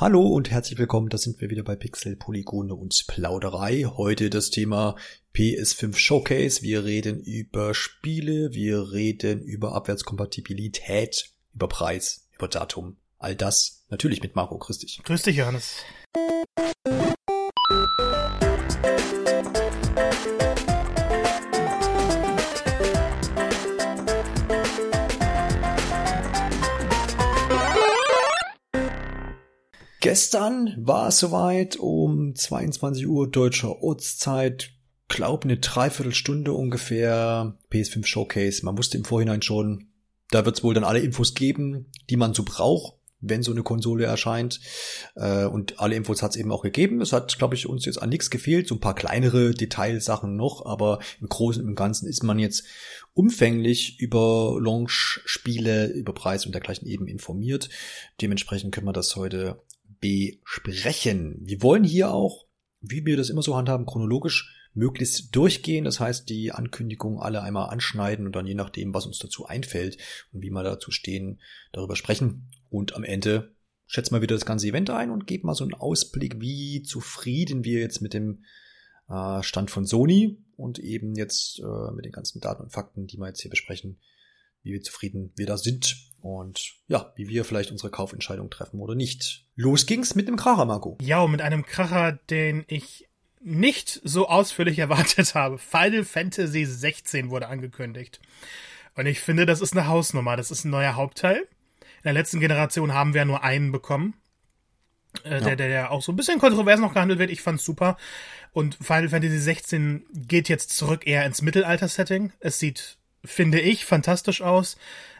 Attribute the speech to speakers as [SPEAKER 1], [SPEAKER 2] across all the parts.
[SPEAKER 1] Hallo und herzlich willkommen, da sind wir wieder bei Pixel, Polygone und Plauderei. Heute das Thema PS5 Showcase. Wir reden über Spiele, wir reden über Abwärtskompatibilität, über Preis, über Datum. All das natürlich mit Marco. Grüß dich.
[SPEAKER 2] Grüß dich, Johannes.
[SPEAKER 1] Gestern war es soweit um 22 Uhr deutscher Ortszeit. Glaub eine Dreiviertelstunde ungefähr PS5 Showcase. Man wusste im Vorhinein schon, da wird es wohl dann alle Infos geben, die man so braucht, wenn so eine Konsole erscheint. Äh, und alle Infos hat es eben auch gegeben. Es hat, glaube ich, uns jetzt an nichts gefehlt. So ein paar kleinere Detailsachen noch, aber im Großen und Ganzen ist man jetzt umfänglich über Launch-Spiele, über Preis und dergleichen eben informiert. Dementsprechend können wir das heute besprechen. Wir wollen hier auch, wie wir das immer so handhaben, chronologisch möglichst durchgehen. Das heißt, die Ankündigungen alle einmal anschneiden und dann je nachdem, was uns dazu einfällt und wie wir dazu stehen, darüber sprechen. Und am Ende schätzen wir wieder das ganze Event ein und geben mal so einen Ausblick, wie zufrieden wir jetzt mit dem äh, Stand von Sony und eben jetzt äh, mit den ganzen Daten und Fakten, die wir jetzt hier besprechen, wie wir zufrieden wir da sind und ja, wie wir vielleicht unsere Kaufentscheidung treffen oder nicht. Los ging's mit dem Kracher, Marco.
[SPEAKER 2] Ja, mit einem Kracher, den ich nicht so ausführlich erwartet habe. Final Fantasy 16 wurde angekündigt. Und ich finde, das ist eine Hausnummer. Das ist ein neuer Hauptteil. In der letzten Generation haben wir ja nur einen bekommen. Äh, ja. der, der auch so ein bisschen kontrovers noch gehandelt wird. Ich fand's super. Und Final Fantasy 16 geht jetzt zurück eher ins Mittelalter-Setting. Es sieht, finde ich, fantastisch aus.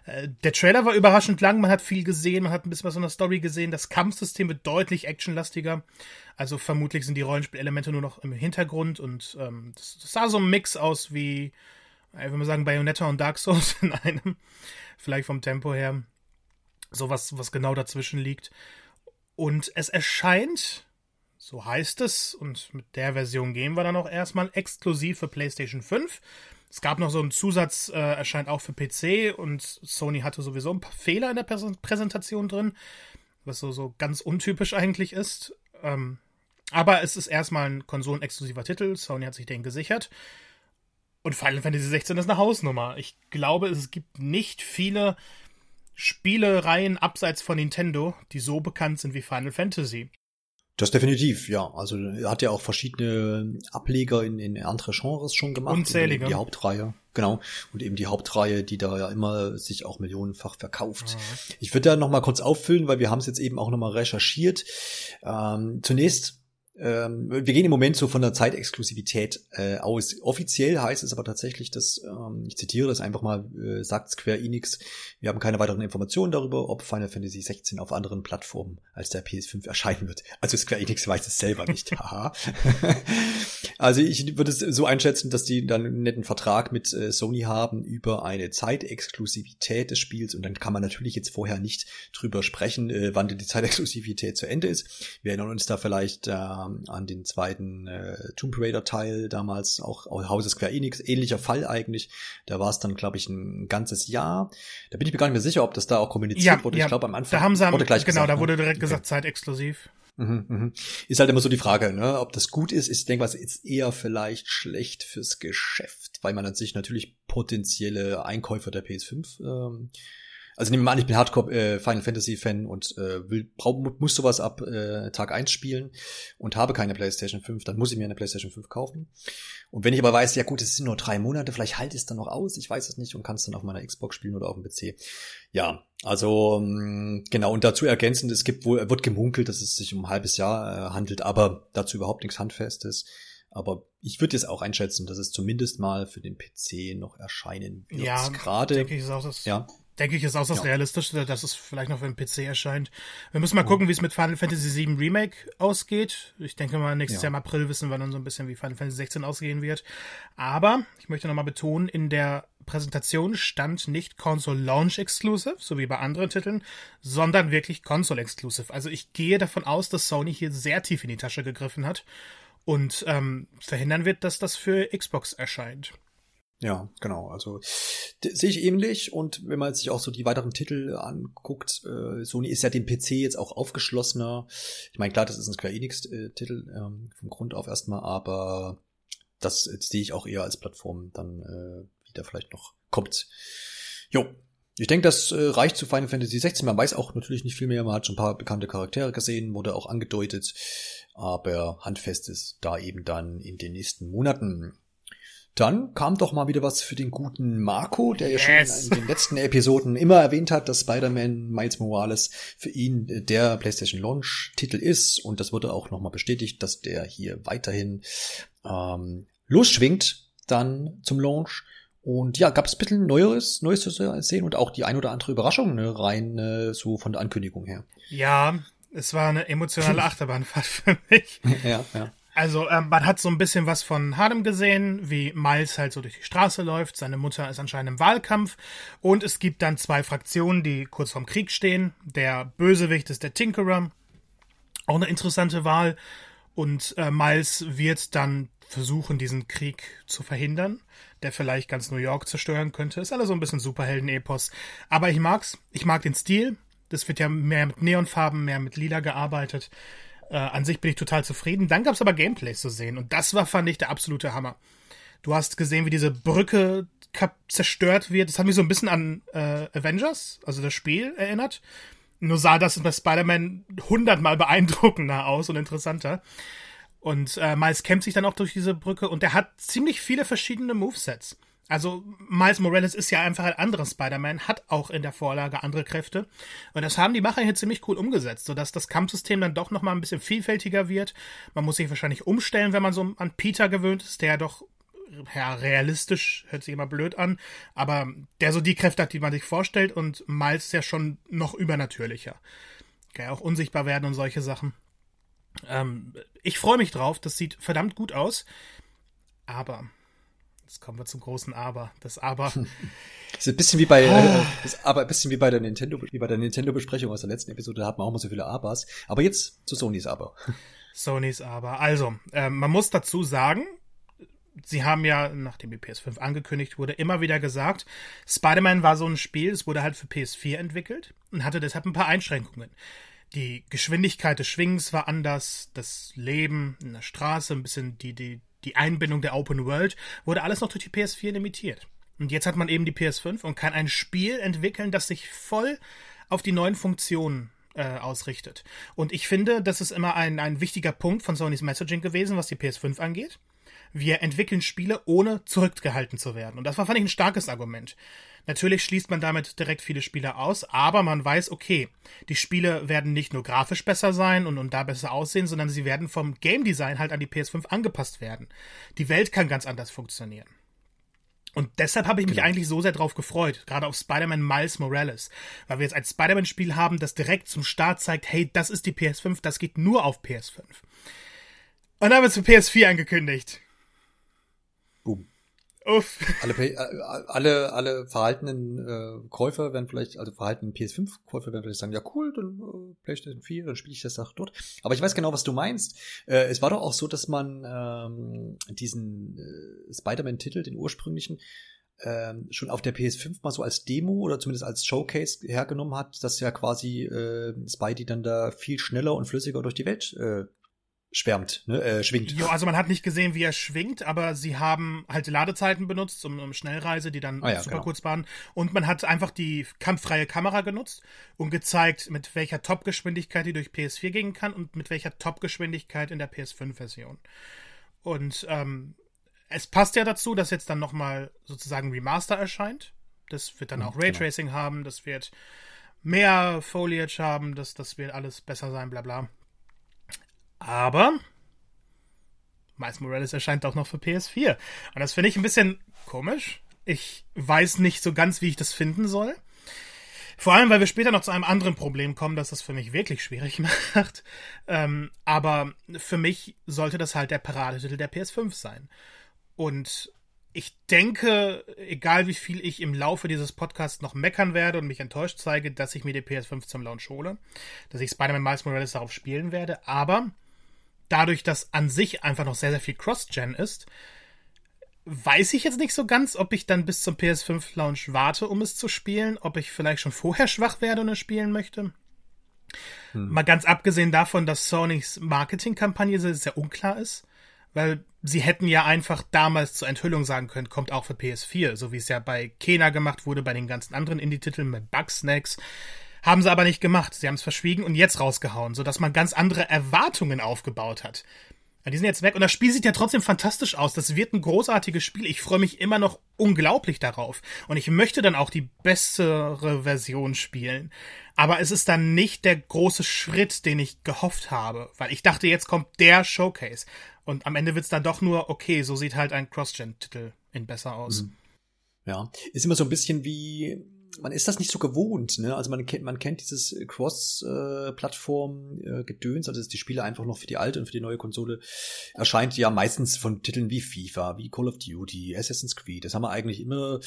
[SPEAKER 2] Äh, der Trailer war überraschend lang, man hat viel gesehen, man hat ein bisschen was von der Story gesehen. Das Kampfsystem wird deutlich actionlastiger. Also vermutlich sind die Rollenspielelemente nur noch im Hintergrund und ähm, das, das sah so ein Mix aus wie, ich würde mal sagen, Bayonetta und Dark Souls in einem. Vielleicht vom Tempo her. Sowas, was genau dazwischen liegt. Und es erscheint, so heißt es, und mit der Version gehen wir dann auch erstmal exklusiv für PlayStation 5. Es gab noch so einen Zusatz, äh, erscheint auch für PC und Sony hatte sowieso ein paar Fehler in der Präsentation drin, was so, so ganz untypisch eigentlich ist. Ähm, aber es ist erstmal ein konsolenexklusiver Titel. Sony hat sich den gesichert. Und Final Fantasy 16 ist eine Hausnummer. Ich glaube, es gibt nicht viele Spielereien abseits von Nintendo, die so bekannt sind wie Final Fantasy.
[SPEAKER 1] Das definitiv, ja. Also er hat ja auch verschiedene Ableger in, in andere Genres schon gemacht.
[SPEAKER 2] Unzählige.
[SPEAKER 1] Die Hauptreihe, genau. Und eben die Hauptreihe, die da ja immer sich auch millionenfach verkauft. Mhm. Ich würde da noch mal kurz auffüllen, weil wir haben es jetzt eben auch noch mal recherchiert. Ähm, zunächst ähm, wir gehen im Moment so von der Zeitexklusivität äh, aus. Offiziell heißt es aber tatsächlich, dass, ähm, ich zitiere das einfach mal, äh, sagt Square Enix, wir haben keine weiteren Informationen darüber, ob Final Fantasy 16 auf anderen Plattformen als der PS5 erscheinen wird. Also Square Enix weiß es selber nicht. Haha. also ich würde es so einschätzen, dass die dann einen netten Vertrag mit äh, Sony haben über eine Zeitexklusivität des Spiels und dann kann man natürlich jetzt vorher nicht drüber sprechen, äh, wann denn die Zeitexklusivität zu Ende ist. Wir erinnern uns da vielleicht äh, an den zweiten äh, Tomb Raider Teil damals, auch Hauses Square Enix, ähnlicher Fall eigentlich. Da war es dann, glaube ich, ein ganzes Jahr. Da bin ich mir gar nicht mehr sicher, ob das da auch kommuniziert ja, wurde.
[SPEAKER 2] Ja,
[SPEAKER 1] ich glaube am Anfang
[SPEAKER 2] da haben sie am,
[SPEAKER 1] wurde gleich
[SPEAKER 2] genau,
[SPEAKER 1] gesagt,
[SPEAKER 2] da wurde direkt
[SPEAKER 1] okay.
[SPEAKER 2] gesagt zeitexklusiv.
[SPEAKER 1] Mhm, mhm. Ist halt immer so die Frage, ne, ob das gut ist. Ich denke, was ist eher vielleicht schlecht fürs Geschäft, weil man an sich natürlich potenzielle Einkäufer der PS5 ähm, also nehmen wir an, ich bin Hardcore äh, Final Fantasy Fan und äh, will, brauch, muss sowas ab äh, Tag eins spielen und habe keine PlayStation 5, dann muss ich mir eine PlayStation 5 kaufen. Und wenn ich aber weiß, ja gut, es sind nur drei Monate, vielleicht halte ich es dann noch aus, ich weiß es nicht und kann es dann auf meiner Xbox spielen oder auf dem PC. Ja, also ähm, genau, und dazu ergänzend, es gibt wohl, wird gemunkelt, dass es sich um ein halbes Jahr äh, handelt, aber dazu überhaupt nichts Handfestes. Aber ich würde jetzt auch einschätzen, dass es zumindest mal für den PC noch erscheinen wird.
[SPEAKER 2] Ja,
[SPEAKER 1] gerade.
[SPEAKER 2] Denke ich, ist auch das.
[SPEAKER 1] Ja
[SPEAKER 2] denke ich, ist auch das ja. Realistischste, dass es vielleicht noch für den PC erscheint. Wir müssen mal gucken, wie es mit Final Fantasy VII Remake ausgeht. Ich denke mal, nächstes ja. Jahr im April wissen wir dann so ein bisschen, wie Final Fantasy 16 ausgehen wird. Aber ich möchte nochmal betonen, in der Präsentation stand nicht Console Launch Exclusive, so wie bei anderen Titeln, sondern wirklich Console Exclusive. Also ich gehe davon aus, dass Sony hier sehr tief in die Tasche gegriffen hat und ähm, verhindern wird, dass das für Xbox erscheint.
[SPEAKER 1] Ja, genau. Also sehe ich ähnlich. Und wenn man sich auch so die weiteren Titel anguckt, äh, Sony ist ja den PC jetzt auch aufgeschlossener. Ich meine, klar, das ist ein Square Enix-Titel ähm, vom Grund auf erstmal, aber das sehe ich auch eher als Plattform dann äh, wieder vielleicht noch kommt. Jo. Ich denke, das äh, reicht zu Final Fantasy 16. Man weiß auch natürlich nicht viel mehr. Man hat schon ein paar bekannte Charaktere gesehen, wurde auch angedeutet. Aber handfest ist da eben dann in den nächsten Monaten. Dann kam doch mal wieder was für den guten Marco, der yes. ja schon in den letzten Episoden immer erwähnt hat, dass Spider-Man Miles Morales für ihn der PlayStation Launch-Titel ist. Und das wurde auch nochmal bestätigt, dass der hier weiterhin ähm, losschwingt dann zum Launch. Und ja, gab es ein bisschen Neues, Neues zu sehen und auch die ein oder andere Überraschung, ne, rein äh, so von der Ankündigung her.
[SPEAKER 2] Ja, es war eine emotionale Achterbahnfahrt für mich.
[SPEAKER 1] ja, ja.
[SPEAKER 2] Also ähm, man hat so ein bisschen was von Harlem gesehen, wie Miles halt so durch die Straße läuft. Seine Mutter ist anscheinend im Wahlkampf. Und es gibt dann zwei Fraktionen, die kurz vorm Krieg stehen. Der Bösewicht ist der Tinkerer. Auch eine interessante Wahl. Und äh, Miles wird dann versuchen, diesen Krieg zu verhindern, der vielleicht ganz New York zerstören könnte. Ist alles so ein bisschen Superhelden-Epos. Aber ich mag's. Ich mag den Stil. Das wird ja mehr mit Neonfarben, mehr mit Lila gearbeitet. Äh, an sich bin ich total zufrieden. Dann gab es aber Gameplays zu sehen und das war, fand ich, der absolute Hammer. Du hast gesehen, wie diese Brücke zerstört wird. Das hat mich so ein bisschen an äh, Avengers, also das Spiel, erinnert. Nur sah das bei Spider-Man hundertmal beeindruckender aus und interessanter. Und äh, Miles kämpft sich dann auch durch diese Brücke und er hat ziemlich viele verschiedene Movesets. Also Miles Morales ist ja einfach ein anderer Spider-Man, hat auch in der Vorlage andere Kräfte. Und das haben die Macher hier ziemlich cool umgesetzt, sodass das Kampfsystem dann doch nochmal ein bisschen vielfältiger wird. Man muss sich wahrscheinlich umstellen, wenn man so an Peter gewöhnt ist, der doch ja, realistisch, hört sich immer blöd an, aber der so die Kräfte hat, die man sich vorstellt und Miles ist ja schon noch übernatürlicher. Kann ja auch unsichtbar werden und solche Sachen. Ähm, ich freue mich drauf, das sieht verdammt gut aus, aber Jetzt kommen wir zum großen Aber. Das Aber.
[SPEAKER 1] Das ist ein bisschen wie bei, äh, das Aber ein bisschen wie bei der Nintendo, wie bei der Nintendo-Besprechung aus der letzten Episode, da hat man auch mal so viele Abers. Aber jetzt zu Sonys Aber.
[SPEAKER 2] Sonys Aber. Also, äh, man muss dazu sagen, sie haben ja, nachdem die PS5 angekündigt wurde, immer wieder gesagt, Spider-Man war so ein Spiel, es wurde halt für PS4 entwickelt und hatte deshalb ein paar Einschränkungen. Die Geschwindigkeit des Schwingens war anders, das Leben in der Straße, ein bisschen die, die, die Einbindung der Open World, wurde alles noch durch die PS4 limitiert. Und jetzt hat man eben die PS5 und kann ein Spiel entwickeln, das sich voll auf die neuen Funktionen äh, ausrichtet. Und ich finde, das ist immer ein, ein wichtiger Punkt von Sonys Messaging gewesen, was die PS5 angeht. Wir entwickeln Spiele, ohne zurückgehalten zu werden. Und das war, fand ich, ein starkes Argument. Natürlich schließt man damit direkt viele Spiele aus, aber man weiß, okay, die Spiele werden nicht nur grafisch besser sein und, und da besser aussehen, sondern sie werden vom Game Design halt an die PS5 angepasst werden. Die Welt kann ganz anders funktionieren. Und deshalb habe ich mich genau. eigentlich so sehr drauf gefreut, gerade auf Spider-Man Miles Morales, weil wir jetzt ein Spider-Man-Spiel haben, das direkt zum Start zeigt, hey, das ist die PS5, das geht nur auf PS5. Und dann wird es für PS4 angekündigt.
[SPEAKER 1] Uff. Alle, äh, alle, alle verhaltenen äh, Käufer werden vielleicht, also verhaltenen PS5-Käufer werden vielleicht sagen, ja cool, dann äh, PlayStation 4, dann spiele ich das auch dort. Aber ich weiß genau, was du meinst. Äh, es war doch auch so, dass man ähm, diesen äh, Spider-Man-Titel, den ursprünglichen, ähm, schon auf der PS5 mal so als Demo oder zumindest als Showcase hergenommen hat, dass ja quasi äh, Spidey dann da viel schneller und flüssiger durch die Welt äh, schwärmt, ne, äh, schwingt.
[SPEAKER 2] Jo, also man hat nicht gesehen, wie er schwingt, aber sie haben halt Ladezeiten benutzt, um, um Schnellreise, die dann ah, ja, super genau. kurz waren. Und man hat einfach die kampffreie Kamera genutzt und gezeigt, mit welcher Top-Geschwindigkeit die durch PS4 gehen kann und mit welcher Top-Geschwindigkeit in der PS5-Version. Und ähm, es passt ja dazu, dass jetzt dann nochmal sozusagen Remaster erscheint. Das wird dann auch Raytracing genau. haben, das wird mehr Foliage haben, das, das wird alles besser sein, bla bla. Aber Miles Morales erscheint auch noch für PS4. Und das finde ich ein bisschen komisch. Ich weiß nicht so ganz, wie ich das finden soll. Vor allem, weil wir später noch zu einem anderen Problem kommen, das das für mich wirklich schwierig macht. Ähm, aber für mich sollte das halt der Paradetitel der PS5 sein. Und ich denke, egal wie viel ich im Laufe dieses Podcasts noch meckern werde und mich enttäuscht zeige, dass ich mir die PS5 zum Launch hole, dass ich Spider-Man Miles Morales darauf spielen werde, aber dadurch, dass an sich einfach noch sehr, sehr viel Cross-Gen ist, weiß ich jetzt nicht so ganz, ob ich dann bis zum PS5 Launch warte, um es zu spielen, ob ich vielleicht schon vorher schwach werde und es spielen möchte. Hm. Mal ganz abgesehen davon, dass Sonys Marketingkampagne sehr unklar ist, weil sie hätten ja einfach damals zur Enthüllung sagen können, kommt auch für PS4, so wie es ja bei Kena gemacht wurde, bei den ganzen anderen Indie-Titeln mit Bugsnacks. Haben sie aber nicht gemacht. Sie haben es verschwiegen und jetzt rausgehauen, sodass man ganz andere Erwartungen aufgebaut hat. Die sind jetzt weg und das Spiel sieht ja trotzdem fantastisch aus. Das wird ein großartiges Spiel. Ich freue mich immer noch unglaublich darauf. Und ich möchte dann auch die bessere Version spielen. Aber es ist dann nicht der große Schritt, den ich gehofft habe. Weil ich dachte, jetzt kommt der Showcase. Und am Ende wird's dann doch nur, okay, so sieht halt ein Cross-Gen-Titel in besser aus. Mhm.
[SPEAKER 1] Ja, ist immer so ein bisschen wie man ist das nicht so gewohnt, ne? Also man kennt, man kennt dieses Cross-Plattform-Gedöns, äh, also dass die Spiele einfach noch für die alte und für die neue Konsole erscheint ja meistens von Titeln wie FIFA, wie Call of Duty, Assassin's Creed. Das haben wir eigentlich immer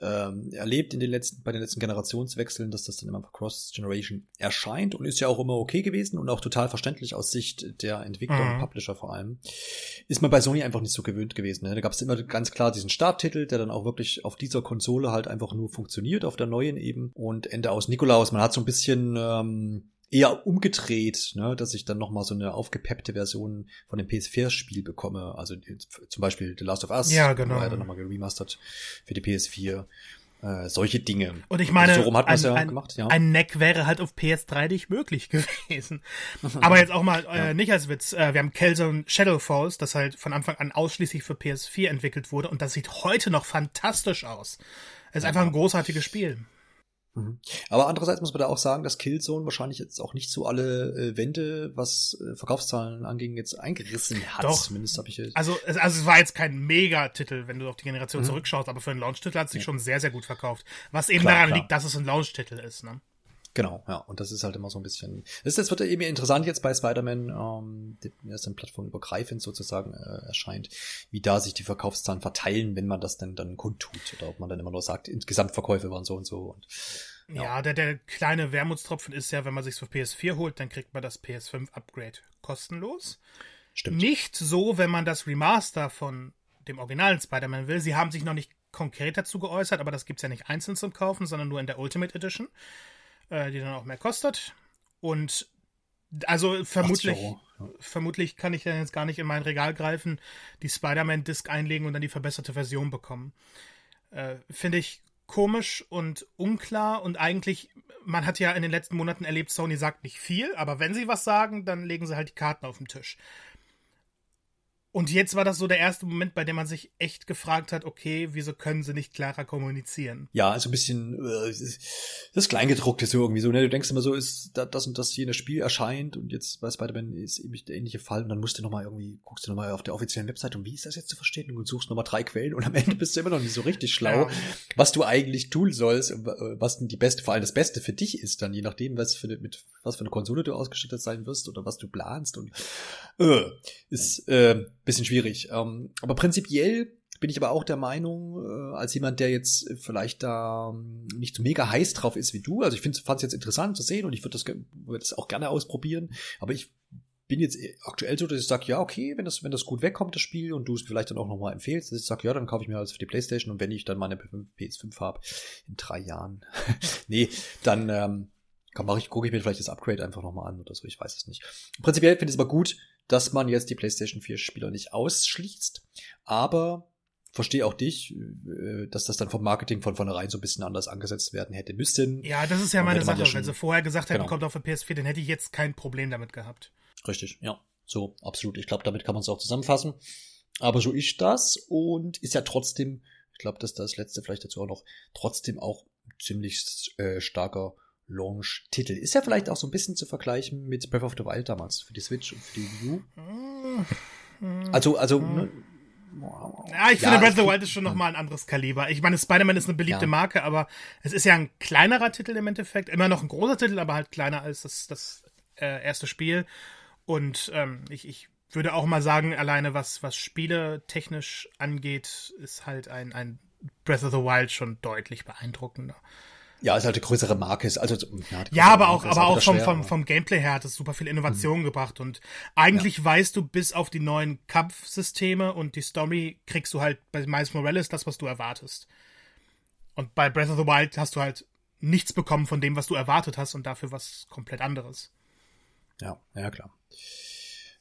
[SPEAKER 1] ähm, erlebt in den letzten, bei den letzten Generationswechseln, dass das dann immer Cross-Generation erscheint und ist ja auch immer okay gewesen und auch total verständlich aus Sicht der Entwickler mhm. und Publisher vor allem. Ist man bei Sony einfach nicht so gewöhnt gewesen. Ne? Da gab es immer ganz klar diesen Starttitel, der dann auch wirklich auf dieser Konsole halt einfach nur funktioniert, auf der neuen eben. Und Ende aus Nikolaus. Man hat so ein bisschen ähm, eher umgedreht, ne, dass ich dann nochmal so eine aufgepeppte Version von dem PS4-Spiel bekomme. Also zum Beispiel The Last of Us.
[SPEAKER 2] Ja, genau.
[SPEAKER 1] Dann nochmal geremastert für die PS4. Äh, solche Dinge.
[SPEAKER 2] Und ich meine, also so rum hat ein, ja ein, gemacht, ja. ein Neck wäre halt auf PS3 nicht möglich gewesen. Aber jetzt auch mal äh, ja. nicht als Witz. Äh, wir haben Killzone Shadow Falls, das halt von Anfang an ausschließlich für PS4 entwickelt wurde und das sieht heute noch fantastisch aus. Es ist einfach ein großartiges Spiel.
[SPEAKER 1] Mhm. Aber andererseits muss man da auch sagen, dass Killzone wahrscheinlich jetzt auch nicht so alle äh, Wände, was äh, Verkaufszahlen anging, jetzt eingerissen hat.
[SPEAKER 2] Doch. Zumindest habe ich jetzt. Also, also es war jetzt kein Megatitel, wenn du auf die Generation mhm. zurückschaust, aber für einen Launch-Titel hat es sich ja. schon sehr, sehr gut verkauft. Was eben klar, daran klar. liegt, dass es ein Launch-Titel ist, ne?
[SPEAKER 1] Genau, ja. Und das ist halt immer so ein bisschen. Das, wird eben interessant jetzt bei Spider-Man, ähm, der dann plattformübergreifend sozusagen äh, erscheint, wie da sich die Verkaufszahlen verteilen, wenn man das dann dann kundtut. Oder ob man dann immer nur sagt, insgesamt Verkäufe waren so und so. Und,
[SPEAKER 2] ja, ja der, der kleine Wermutstropfen ist ja, wenn man sich's für PS4 holt, dann kriegt man das PS5-Upgrade kostenlos.
[SPEAKER 1] Stimmt.
[SPEAKER 2] Nicht so, wenn man das Remaster von dem originalen Spider-Man will. Sie haben sich noch nicht konkret dazu geäußert, aber das gibt's ja nicht einzeln zum Kaufen, sondern nur in der Ultimate Edition äh, die dann auch mehr kostet. Und also vermutlich, ja. vermutlich kann ich dann jetzt gar nicht in mein Regal greifen, die Spider-Man-Disc einlegen und dann die verbesserte Version bekommen. Äh, Finde ich komisch und unklar und eigentlich, man hat ja in den letzten Monaten erlebt, Sony sagt nicht viel, aber wenn sie was sagen, dann legen sie halt die Karten auf den Tisch. Und jetzt war das so der erste Moment, bei dem man sich echt gefragt hat, okay, wieso können sie nicht klarer kommunizieren?
[SPEAKER 1] Ja, also ein bisschen äh, das Kleingedruckte so irgendwie so, ne? Du denkst immer so, ist das und das hier in das Spiel erscheint und jetzt bei Spider-Man ist eben der ähnliche Fall und dann musst du nochmal irgendwie, guckst du nochmal auf der offiziellen Website und wie ist das jetzt zu verstehen und suchst nochmal drei Quellen und am Ende bist du immer noch nicht so richtig schlau, ja. was du eigentlich tun sollst und äh, was denn die beste, vor allem das Beste für dich ist dann, je nachdem, was für, mit was für eine Konsole du ausgestattet sein wirst oder was du planst und äh, ist äh, bisschen schwierig. Ähm, aber prinzipiell bin ich aber auch der Meinung, äh, als jemand, der jetzt vielleicht da ähm, nicht so mega heiß drauf ist wie du, also ich fand es jetzt interessant zu sehen und ich würde das, würd das auch gerne ausprobieren, aber ich bin jetzt aktuell so, dass ich sage, ja, okay, wenn das, wenn das gut wegkommt, das Spiel, und du es vielleicht dann auch nochmal empfehlst, dass ich sage, ja, dann kaufe ich mir alles für die Playstation und wenn ich dann meine PS5 habe in drei Jahren, nee, dann ähm, kann ich, gucke ich mir vielleicht das Upgrade einfach nochmal an oder so, ich weiß es nicht. Prinzipiell finde ich es aber gut, dass man jetzt die PlayStation 4 Spieler nicht ausschließt, aber verstehe auch dich, äh, dass das dann vom Marketing von vornherein so ein bisschen anders angesetzt werden hätte müssen.
[SPEAKER 2] Ja, das ist ja meine Sache. Ja Wenn sie vorher gesagt hätten, genau. kommt auf der PS4, dann hätte ich jetzt kein Problem damit gehabt.
[SPEAKER 1] Richtig, ja. So, absolut. Ich glaube, damit kann man es auch zusammenfassen. Aber so ist das und ist ja trotzdem, ich glaube, dass das letzte vielleicht dazu auch noch, trotzdem auch ziemlich äh, starker Launch-Titel. Ist ja vielleicht auch so ein bisschen zu vergleichen mit Breath of the Wild damals für die Switch und für die Wii U. Also, also, ne,
[SPEAKER 2] ja, ich ja, finde Breath of the Wild ist schon nochmal ein anderes Kaliber. Ich meine, Spider-Man ist eine beliebte ja. Marke, aber es ist ja ein kleinerer Titel im Endeffekt. Immer noch ein großer Titel, aber halt kleiner als das, das äh, erste Spiel. Und ähm, ich, ich würde auch mal sagen, alleine was, was Spiele technisch angeht, ist halt ein, ein Breath of the Wild schon deutlich beeindruckender.
[SPEAKER 1] Ja, ist halt eine größere Marke. Also,
[SPEAKER 2] ja, ja aber auch, aber auch vom, vom, vom Gameplay her hat es super viel Innovation mhm. gebracht. Und eigentlich ja. weißt du, bis auf die neuen Kampfsysteme und die Story kriegst du halt bei Miles Morales das, was du erwartest. Und bei Breath of the Wild hast du halt nichts bekommen von dem, was du erwartet hast und dafür was komplett anderes.
[SPEAKER 1] Ja, ja, klar.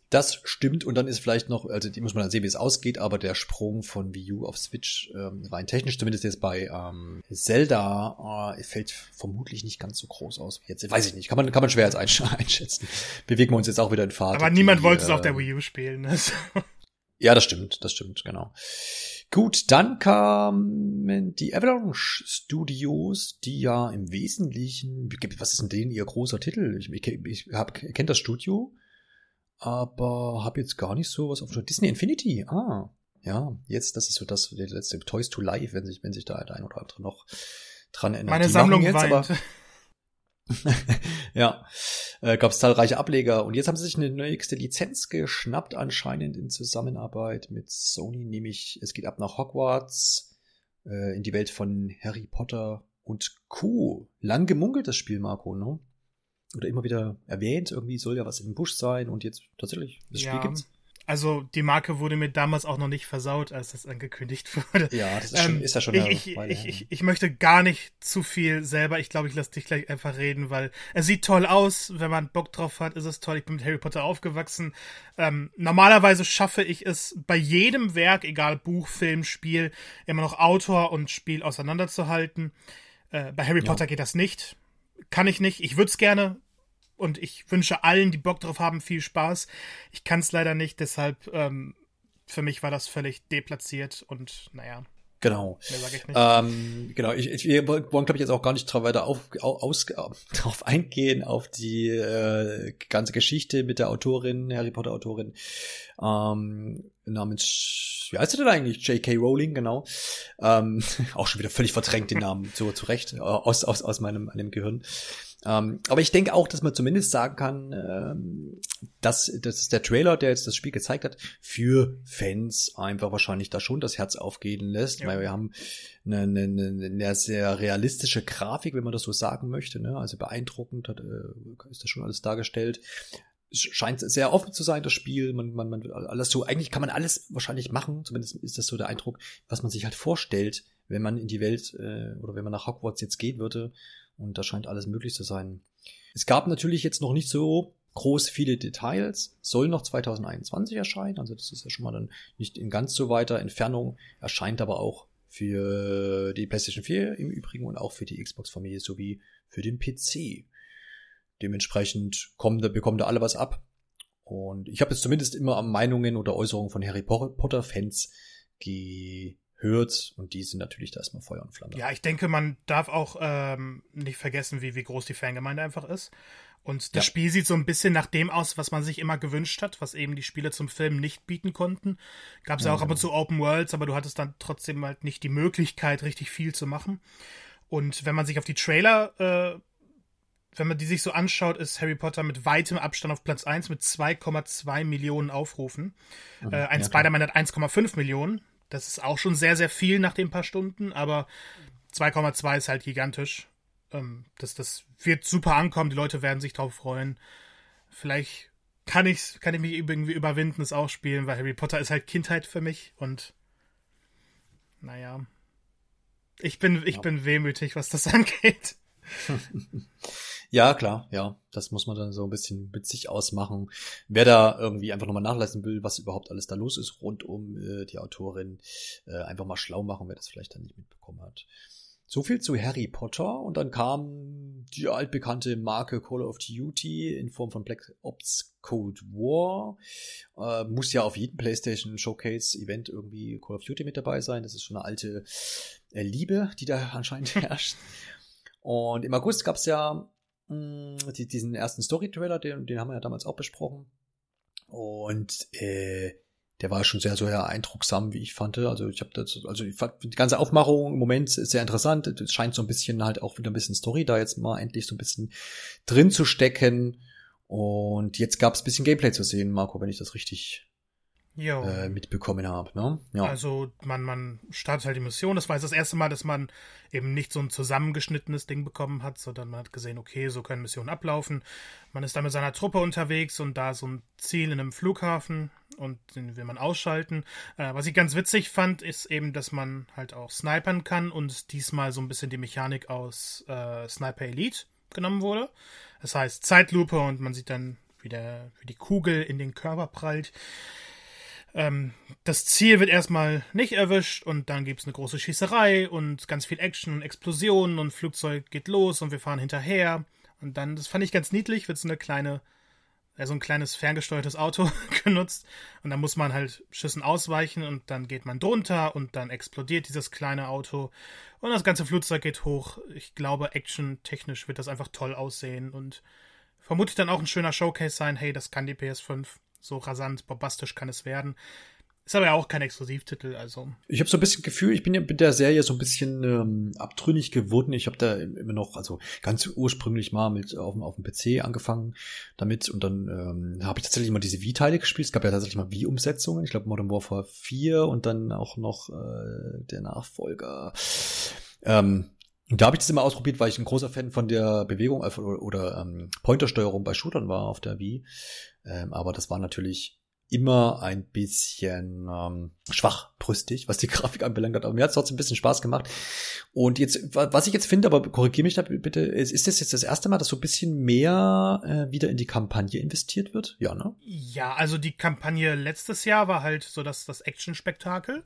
[SPEAKER 1] Das stimmt und dann ist vielleicht noch, also die muss man dann sehen, wie es ausgeht, aber der Sprung von Wii U auf Switch, ähm, rein technisch zumindest jetzt bei ähm, Zelda, äh, fällt vermutlich nicht ganz so groß aus wie jetzt. Weiß ich nicht, kann man, kann man schwer jetzt einschätzen. Bewegen wir uns jetzt auch wieder in Fahrt.
[SPEAKER 2] Aber niemand wollte äh, es auf der Wii U spielen. Also.
[SPEAKER 1] ja, das stimmt, das stimmt, genau. Gut, dann kamen die Avalanche Studios, die ja im Wesentlichen, was ist denn denen ihr großer Titel? Ich, ich, ich hab, kennt das Studio? Aber habe jetzt gar nicht so was auf Disney Infinity. Ah, ja, jetzt, das ist so das, der letzte Toys to Life, wenn sich, wenn sich da der ein oder andere noch dran erinnert.
[SPEAKER 2] Meine Die Sammlung jetzt, weint. aber
[SPEAKER 1] ja, äh, gab es zahlreiche Ableger und jetzt haben sie sich eine nächste Lizenz geschnappt, anscheinend in Zusammenarbeit mit Sony, nämlich es geht ab nach Hogwarts, äh, in die Welt von Harry Potter und Co. Lang gemunkelt das Spiel, Marco, ne? Oder immer wieder erwähnt, irgendwie soll ja was im Busch sein und jetzt tatsächlich, das Spiel ja, gibt's.
[SPEAKER 2] Also die Marke wurde mir damals auch noch nicht versaut, als das angekündigt wurde.
[SPEAKER 1] Ja, das ist, schon, ähm, ist ja schon
[SPEAKER 2] ich, Weile, ich, ich, ich, möchte gar nicht zu viel selber. Ich glaube, ich lasse dich gleich einfach reden, weil es sieht toll aus. Wenn man Bock drauf hat, ist es toll. Ich bin mit Harry Potter aufgewachsen. Ähm, normalerweise schaffe ich es bei jedem Werk, egal Buch, Film, Spiel, immer noch Autor und Spiel auseinanderzuhalten. Äh, bei Harry ja. Potter geht das nicht. Kann ich nicht. Ich würde es gerne, und ich wünsche allen, die Bock drauf haben, viel Spaß. Ich kann es leider nicht, deshalb ähm, für mich war das völlig deplatziert und naja.
[SPEAKER 1] Genau. Ähm, genau, ich, ich, wir wollen, glaube ich, jetzt auch gar nicht drauf weiter auf, aus, drauf eingehen, auf die äh, ganze Geschichte mit der Autorin, Harry Potter Autorin, ähm, namens, wie heißt sie denn eigentlich? J.K. Rowling, genau. Ähm, auch schon wieder völlig verdrängt den Namen, so zurecht, aus, aus, aus meinem, meinem Gehirn. Ähm, aber ich denke auch, dass man zumindest sagen kann, ähm, dass, dass der Trailer, der jetzt das Spiel gezeigt hat, für Fans einfach wahrscheinlich da schon das Herz aufgehen lässt, ja. weil wir haben eine, eine, eine sehr realistische Grafik, wenn man das so sagen möchte, ne? also beeindruckend hat, äh, ist das schon alles dargestellt scheint sehr offen zu sein, das Spiel. Man, man, man alles so, eigentlich kann man alles wahrscheinlich machen, zumindest ist das so der Eindruck, was man sich halt vorstellt, wenn man in die Welt äh, oder wenn man nach Hogwarts jetzt gehen würde. Und da scheint alles möglich zu sein. Es gab natürlich jetzt noch nicht so groß viele Details, soll noch 2021 erscheinen, also das ist ja schon mal dann nicht in ganz so weiter Entfernung, erscheint aber auch für die PlayStation 4 im Übrigen und auch für die Xbox-Familie sowie für den PC. Dementsprechend kommen da, bekommen da alle was ab. Und ich habe jetzt zumindest immer Meinungen oder Äußerungen von Harry Potter-Fans gehört und die sind natürlich da erstmal Feuer und Flamme.
[SPEAKER 2] Ja, ich denke, man darf auch ähm, nicht vergessen, wie, wie groß die Fangemeinde einfach ist. Und das ja. Spiel sieht so ein bisschen nach dem aus, was man sich immer gewünscht hat, was eben die Spiele zum Film nicht bieten konnten. Gab es ja auch ab und zu Open Worlds, aber du hattest dann trotzdem halt nicht die Möglichkeit, richtig viel zu machen. Und wenn man sich auf die Trailer, äh, wenn man die sich so anschaut, ist Harry Potter mit weitem Abstand auf Platz 1 mit 2,2 Millionen Aufrufen. Mhm, äh, ein ja, Spider-Man hat 1,5 Millionen. Das ist auch schon sehr, sehr viel nach den paar Stunden, aber 2,2 ist halt gigantisch. Ähm, das, das wird super ankommen, die Leute werden sich drauf freuen. Vielleicht kann ich, kann ich mich irgendwie überwinden, es auch spielen, weil Harry Potter ist halt Kindheit für mich und naja. Ich bin, ich ja. bin wehmütig, was das angeht.
[SPEAKER 1] ja, klar, ja. Das muss man dann so ein bisschen mit sich ausmachen. Wer da irgendwie einfach nochmal nachlassen will, was überhaupt alles da los ist rund um äh, die Autorin, äh, einfach mal schlau machen, wer das vielleicht dann nicht mitbekommen hat. So viel zu Harry Potter und dann kam die altbekannte Marke Call of Duty in Form von Black Ops Cold War. Äh, muss ja auf jedem PlayStation Showcase Event irgendwie Call of Duty mit dabei sein. Das ist schon eine alte äh, Liebe, die da anscheinend herrscht. Und im August gab es ja die, diesen ersten Story-Trailer, den, den haben wir ja damals auch besprochen. Und äh, der war schon sehr, sehr eindrucksam, wie ich fand. Also ich habe das, also ich fand die ganze Aufmachung im Moment sehr interessant. Es scheint so ein bisschen halt auch wieder ein bisschen Story da jetzt mal endlich so ein bisschen drin zu stecken. Und jetzt gab es ein bisschen Gameplay zu sehen, Marco, wenn ich das richtig äh, mitbekommen habe. Ne?
[SPEAKER 2] Ja. Also man, man startet halt die Mission. Das war jetzt das erste Mal, dass man eben nicht so ein zusammengeschnittenes Ding bekommen hat, sondern man hat gesehen, okay, so können Missionen ablaufen. Man ist da mit seiner Truppe unterwegs und da so ein Ziel in einem Flughafen und den will man ausschalten. Äh, was ich ganz witzig fand, ist eben, dass man halt auch snipern kann und diesmal so ein bisschen die Mechanik aus äh, Sniper Elite genommen wurde. Das heißt Zeitlupe und man sieht dann, wie, der, wie die Kugel in den Körper prallt. Ähm, das Ziel wird erstmal nicht erwischt und dann gibt es eine große Schießerei und ganz viel Action und Explosionen und Flugzeug geht los und wir fahren hinterher. Und dann, das fand ich ganz niedlich, wird so eine kleine, ja, so ein kleines ferngesteuertes Auto genutzt. Und dann muss man halt Schüssen ausweichen und dann geht man drunter und dann explodiert dieses kleine Auto und das ganze Flugzeug geht hoch. Ich glaube, action-technisch wird das einfach toll aussehen und vermutlich dann auch ein schöner Showcase sein. Hey, das kann die PS5 so rasant, bombastisch kann es werden. Ist aber ja auch kein Exklusivtitel, also.
[SPEAKER 1] Ich habe so ein bisschen Gefühl, ich bin ja mit der Serie so ein bisschen ähm, abtrünnig geworden. Ich habe da immer noch, also ganz ursprünglich mal mit auf, auf dem PC angefangen damit und dann ähm, habe ich tatsächlich mal diese Wii-Teile gespielt. Es gab ja tatsächlich mal Wii-Umsetzungen. Ich glaube Modern Warfare 4 und dann auch noch äh, der Nachfolger. Ähm, da habe ich das immer ausprobiert, weil ich ein großer Fan von der Bewegung äh, oder, oder ähm, Pointersteuerung bei Shootern war auf der Wii. Ähm, aber das war natürlich immer ein bisschen ähm, schwachbrüstig, was die Grafik anbelangt hat. Aber mir hat es trotzdem ein bisschen Spaß gemacht. Und jetzt, was ich jetzt finde, aber korrigiere mich da bitte, ist, ist das jetzt das erste Mal, dass so ein bisschen mehr äh, wieder in die Kampagne investiert wird? Ja, ne?
[SPEAKER 2] Ja, also die Kampagne letztes Jahr war halt so das, das Action-Spektakel.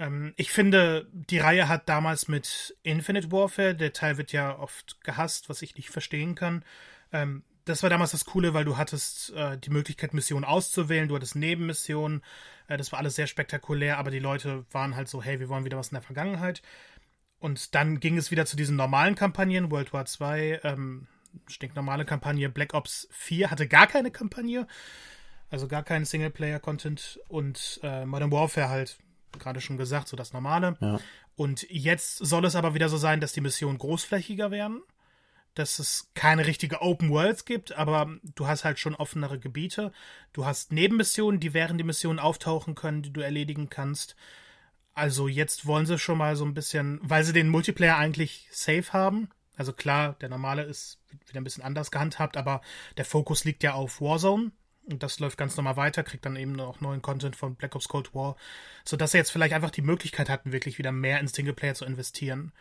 [SPEAKER 2] Ähm, ich finde, die Reihe hat damals mit Infinite Warfare, der Teil wird ja oft gehasst, was ich nicht verstehen kann. Ähm, das war damals das Coole, weil du hattest äh, die Möglichkeit, Missionen auszuwählen, du hattest Nebenmissionen, äh, das war alles sehr spektakulär, aber die Leute waren halt so, hey, wir wollen wieder was in der Vergangenheit. Und dann ging es wieder zu diesen normalen Kampagnen, World War II, ähm, stinknormale Kampagne, Black Ops 4 hatte gar keine Kampagne, also gar keinen Singleplayer-Content. Und äh, Modern Warfare halt gerade schon gesagt, so das Normale. Ja. Und jetzt soll es aber wieder so sein, dass die Missionen großflächiger werden, dass es keine richtige Open Worlds gibt, aber du hast halt schon offenere Gebiete. Du hast Nebenmissionen, die während die Missionen auftauchen können, die du erledigen kannst. Also jetzt wollen sie schon mal so ein bisschen, weil sie den Multiplayer eigentlich safe haben. Also klar, der normale ist wieder ein bisschen anders gehandhabt, aber der Fokus liegt ja auf Warzone. Und das läuft ganz normal weiter, kriegt dann eben auch neuen Content von Black Ops Cold War, sodass sie jetzt vielleicht einfach die Möglichkeit hatten, wirklich wieder mehr in Singleplayer zu investieren.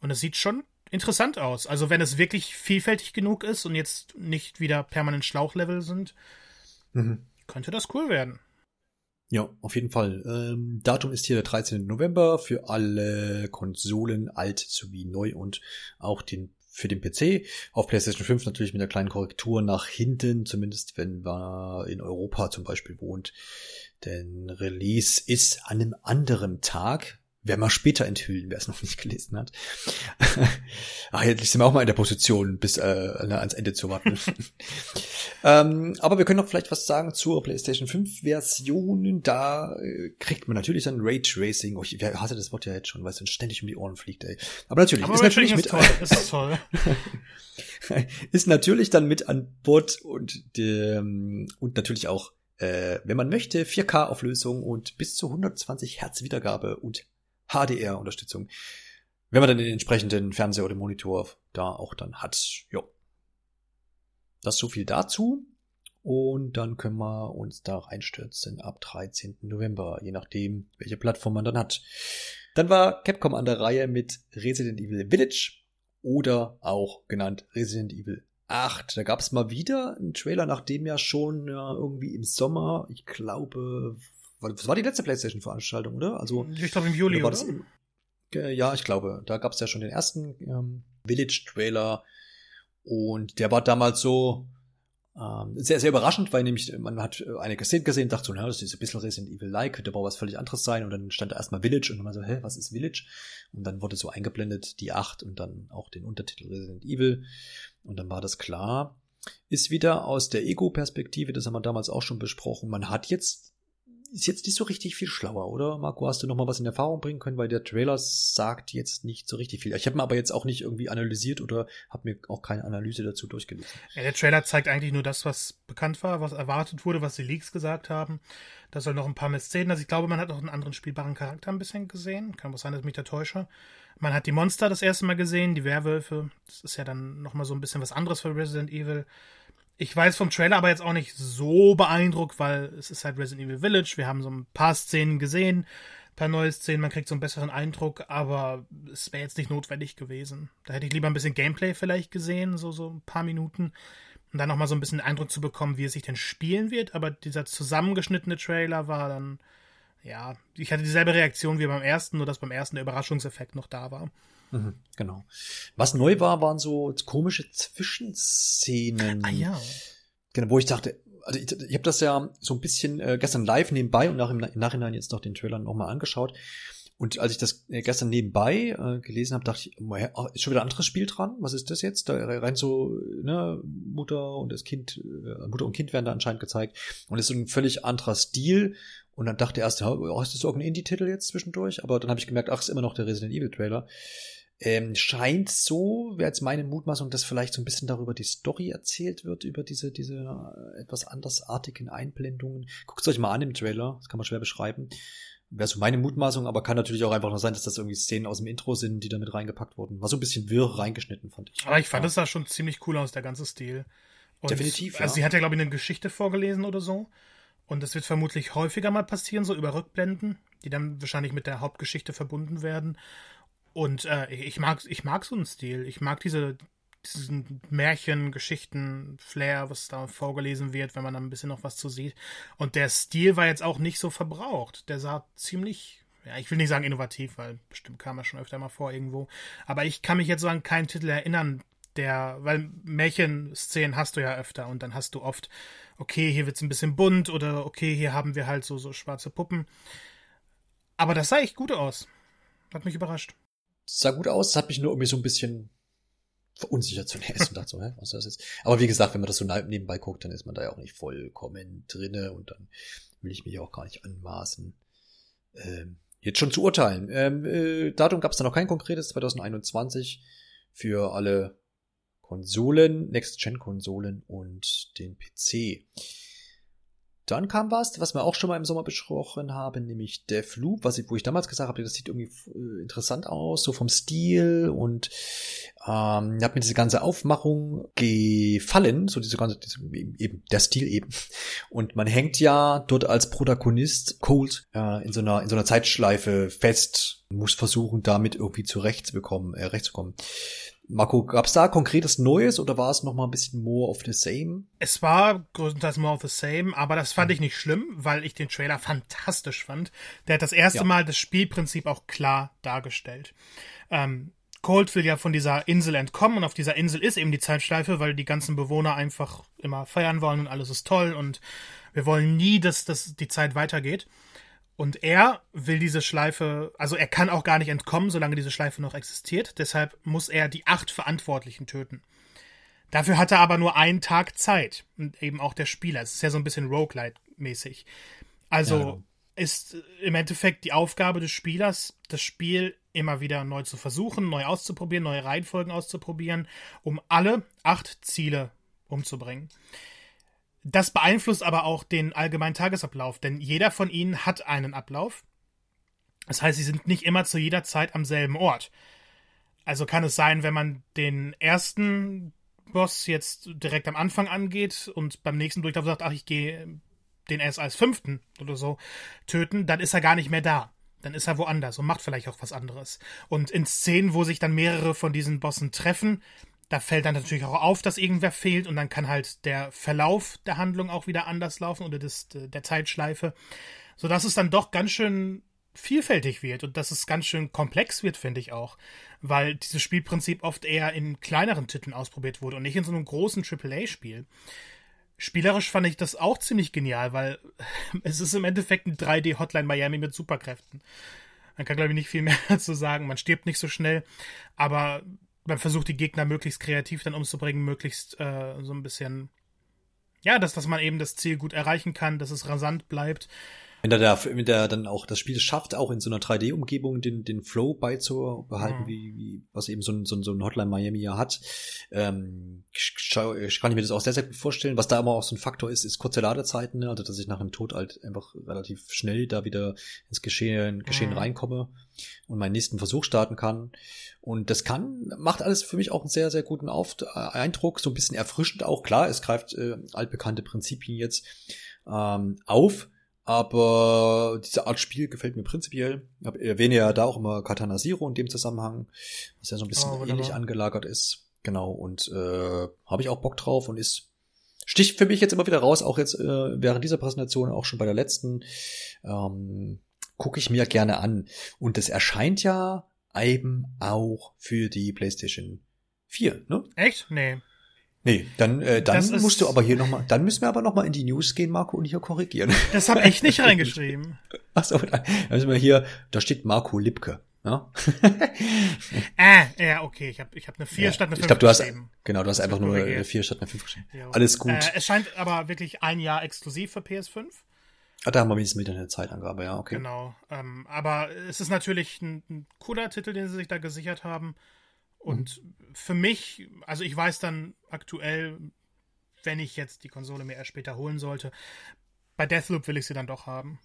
[SPEAKER 2] Und es sieht schon interessant aus. Also wenn es wirklich vielfältig genug ist und jetzt nicht wieder permanent Schlauchlevel sind, mhm. könnte das cool werden.
[SPEAKER 1] Ja, auf jeden Fall. Ähm, Datum ist hier der 13. November für alle Konsolen, alt sowie neu und auch den für den PC. Auf PlayStation 5 natürlich mit einer kleinen Korrektur nach hinten, zumindest wenn man in Europa zum Beispiel wohnt. Denn Release ist an einem anderen Tag, werden wir später enthüllen, wer es noch nicht gelesen hat. Ach, jetzt sind wir auch mal in der Position, bis äh, ans Ende zu warten. ähm, aber wir können noch vielleicht was sagen zur PlayStation 5 Version. Da äh, kriegt man natürlich dann Raytracing. Oh, ich hasse das Wort ja jetzt schon, weil es dann ständig um die Ohren fliegt. Ey. Aber natürlich aber ist natürlich ist mit. Toll. ist toll. ist natürlich dann mit an Bord und ähm, und natürlich auch äh, wenn man möchte, 4K-Auflösung und bis zu 120 Hertz Wiedergabe und HDR-Unterstützung. Wenn man dann den entsprechenden Fernseher oder Monitor da auch dann hat. Jo. Das so viel dazu. Und dann können wir uns da reinstürzen ab 13. November, je nachdem, welche Plattform man dann hat. Dann war Capcom an der Reihe mit Resident Evil Village oder auch genannt Resident Evil 8. Da gab es mal wieder einen Trailer, nachdem ja schon ja, irgendwie im Sommer, ich glaube, das war die letzte PlayStation-Veranstaltung, oder? Also
[SPEAKER 2] ich glaube im Juli, oder?
[SPEAKER 1] Im, ja, ich glaube, da gab es ja schon den ersten ähm, Village-Trailer und der war damals so ähm, sehr, sehr überraschend, weil nämlich man hat einige Szenen gesehen, dachte so, na, das ist ein bisschen Resident Evil-like, könnte aber was völlig anderes sein und dann stand da erstmal Village und dann war so, hä, was ist Village? Und dann wurde so eingeblendet die 8 und dann auch den Untertitel Resident Evil und dann war das klar. Ist wieder aus der Ego-Perspektive, das haben wir damals auch schon besprochen. Man hat jetzt ist jetzt nicht so richtig viel schlauer, oder? Marco, hast du noch mal was in Erfahrung bringen können, weil der Trailer sagt jetzt nicht so richtig viel. Ich habe mir aber jetzt auch nicht irgendwie analysiert oder habe mir auch keine Analyse dazu durchgelesen.
[SPEAKER 2] Ja, der Trailer zeigt eigentlich nur das, was bekannt war, was erwartet wurde, was die Leaks gesagt haben. Da soll noch ein paar mehr Szenen. Also ich glaube, man hat auch einen anderen spielbaren Charakter ein bisschen gesehen. Kann auch sein, dass ich mich da täusche. Man hat die Monster das erste Mal gesehen, die Werwölfe. Das ist ja dann noch mal so ein bisschen was anderes für Resident Evil. Ich weiß vom Trailer aber jetzt auch nicht so beeindruckt, weil es ist halt Resident Evil Village. Wir haben so ein paar Szenen gesehen, ein paar neue Szenen, man kriegt so einen besseren Eindruck, aber es wäre jetzt nicht notwendig gewesen. Da hätte ich lieber ein bisschen Gameplay vielleicht gesehen, so, so ein paar Minuten, um dann nochmal so ein bisschen Eindruck zu bekommen, wie es sich denn spielen wird. Aber dieser zusammengeschnittene Trailer war dann, ja, ich hatte dieselbe Reaktion wie beim ersten, nur dass beim ersten der Überraschungseffekt noch da war.
[SPEAKER 1] Mhm, genau. Was neu war, waren so komische Zwischenszenen.
[SPEAKER 2] Ah ja.
[SPEAKER 1] Genau, wo ich dachte, also ich, ich habe das ja so ein bisschen äh, gestern live nebenbei und nach, im, im Nachhinein jetzt noch den Trailer nochmal angeschaut. Und als ich das äh, gestern nebenbei äh, gelesen habe, dachte ich, oh, ist schon wieder ein anderes Spiel dran? Was ist das jetzt? Da rein so, ne, Mutter und das Kind, äh, Mutter und Kind werden da anscheinend gezeigt. Und es ist so ein völlig anderer Stil. Und dann dachte ich erst, oh, ist das irgendein Indie-Titel jetzt zwischendurch? Aber dann habe ich gemerkt, ach, ist immer noch der Resident Evil-Trailer. Ähm, scheint so, wäre jetzt meine Mutmaßung, dass vielleicht so ein bisschen darüber die Story erzählt wird, über diese, diese äh, etwas andersartigen Einblendungen. Guckt es euch mal an im Trailer, das kann man schwer beschreiben. Wäre so meine Mutmaßung, aber kann natürlich auch einfach nur sein, dass das irgendwie Szenen aus dem Intro sind, die damit reingepackt wurden. War so ein bisschen wirr reingeschnitten, fand ich.
[SPEAKER 2] Aber ich fand, es ja. sah schon ziemlich cool aus, der ganze Stil. Und Definitiv. Ja. Also sie hat ja, glaube ich, eine Geschichte vorgelesen oder so. Und das wird vermutlich häufiger mal passieren, so über Rückblenden, die dann wahrscheinlich mit der Hauptgeschichte verbunden werden. Und äh, ich mag ich mag so einen Stil. Ich mag diese diesen Märchen, Geschichten, Flair, was da vorgelesen wird, wenn man da ein bisschen noch was zu sieht. Und der Stil war jetzt auch nicht so verbraucht. Der sah ziemlich, ja, ich will nicht sagen innovativ, weil bestimmt kam er schon öfter mal vor irgendwo. Aber ich kann mich jetzt so an keinen Titel erinnern, der, weil Märchenszenen hast du ja öfter und dann hast du oft, okay, hier wird's ein bisschen bunt oder okay, hier haben wir halt so, so schwarze Puppen. Aber das sah echt gut aus. Hat mich überrascht
[SPEAKER 1] sah gut aus, das hat mich nur irgendwie so ein bisschen verunsichert zunächst und dachte so, hä, was ist das jetzt? Aber wie gesagt, wenn man das so nebenbei guckt, dann ist man da ja auch nicht vollkommen drinne und dann will ich mich auch gar nicht anmaßen, ähm, jetzt schon zu urteilen. Ähm, äh, Datum gab es da noch kein konkretes, 2021 für alle Konsolen, Next-Gen-Konsolen und den PC. Dann kam was, was wir auch schon mal im Sommer besprochen haben, nämlich Deathloop, was ich, wo ich damals gesagt habe, das sieht irgendwie äh, interessant aus, so vom Stil und ähm, hat mir diese ganze Aufmachung gefallen, so diese ganze, diese, eben der Stil eben. Und man hängt ja dort als Protagonist Cold äh, in so einer in so einer Zeitschleife fest, muss versuchen, damit irgendwie zurechtzubekommen, äh, rechtzukommen. Marco, gab es da konkretes Neues oder war es noch mal ein bisschen more of the same?
[SPEAKER 2] Es war größtenteils more of the same, aber das fand ich nicht schlimm, weil ich den Trailer fantastisch fand. Der hat das erste ja. Mal das Spielprinzip auch klar dargestellt. Ähm, Colt will ja von dieser Insel entkommen und auf dieser Insel ist eben die Zeitschleife, weil die ganzen Bewohner einfach immer feiern wollen und alles ist toll und wir wollen nie, dass, dass die Zeit weitergeht. Und er will diese Schleife, also er kann auch gar nicht entkommen, solange diese Schleife noch existiert. Deshalb muss er die acht Verantwortlichen töten. Dafür hat er aber nur einen Tag Zeit. Und eben auch der Spieler. Es ist ja so ein bisschen Roguelite-mäßig. Also ja. ist im Endeffekt die Aufgabe des Spielers, das Spiel immer wieder neu zu versuchen, neu auszuprobieren, neue Reihenfolgen auszuprobieren, um alle acht Ziele umzubringen. Das beeinflusst aber auch den allgemeinen Tagesablauf, denn jeder von ihnen hat einen Ablauf. Das heißt, sie sind nicht immer zu jeder Zeit am selben Ort. Also kann es sein, wenn man den ersten Boss jetzt direkt am Anfang angeht und beim nächsten Durchlauf sagt, ach, ich gehe den erst als fünften oder so töten, dann ist er gar nicht mehr da. Dann ist er woanders und macht vielleicht auch was anderes. Und in Szenen, wo sich dann mehrere von diesen Bossen treffen, da fällt dann natürlich auch auf, dass irgendwer fehlt und dann kann halt der Verlauf der Handlung auch wieder anders laufen oder des, der Zeitschleife, sodass es dann doch ganz schön vielfältig wird und dass es ganz schön komplex wird, finde ich auch, weil dieses Spielprinzip oft eher in kleineren Titeln ausprobiert wurde und nicht in so einem großen AAA-Spiel. Spielerisch fand ich das auch ziemlich genial, weil es ist im Endeffekt ein 3D-Hotline Miami mit Superkräften. Man kann, glaube ich, nicht viel mehr dazu sagen. Man stirbt nicht so schnell, aber man versucht die Gegner möglichst kreativ dann umzubringen, möglichst äh, so ein bisschen, ja, dass, dass man eben das Ziel gut erreichen kann, dass es rasant bleibt.
[SPEAKER 1] Wenn der, da, wenn der dann auch das Spiel schafft, auch in so einer 3D-Umgebung den, den Flow beizubehalten, mhm. wie, wie was eben so ein, so ein, so ein Hotline Miami ja hat, ähm, kann ich mir das auch sehr, sehr gut vorstellen. Was da aber auch so ein Faktor ist, ist kurze Ladezeiten, ne? also dass ich nach einem Tod halt einfach relativ schnell da wieder ins Geschehen, Geschehen mhm. reinkomme und meinen nächsten Versuch starten kann. Und das kann, macht alles für mich auch einen sehr, sehr guten Auf Eindruck, so ein bisschen erfrischend auch. Klar, es greift äh, altbekannte Prinzipien jetzt ähm, auf, aber diese Art Spiel gefällt mir prinzipiell. Ich erwähne ja da auch immer Katana Zero in dem Zusammenhang, was ja so ein bisschen oh, ähnlich angelagert ist. Genau, und äh, habe ich auch Bock drauf und ist sticht für mich jetzt immer wieder raus, auch jetzt äh, während dieser Präsentation, auch schon bei der letzten, ähm, gucke ich mir gerne an. Und es erscheint ja eben auch für die PlayStation 4, ne?
[SPEAKER 2] Echt? Nee.
[SPEAKER 1] Nee, dann, äh, dann musst du aber hier nochmal, dann müssen wir aber nochmal in die News gehen, Marco, und hier korrigieren.
[SPEAKER 2] Das habe ich nicht reingeschrieben.
[SPEAKER 1] Ach so, dann müssen wir hier, da steht Marco Lipke. Ja?
[SPEAKER 2] äh, ja, okay, ich habe ich hab eine 4 ja, statt eine 5
[SPEAKER 1] Ich glaube, du hast, genau, du hast einfach nur eine 4 statt eine 5 geschrieben. Ja. Alles gut. Äh,
[SPEAKER 2] es scheint aber wirklich ein Jahr exklusiv für PS5.
[SPEAKER 1] Ah, da haben wir wenigstens wieder eine Zeitangabe, ja, okay.
[SPEAKER 2] Genau, ähm, aber es ist natürlich ein, ein cooler Titel, den sie sich da gesichert haben. Und mhm. für mich, also ich weiß dann aktuell, wenn ich jetzt die Konsole mir erst später holen sollte, bei Deathloop will ich sie dann doch haben.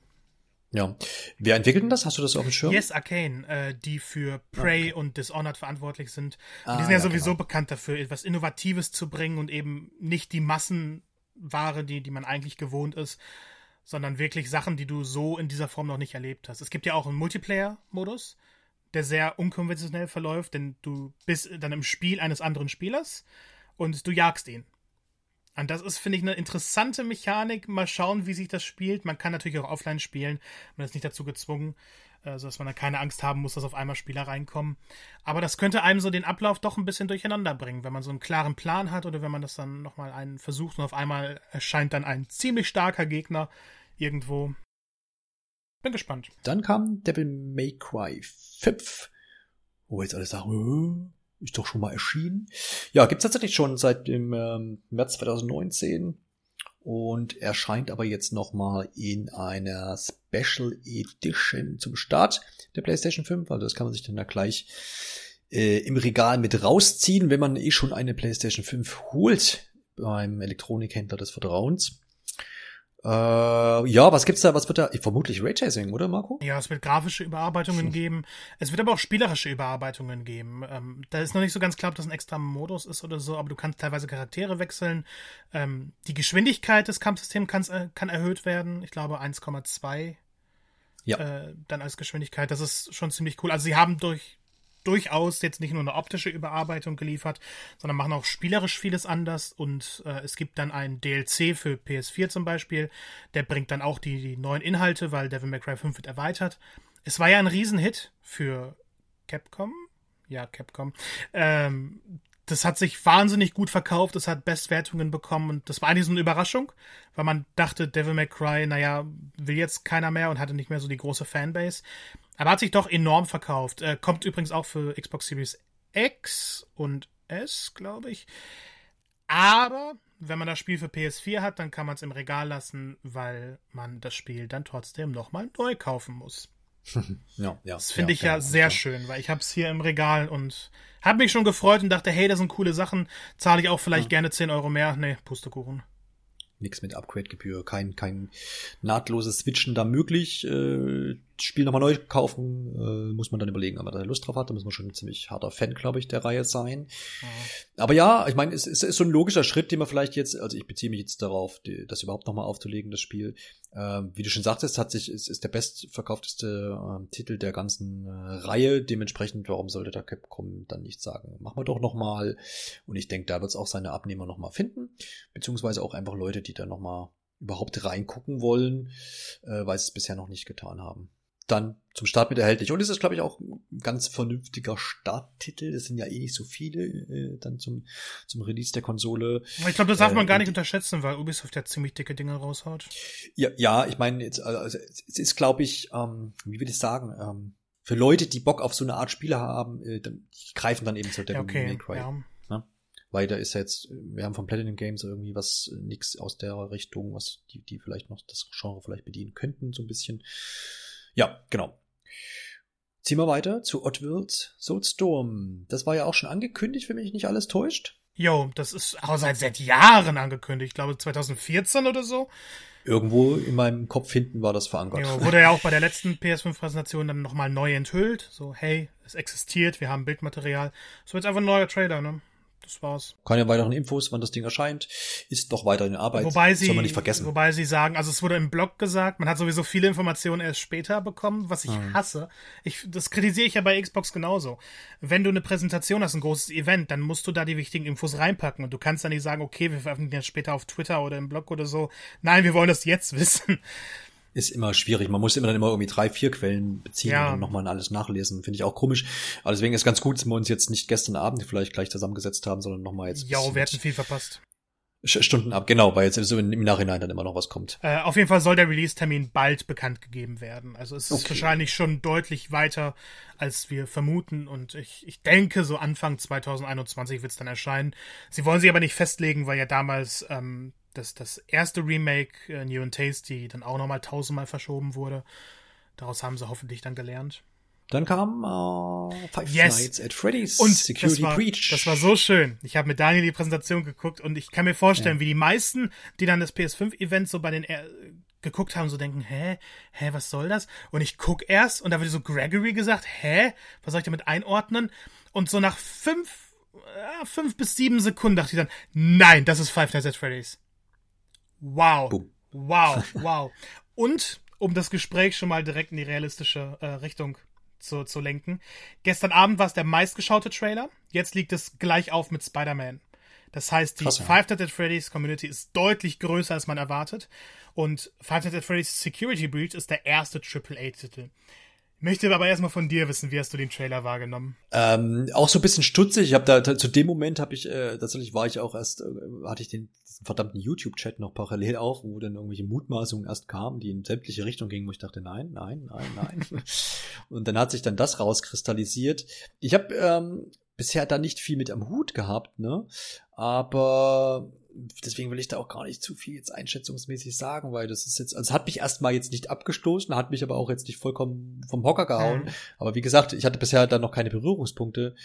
[SPEAKER 1] Ja. Wer entwickelt denn das? Hast du das auf dem Schirm?
[SPEAKER 2] Yes Arcane, äh, die für Prey okay. und Dishonored verantwortlich sind. Ah, die sind ja, ja sowieso genau. bekannt dafür, etwas Innovatives zu bringen und eben nicht die Massenware, die, die man eigentlich gewohnt ist, sondern wirklich Sachen, die du so in dieser Form noch nicht erlebt hast. Es gibt ja auch einen Multiplayer-Modus der sehr unkonventionell verläuft, denn du bist dann im Spiel eines anderen Spielers und du jagst ihn. Und das ist, finde ich, eine interessante Mechanik. Mal schauen, wie sich das spielt. Man kann natürlich auch offline spielen. Man ist nicht dazu gezwungen, äh, sodass man da keine Angst haben muss, dass auf einmal Spieler reinkommen. Aber das könnte einem so den Ablauf doch ein bisschen durcheinander bringen, wenn man so einen klaren Plan hat oder wenn man das dann nochmal einen versucht und auf einmal erscheint dann ein ziemlich starker Gegner irgendwo. Bin gespannt.
[SPEAKER 1] Dann kam Devil May Cry 5. Wo jetzt alle sagen, ist doch schon mal erschienen. Ja, gibt's tatsächlich schon seit dem ähm, März 2019 und erscheint aber jetzt nochmal in einer Special Edition zum Start der PlayStation 5. Also das kann man sich dann da gleich äh, im Regal mit rausziehen, wenn man eh schon eine PlayStation 5 holt beim Elektronikhändler des Vertrauens. Äh, ja, was gibt's da? Was wird da? Vermutlich Raytracing, oder Marco?
[SPEAKER 2] Ja, es wird grafische Überarbeitungen hm. geben. Es wird aber auch spielerische Überarbeitungen geben. Ähm, da ist noch nicht so ganz klar, ob das ein extra Modus ist oder so, aber du kannst teilweise Charaktere wechseln. Ähm, die Geschwindigkeit des Kampfsystems kann, äh, kann erhöht werden. Ich glaube 1,2 ja. Äh, dann als Geschwindigkeit. Das ist schon ziemlich cool. Also sie haben durch durchaus jetzt nicht nur eine optische Überarbeitung geliefert, sondern machen auch spielerisch vieles anders und äh, es gibt dann einen DLC für PS4 zum Beispiel, der bringt dann auch die, die neuen Inhalte, weil Devil May Cry 5 wird erweitert. Es war ja ein Riesenhit für Capcom. Ja, Capcom. Ähm, das hat sich wahnsinnig gut verkauft, es hat Bestwertungen bekommen und das war eigentlich so eine Überraschung, weil man dachte, Devil May Cry, naja, will jetzt keiner mehr und hatte nicht mehr so die große Fanbase. Aber hat sich doch enorm verkauft. Äh, kommt übrigens auch für Xbox Series X und S, glaube ich. Aber wenn man das Spiel für PS4 hat, dann kann man es im Regal lassen, weil man das Spiel dann trotzdem nochmal neu kaufen muss. ja, ja, das finde ja, ich ja, ja sehr ja. schön, weil ich habe es hier im Regal und habe mich schon gefreut und dachte, hey, das sind coole Sachen, zahle ich auch vielleicht gerne 10 Euro mehr. Nee, Pustekuchen
[SPEAKER 1] nichts mit Upgrade-Gebühr, kein, kein nahtloses Switchen da möglich. Äh, Spiel nochmal neu kaufen, äh, muss man dann überlegen, ob man da Lust drauf hat. Da muss man schon ein ziemlich harter Fan, glaube ich, der Reihe sein. Mhm. Aber ja, ich meine, es, es, ist so ein logischer Schritt, den man vielleicht jetzt, also ich beziehe mich jetzt darauf, die, das überhaupt nochmal aufzulegen, das Spiel. Äh, wie du schon sagtest, hat sich, ist, ist der bestverkaufteste äh, Titel der ganzen äh, Reihe. Dementsprechend, warum sollte da Capcom dann nicht sagen, machen wir doch nochmal. Und ich denke, da wird es auch seine Abnehmer nochmal finden. Beziehungsweise auch einfach Leute, die da nochmal überhaupt reingucken wollen, äh, weil sie es bisher noch nicht getan haben dann zum Start mit erhältlich. Und es ist, glaube ich, auch ein ganz vernünftiger Starttitel. Das sind ja eh nicht so viele äh, dann zum, zum Release der Konsole.
[SPEAKER 2] Ich glaube, das darf man äh, gar nicht unterschätzen, weil Ubisoft ja ziemlich dicke Dinge raushaut.
[SPEAKER 1] Ja, ja ich meine, jetzt, also, es ist, glaube ich, ähm, wie will ich sagen, ähm, für Leute, die Bock auf so eine Art Spiele haben, äh, dann, die greifen dann eben zu Devil ja, okay, May Cry. Ja. Ne? Weiter ist jetzt, wir haben von Platinum Games irgendwie was, nix aus der Richtung, was die, die vielleicht noch das Genre vielleicht bedienen könnten, so ein bisschen. Ja, genau. Ziehen wir weiter zu Oddworld Soulstorm. Das war ja auch schon angekündigt, wenn mich nicht alles täuscht.
[SPEAKER 2] Jo, das ist auch seit, seit Jahren angekündigt. Ich glaube 2014 oder so.
[SPEAKER 1] Irgendwo in meinem Kopf hinten war das verankert.
[SPEAKER 2] Jo, wurde ja auch bei der letzten PS5-Präsentation dann nochmal neu enthüllt. So, hey, es existiert, wir haben Bildmaterial. So jetzt einfach ein neuer Trailer, ne? Das war's.
[SPEAKER 1] Keine weiteren Infos, wann das Ding erscheint. Ist doch weiter in Arbeit.
[SPEAKER 2] Wobei sie,
[SPEAKER 1] Soll man nicht vergessen.
[SPEAKER 2] Wobei sie sagen, also es wurde im Blog gesagt, man hat sowieso viele Informationen erst später bekommen, was ich
[SPEAKER 1] Mhm.
[SPEAKER 2] hasse. Ich, das kritisiere ich ja bei Xbox genauso. Wenn du eine Präsentation hast, ein großes Event, dann musst du da die wichtigen Infos reinpacken und du kannst dann nicht sagen, okay, wir veröffentlichen das später auf Twitter oder im Blog oder so. Nein, wir wollen das jetzt wissen.
[SPEAKER 1] Ist immer schwierig. Man muss immer dann immer irgendwie drei, vier Quellen beziehen
[SPEAKER 2] Ja.
[SPEAKER 1] und nochmal alles nachlesen. Finde ich auch komisch. Aber deswegen ist ganz gut, dass wir uns jetzt nicht gestern Abend vielleicht gleich zusammengesetzt haben, sondern nochmal jetzt
[SPEAKER 2] Ja, wir hätten viel verpasst.
[SPEAKER 1] Stunden ab. Genau, weil jetzt so im Nachhinein dann immer noch was kommt.
[SPEAKER 2] Äh, auf jeden Fall soll der Release-Termin bald bekannt gegeben werden. Also es ist
[SPEAKER 1] Okay.
[SPEAKER 2] wahrscheinlich schon deutlich weiter, als wir vermuten. Und ich, ich denke, so Anfang 2021 wird es dann erscheinen. Sie wollen sich aber nicht festlegen, weil ja damals ähm, das, das erste Remake, äh, New and Tasty, dann auch nochmal tausendmal verschoben wurde. Daraus haben sie hoffentlich dann gelernt.
[SPEAKER 1] Dann kam äh, Five
[SPEAKER 2] Yes.
[SPEAKER 1] Nights at Freddy's
[SPEAKER 2] Und
[SPEAKER 1] Security
[SPEAKER 2] das war,
[SPEAKER 1] Breach.
[SPEAKER 2] das war so schön. Ich habe mit Daniel die Präsentation geguckt und ich kann mir vorstellen, wie die meisten, die dann das PS5-Event so bei den äh, geguckt haben, so denken, hä, hä, was soll das? Und ich guck erst und da wird so Gregory gesagt, hä, was soll ich damit einordnen? Und so nach fünf, äh, fünf bis sieben Sekunden dachte ich dann, nein, das ist Five Nights at Freddy's. Wow.
[SPEAKER 1] Boom.
[SPEAKER 2] Wow, wow. Und um das Gespräch schon mal direkt in die realistische äh, Richtung zu, zu lenken. Gestern Abend war es der meistgeschaute Trailer. Jetzt liegt es gleich auf mit Spider-Man. Das heißt, die
[SPEAKER 1] Krass, ja.
[SPEAKER 2] Five Nights at Freddy's Community ist deutlich größer, als man erwartet. Und Five Nights at Freddy's Security Breach ist der erste AAA-Titel. Möchte aber erstmal von dir wissen, wie hast du den Trailer wahrgenommen?
[SPEAKER 1] Ähm, auch so ein bisschen stutzig. Ich habe da zu dem Moment habe ich äh, tatsächlich war ich auch erst äh, hatte ich den diesen verdammten YouTube-Chat noch parallel auf, wo dann irgendwelche Mutmaßungen erst kamen, die in sämtliche Richtungen gingen, wo ich dachte, nein, nein, nein, nein. Und dann hat sich dann das rauskristallisiert. Ich habe ähm, bisher da nicht viel mit am Hut gehabt, ne? Aber deswegen will ich da auch gar nicht zu viel jetzt einschätzungsmäßig sagen, weil das ist jetzt, also es hat mich erstmal jetzt nicht abgestoßen, hat mich aber auch jetzt nicht vollkommen vom Hocker gehauen.
[SPEAKER 2] Mhm.
[SPEAKER 1] Aber wie gesagt, ich hatte bisher da noch keine Berührungspunkte.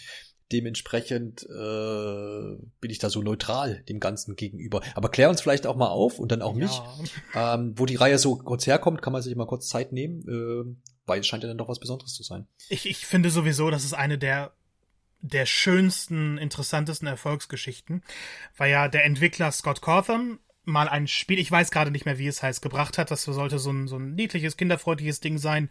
[SPEAKER 1] Dementsprechend äh, bin ich da so neutral dem Ganzen gegenüber. Aber klär uns vielleicht auch mal auf und dann auch mich,
[SPEAKER 2] Ja.
[SPEAKER 1] ähm, wo die Reihe so kurz herkommt, kann man sich mal kurz Zeit nehmen, äh, weil es scheint ja dann doch was Besonderes zu sein.
[SPEAKER 2] Ich, ich finde sowieso, das ist eine der, der schönsten, interessantesten Erfolgsgeschichten, weil ja der Entwickler Scott Cawthon mal ein Spiel, ich weiß gerade nicht mehr, wie es heißt, gebracht hat. Das sollte so ein, so ein niedliches, kinderfreundliches Ding sein.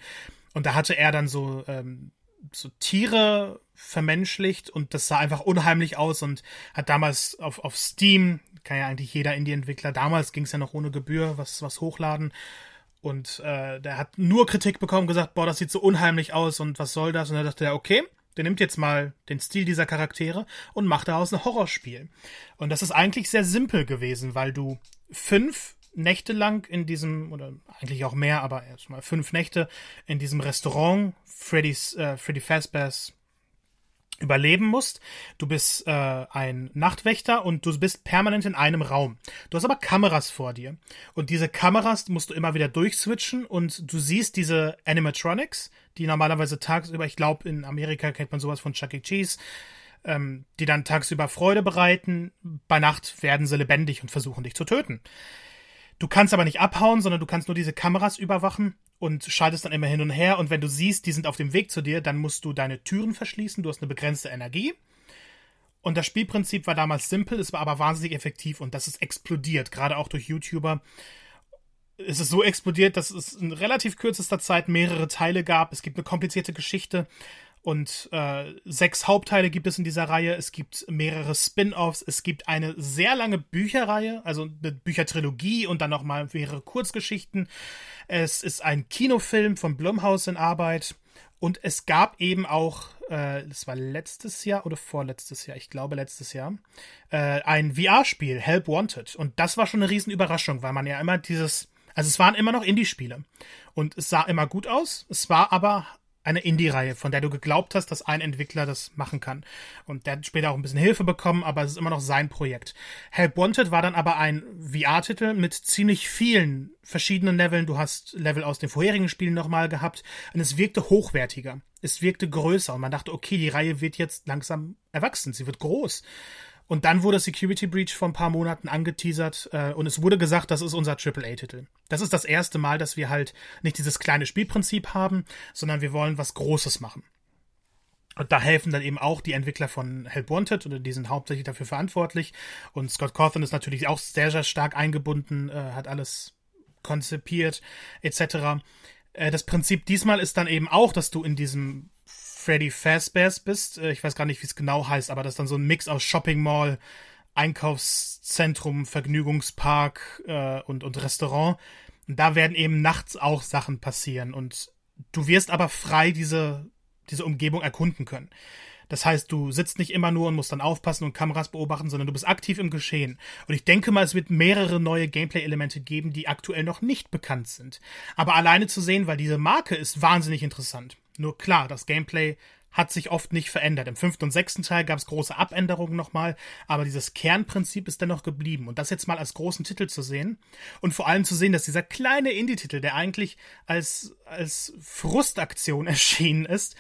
[SPEAKER 2] Und da hatte er dann so, ähm, so Tiere vermenschlicht und das sah einfach unheimlich aus und hat damals auf, auf Steam, kann ja eigentlich jeder Indie-Entwickler, damals ging es ja noch ohne Gebühr, was, was hochladen. Und äh, der hat nur Kritik bekommen, gesagt, boah, das sieht so unheimlich aus und was soll das? Und da dachte er, okay, der nimmt jetzt mal den Stil dieser Charaktere und macht daraus ein Horrorspiel. Und das ist eigentlich sehr simpel gewesen, weil du fünf Nächte lang in diesem, oder eigentlich auch mehr, aber erstmal fünf Nächte in diesem Restaurant Freddy's, äh, Freddy Fazbear's überleben musst. Du bist äh, ein Nachtwächter und du bist permanent in einem Raum. Du hast aber Kameras vor dir. Und diese Kameras musst du immer wieder durchswitchen und du siehst diese Animatronics, die normalerweise tagsüber, ich glaube, in Amerika kennt man sowas von Chuck E. Cheese, ähm, die dann tagsüber Freude bereiten. Bei Nacht werden sie lebendig und versuchen dich zu töten. Du kannst aber nicht abhauen, sondern du kannst nur diese Kameras überwachen und schaltest dann immer hin und her. Und wenn du siehst, die sind auf dem Weg zu dir, dann musst du deine Türen verschließen. Du hast eine begrenzte Energie. Und das Spielprinzip war damals simpel, es war aber wahnsinnig effektiv und das ist explodiert, gerade auch durch YouTuber. Es ist so explodiert, dass es in relativ kürzester Zeit mehrere Teile gab. Es gibt eine komplizierte Geschichte und äh, sechs Hauptteile gibt es in dieser Reihe. Es gibt mehrere Spin-offs. Es gibt eine sehr lange Bücherreihe, also eine Büchertrilogie und dann noch mal mehrere Kurzgeschichten. Es ist ein Kinofilm von Blumhouse in Arbeit. Und es gab eben auch, äh, das war letztes Jahr oder vorletztes Jahr, ich glaube letztes Jahr, äh, ein VR-Spiel, Help Wanted. Und das war schon eine riesen Überraschung, weil man ja immer dieses, also es waren immer noch Indie-Spiele. Und es sah immer gut aus, es war aber eine Indie-Reihe, von der du geglaubt hast, dass ein Entwickler das machen kann. Und der hat später auch ein bisschen Hilfe bekommen, aber es ist immer noch sein Projekt. Help Wanted war dann aber ein VR-Titel mit ziemlich vielen verschiedenen Leveln. Du hast Level aus den vorherigen Spielen nochmal gehabt und es wirkte hochwertiger. Es wirkte größer und man dachte, okay, die Reihe wird jetzt langsam erwachsen, sie wird groß. Und dann wurde Security Breach vor ein paar Monaten angeteasert äh, und es wurde gesagt, das ist unser AAA-Titel. Das ist das erste Mal, dass wir halt nicht dieses kleine Spielprinzip haben, sondern wir wollen was Großes machen. Und da helfen dann eben auch die Entwickler von Help Wanted oder die sind hauptsächlich dafür verantwortlich. Und Scott Cawthon ist natürlich auch sehr, sehr stark eingebunden, äh, hat alles konzipiert etc. Äh, das Prinzip diesmal ist dann eben auch, dass du in diesem Freddy Fazbear's bist. Äh, ich weiß gar nicht, wie es genau heißt, aber das ist dann so ein Mix aus Shopping Mall, Einkaufszentrum, Vergnügungspark äh, und, und Restaurant. Und da werden eben nachts auch Sachen passieren und du wirst aber frei diese, diese Umgebung erkunden können. Das heißt, du sitzt nicht immer nur und musst dann aufpassen und Kameras beobachten, sondern du bist aktiv im Geschehen. Und ich denke mal, es wird mehrere neue Gameplay-Elemente geben, die aktuell noch nicht bekannt sind. Aber alleine zu sehen, weil diese Marke ist wahnsinnig interessant. Nur klar, das Gameplay hat sich oft nicht verändert. Im fünften und sechsten Teil gab es große Abänderungen nochmal, aber dieses Kernprinzip ist dennoch geblieben. Und das jetzt mal als großen Titel zu sehen und vor allem zu sehen, dass dieser kleine Indie-Titel, der eigentlich als, als Frustaktion erschienen ist,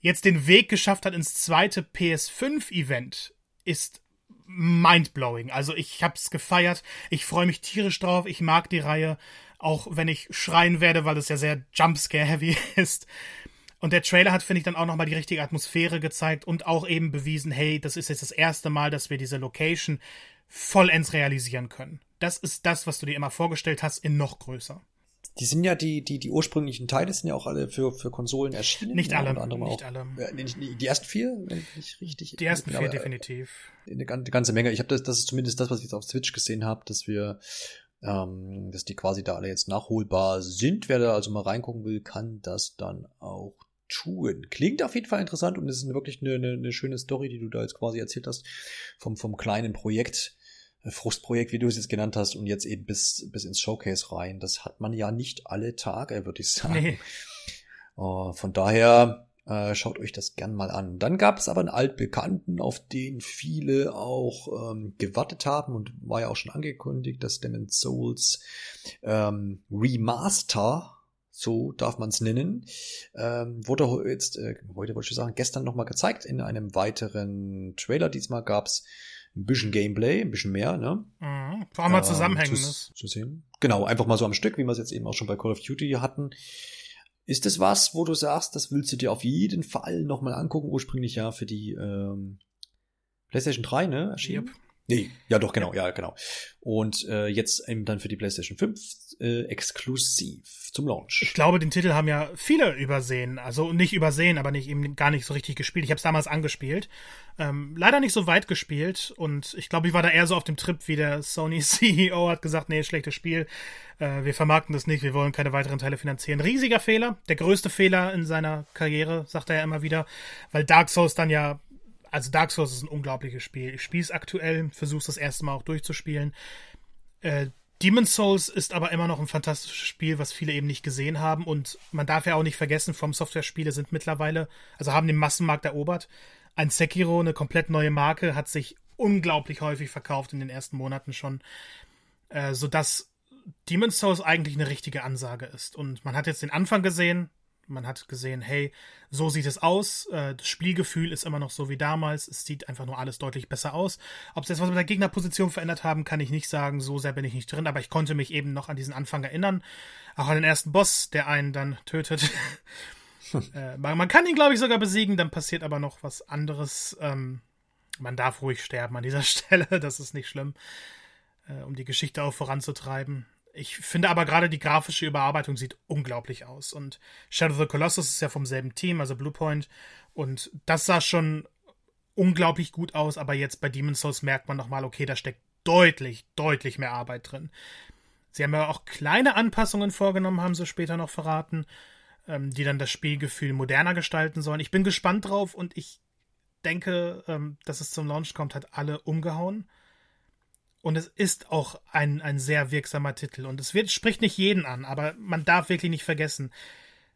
[SPEAKER 2] jetzt den Weg geschafft hat ins zweite PS5-Event, ist mindblowing. Also ich hab's gefeiert, ich freue mich tierisch drauf, ich mag die Reihe, auch wenn ich schreien werde, weil es ja sehr Jumpscare-heavy ist. Und der Trailer hat, finde ich, dann auch nochmal die richtige Atmosphäre gezeigt und auch eben bewiesen, hey, das ist jetzt das erste Mal, dass wir diese Location vollends realisieren können. Das ist das, was du dir immer vorgestellt hast, in noch größer.
[SPEAKER 1] Die sind ja die, die, die ursprünglichen Teile sind ja auch alle für, für Konsolen erschienen.
[SPEAKER 2] Nicht alle.
[SPEAKER 1] Ja, nicht
[SPEAKER 2] auch, alle.
[SPEAKER 1] Äh, die ersten vier, wenn ich richtig.
[SPEAKER 2] Die ersten vier, definitiv.
[SPEAKER 1] Eine, eine ganze Menge. Ich habe das, das ist zumindest das, was ich jetzt auf Switch gesehen habe, dass wir ähm, dass die quasi da alle jetzt nachholbar sind. Wer da also mal reingucken will, kann das dann auch tun. Klingt auf jeden Fall interessant und es ist wirklich eine, eine, eine schöne Story, die du da jetzt quasi erzählt hast, vom, vom kleinen Projekt, äh, Frustprojekt, wie du es jetzt genannt hast, und jetzt eben bis, bis ins Showcase rein. Das hat man ja nicht alle Tage, würde ich sagen. Nee. Uh, von daher äh, schaut euch das gern mal an. Dann gab es aber einen altbekannten, auf den viele auch ähm, gewartet haben und war ja auch schon angekündigt, dass Demon's Souls ähm, Remaster so darf man es nennen, ähm, wurde jetzt, äh, heute wollte ich sagen, gestern nochmal gezeigt in einem weiteren Trailer. Diesmal gab's ein bisschen Gameplay, ein bisschen mehr, ne?
[SPEAKER 2] Mhm, vor allem mal ähm, zusammenhängendes.
[SPEAKER 1] Zu, zu sehen. Genau, einfach mal so am Stück, wie wir es jetzt eben auch schon bei Call of Duty hatten. Ist das was, wo du sagst, das willst du dir auf jeden Fall nochmal angucken? Ursprünglich ja für die ähm, PlayStation 3, ne? Erschienen? Yep. Nee, ja doch, genau, ja, genau. Und äh, jetzt eben dann für die PlayStation 5 äh, exklusiv zum Launch.
[SPEAKER 2] Ich glaube, den Titel haben ja viele übersehen. Also nicht übersehen, aber nicht eben gar nicht so richtig gespielt. Ich habe es damals angespielt. Ähm, leider nicht so weit gespielt. Und ich glaube, ich war da eher so auf dem Trip, wie der Sony CEO hat gesagt, nee, schlechtes Spiel. Äh, wir vermarkten das nicht, wir wollen keine weiteren Teile finanzieren. Riesiger Fehler. Der größte Fehler in seiner Karriere, sagt er ja immer wieder. Weil Dark Souls dann ja also Dark Souls ist ein unglaubliches Spiel. Ich spiele es aktuell, versuche es das erste Mal auch durchzuspielen. Äh, Demon's Souls ist aber immer noch ein fantastisches Spiel, was viele eben nicht gesehen haben. Und man darf ja auch nicht vergessen, From Software-Spiele sind mittlerweile, also haben den Massenmarkt erobert. Ein Sekiro, eine komplett neue Marke, hat sich unglaublich häufig verkauft in den ersten Monaten schon. Äh, sodass Demon's Souls eigentlich eine richtige Ansage ist. Und man hat jetzt den Anfang gesehen, man hat gesehen, hey, so sieht es aus. Äh, das Spielgefühl ist immer noch so wie damals. Es sieht einfach nur alles deutlich besser aus. Ob sie jetzt was mit der Gegnerposition verändert haben, kann ich nicht sagen. So sehr bin ich nicht drin, aber ich konnte mich eben noch an diesen Anfang erinnern. Auch an den ersten Boss, der einen dann tötet. äh, man, man, kann ihn, glaube ich, sogar besiegen, dann passiert aber noch was anderes. Ähm, man darf ruhig sterben an dieser Stelle, das ist nicht schlimm, äh, um die Geschichte auch voranzutreiben. Ich finde aber gerade die grafische Überarbeitung sieht unglaublich aus. Und Shadow of the Colossus ist ja vom selben Team, also Bluepoint. Und das sah schon unglaublich gut aus, aber jetzt bei Demon's Souls merkt man nochmal, okay, da steckt deutlich, deutlich mehr Arbeit drin. Sie haben ja auch kleine Anpassungen vorgenommen, haben sie später noch verraten, ähm, die dann das Spielgefühl moderner gestalten sollen. Ich bin gespannt drauf und ich denke, ähm, dass es zum Launch kommt, hat alle umgehauen. Und es ist auch ein, ein sehr wirksamer Titel. Und es wird, spricht nicht jeden an, aber man darf wirklich nicht vergessen.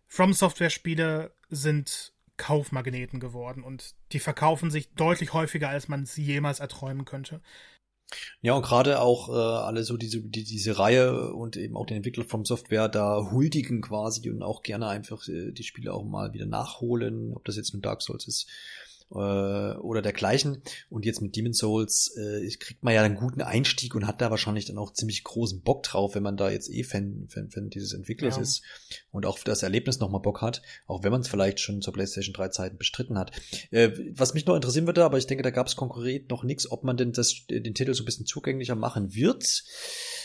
[SPEAKER 2] From Software Spiele sind Kaufmagneten geworden und die verkaufen sich deutlich häufiger, als man es jemals erträumen könnte.
[SPEAKER 1] Ja, und gerade auch äh, alle so diese, die, diese Reihe und eben auch den Entwickler vom Software da huldigen quasi und auch gerne einfach äh, die Spiele auch mal wieder nachholen, ob das jetzt nun Dark Souls ist äh, oder dergleichen. Und jetzt mit Demon Souls äh, kriegt man ja einen guten Einstieg und hat da wahrscheinlich dann auch ziemlich großen Bock drauf, wenn man da jetzt eh Fan, Fan, Fan dieses Entwicklers ja. ist und auch für das Erlebnis nochmal Bock hat, auch wenn man es vielleicht schon zur PlayStation 3 Zeiten bestritten hat. Äh, was mich noch interessieren würde, aber ich denke, da gab es konkurrent noch nichts, ob man denn das, den Titel so ein bisschen zugänglicher machen wird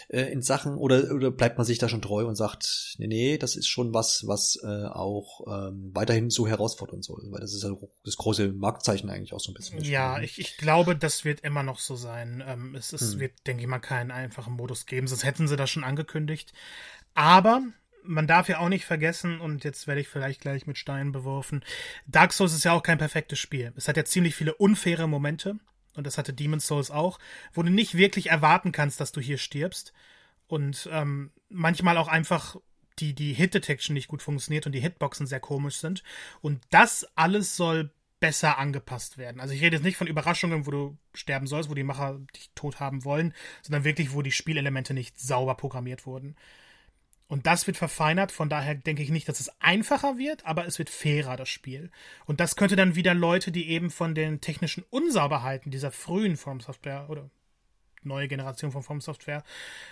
[SPEAKER 1] äh, in Sachen oder, oder bleibt man sich da schon treu und sagt, nee, nee, das ist schon was, was äh, auch ähm, weiterhin so herausfordern soll, weil das ist ja das große Marktzeichen eigentlich auch so ein bisschen.
[SPEAKER 2] Ja, ich, ich glaube, das wird immer noch so sein. Ähm, es es hm. wird, denke ich mal, keinen einfachen Modus geben, sonst hätten sie das schon angekündigt. Aber man darf ja auch nicht vergessen, und jetzt werde ich vielleicht gleich mit Steinen beworfen, Dark Souls ist ja auch kein perfektes Spiel. Es hat ja ziemlich viele unfaire Momente und das hatte Demon's Souls auch, wo du nicht wirklich erwarten kannst, dass du hier stirbst. Und ähm, manchmal auch einfach die, die Hit-Detection nicht gut funktioniert und die Hitboxen sehr komisch sind. Und das alles soll besser angepasst werden. Also ich rede jetzt nicht von Überraschungen, wo du sterben sollst, wo die Macher dich tot haben wollen, sondern wirklich, wo die Spielelemente nicht sauber programmiert wurden. Und das wird verfeinert, von daher denke ich nicht, dass es einfacher wird, aber es wird fairer, das Spiel. Und das könnte dann wieder Leute, die eben von den technischen Unsauberheiten dieser frühen Form Software oder neue Generation von Form Software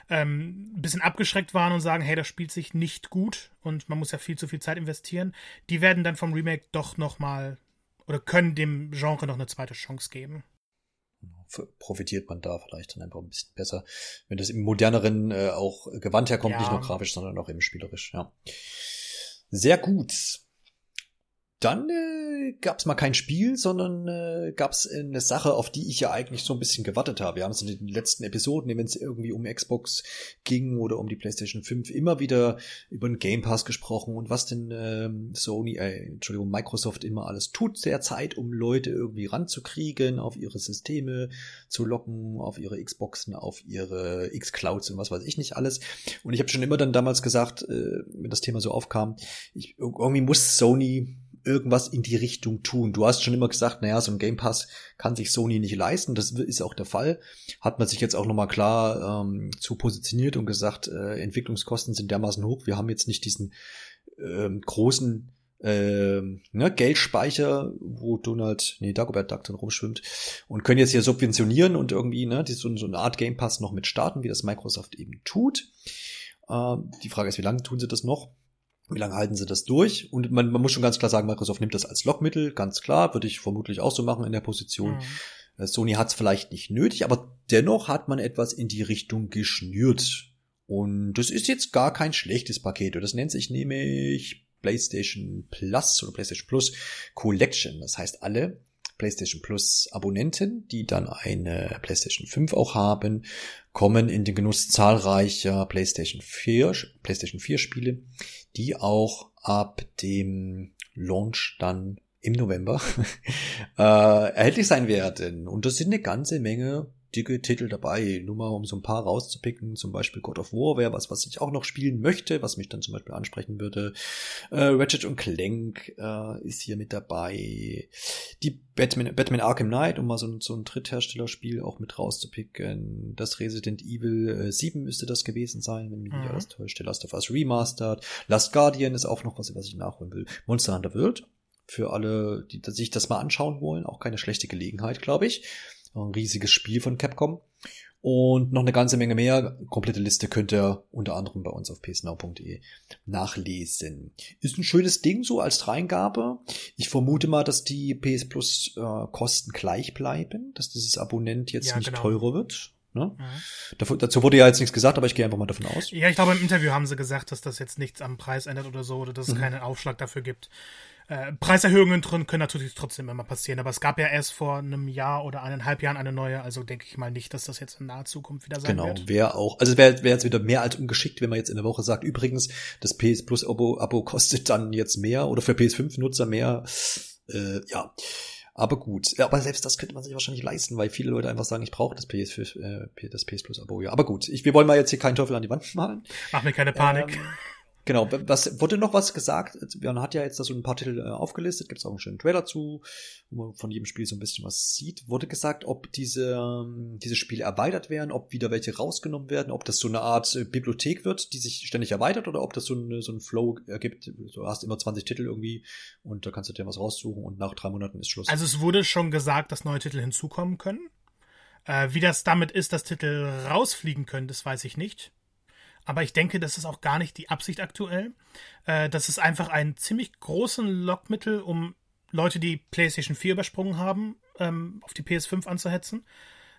[SPEAKER 2] ähm, ein bisschen abgeschreckt waren und sagen, hey, das spielt sich nicht gut und man muss ja viel zu viel Zeit investieren, die werden dann vom Remake doch nochmal oder können dem Genre noch eine zweite Chance geben
[SPEAKER 1] profitiert man da vielleicht dann einfach ein bisschen besser, wenn das im moderneren äh, auch gewandt herkommt, ja. nicht nur grafisch, sondern auch eben spielerisch, ja. Sehr gut. Dann äh, gab es mal kein Spiel, sondern äh, gab es eine Sache, auf die ich ja eigentlich so ein bisschen gewartet habe. Wir haben es in den letzten Episoden, wenn es irgendwie um Xbox ging oder um die PlayStation 5, immer wieder über den Game Pass gesprochen und was denn ähm, Sony, äh, Entschuldigung, Microsoft immer alles tut derzeit, um Leute irgendwie ranzukriegen, auf ihre Systeme zu locken, auf ihre Xboxen, auf ihre X-Clouds und was weiß ich nicht alles. Und ich habe schon immer dann damals gesagt, äh, wenn das Thema so aufkam, ich, irgendwie muss Sony irgendwas in die Richtung tun. Du hast schon immer gesagt, naja, so ein Game Pass kann sich Sony nicht leisten. Das ist auch der Fall. Hat man sich jetzt auch nochmal klar ähm, zu positioniert und gesagt, äh, Entwicklungskosten sind dermaßen hoch. Wir haben jetzt nicht diesen ähm, großen äh, ne, Geldspeicher, wo Donald, nee, Dagobert Duck dann rumschwimmt und können jetzt hier subventionieren und irgendwie ne, die, so, so eine Art Game Pass noch mit starten, wie das Microsoft eben tut. Äh, die Frage ist, wie lange tun sie das noch? Wie lange halten sie das durch? Und man, man muss schon ganz klar sagen, Microsoft nimmt das als Lockmittel, ganz klar, würde ich vermutlich auch so machen in der Position. Mhm. Äh, Sony hat es vielleicht nicht nötig, aber dennoch hat man etwas in die Richtung geschnürt. Und das ist jetzt gar kein schlechtes Paket. Und das nennt sich nämlich PlayStation Plus oder PlayStation Plus Collection. Das heißt, alle PlayStation Plus Abonnenten, die dann eine PlayStation 5 auch haben, kommen in den Genuss zahlreicher PlayStation 4, PlayStation 4 Spiele, die auch ab dem Launch dann im November äh, erhältlich sein werden. Und das sind eine ganze Menge dicke Titel dabei. Nur mal um so ein paar rauszupicken. Zum Beispiel God of War wäre was, was ich auch noch spielen möchte, was mich dann zum Beispiel ansprechen würde. Äh, Ratchet und Clank äh, ist hier mit dabei. Die Batman, Batman Arkham Knight, um mal so, so ein Drittherstellerspiel auch mit rauszupicken. Das Resident Evil äh, 7 müsste das gewesen sein, wenn mich nicht mhm. alles täuscht. Last of Us Remastered. Last Guardian ist auch noch was, was ich nachholen will. Monster Hunter World. Für alle, die sich das mal anschauen wollen, auch keine schlechte Gelegenheit, glaube ich. Ein riesiges Spiel von Capcom. Und noch eine ganze Menge mehr. Komplette Liste könnt ihr unter anderem bei uns auf psnow.de nachlesen. Ist ein schönes Ding so als Reingabe. Ich vermute mal, dass die PS Plus äh, Kosten gleich bleiben, dass dieses Abonnent jetzt ja, nicht genau. teurer wird. Ne? Mhm. dazu wurde ja jetzt nichts gesagt, aber ich gehe einfach mal davon aus.
[SPEAKER 2] Ja, ich glaube, im Interview haben sie gesagt, dass das jetzt nichts am Preis ändert oder so, oder dass es mhm. keinen Aufschlag dafür gibt. Äh, Preiserhöhungen drin können natürlich trotzdem immer passieren, aber es gab ja erst vor einem Jahr oder eineinhalb Jahren eine neue, also denke ich mal nicht, dass das jetzt in naher Zukunft wieder sein
[SPEAKER 1] genau,
[SPEAKER 2] wird.
[SPEAKER 1] Genau, wäre auch, also wäre wär jetzt wieder mehr als ungeschickt, wenn man jetzt in der Woche sagt, übrigens, das PS Plus Abo, Abo kostet dann jetzt mehr oder für PS5-Nutzer mehr. Äh, ja. Aber gut, ja, aber selbst das könnte man sich wahrscheinlich leisten, weil viele Leute einfach sagen, ich brauche das PS, äh, das PS Plus Abo. Ja, aber gut, ich, wir wollen mal jetzt hier keinen Teufel an die Wand malen.
[SPEAKER 2] Mach mir keine Panik. Ähm,
[SPEAKER 1] Genau, was wurde noch was gesagt? Man hat ja jetzt da so ein paar Titel äh, aufgelistet, gibt es auch einen schönen Trailer zu, wo man von jedem Spiel so ein bisschen was sieht. Wurde gesagt, ob diese, ähm, diese Spiele erweitert werden, ob wieder welche rausgenommen werden, ob das so eine Art äh, Bibliothek wird, die sich ständig erweitert, oder ob das so, eine, so einen Flow ergibt. Du hast immer 20 Titel irgendwie und da kannst du dir was raussuchen und nach drei Monaten ist Schluss.
[SPEAKER 2] Also es wurde schon gesagt, dass neue Titel hinzukommen können. Äh, wie das damit ist, dass Titel rausfliegen können, das weiß ich nicht. Aber ich denke, das ist auch gar nicht die Absicht aktuell. Äh, das ist einfach ein ziemlich großes Lockmittel, um Leute, die PlayStation 4 übersprungen haben, ähm, auf die PS5 anzuhetzen.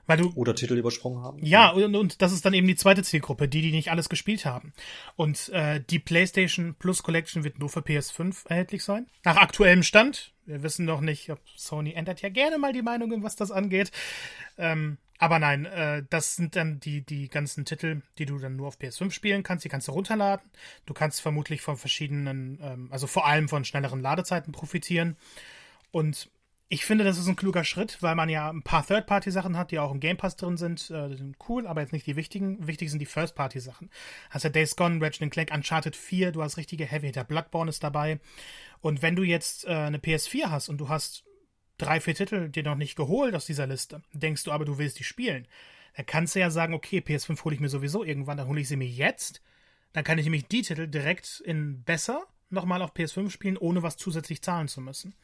[SPEAKER 2] Weil du,
[SPEAKER 1] Oder Titel übersprungen haben.
[SPEAKER 2] Ja, und, und das ist dann eben die zweite Zielgruppe, die, die nicht alles gespielt haben. Und äh, die PlayStation Plus Collection wird nur für PS5 erhältlich sein. Nach aktuellem Stand. Wir wissen noch nicht, ob Sony ändert ja gerne mal die Meinung, was das angeht. Ähm, aber nein, äh, das sind dann die, die ganzen Titel, die du dann nur auf PS5 spielen kannst. Die kannst du runterladen. Du kannst vermutlich von verschiedenen, ähm, also vor allem von schnelleren Ladezeiten profitieren. Und ich finde, das ist ein kluger Schritt, weil man ja ein paar Third-Party-Sachen hat, die auch im Game Pass drin sind. Äh, die sind cool, aber jetzt nicht die wichtigen. Wichtig sind die First-Party-Sachen. Hast ja Days Gone, Ratchet Clank, Uncharted 4, du hast richtige Heavy Hitter, Bloodborne ist dabei. Und wenn du jetzt äh, eine PS4 hast und du hast drei, vier Titel dir noch nicht geholt aus dieser Liste, denkst du aber, du willst die spielen, dann kannst du ja sagen, okay, PS5 hole ich mir sowieso irgendwann, dann hole ich sie mir jetzt. Dann kann ich nämlich die Titel direkt in besser nochmal auf PS5 spielen, ohne was zusätzlich zahlen zu müssen.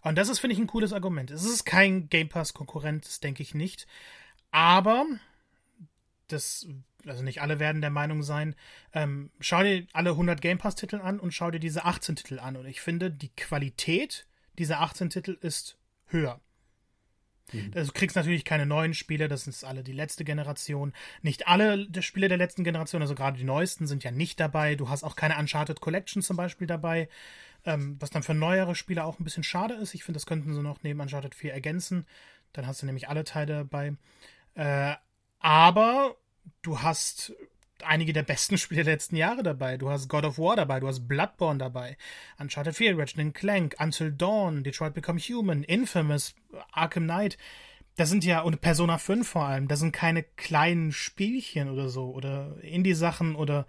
[SPEAKER 2] Und das ist, finde ich, ein cooles Argument. Es ist kein Game Pass-Konkurrent, das denke ich nicht. Aber, das, also nicht alle werden der Meinung sein, ähm, schau dir alle 100 Game Pass-Titel an und schau dir diese 18 Titel an. Und ich finde, die Qualität dieser 18 Titel ist höher. Mhm. Du kriegst natürlich keine neuen Spiele, das sind alle die letzte Generation. Nicht alle der Spiele der letzten Generation, also gerade die neuesten sind ja nicht dabei. Du hast auch keine Uncharted Collection zum Beispiel dabei, ähm, was dann für neuere Spiele auch ein bisschen schade ist. Ich finde, das könnten sie noch neben Uncharted 4 ergänzen. Dann hast du nämlich alle Teile dabei. Äh, aber du hast einige der besten Spiele der letzten Jahre dabei. Du hast God of War dabei, du hast Bloodborne dabei, Uncharted 4, Ratchet Clank, Until Dawn, Detroit Become Human, Infamous, Arkham Knight. Das sind ja, und Persona 5 vor allem, das sind keine kleinen Spielchen oder so, oder Indie-Sachen oder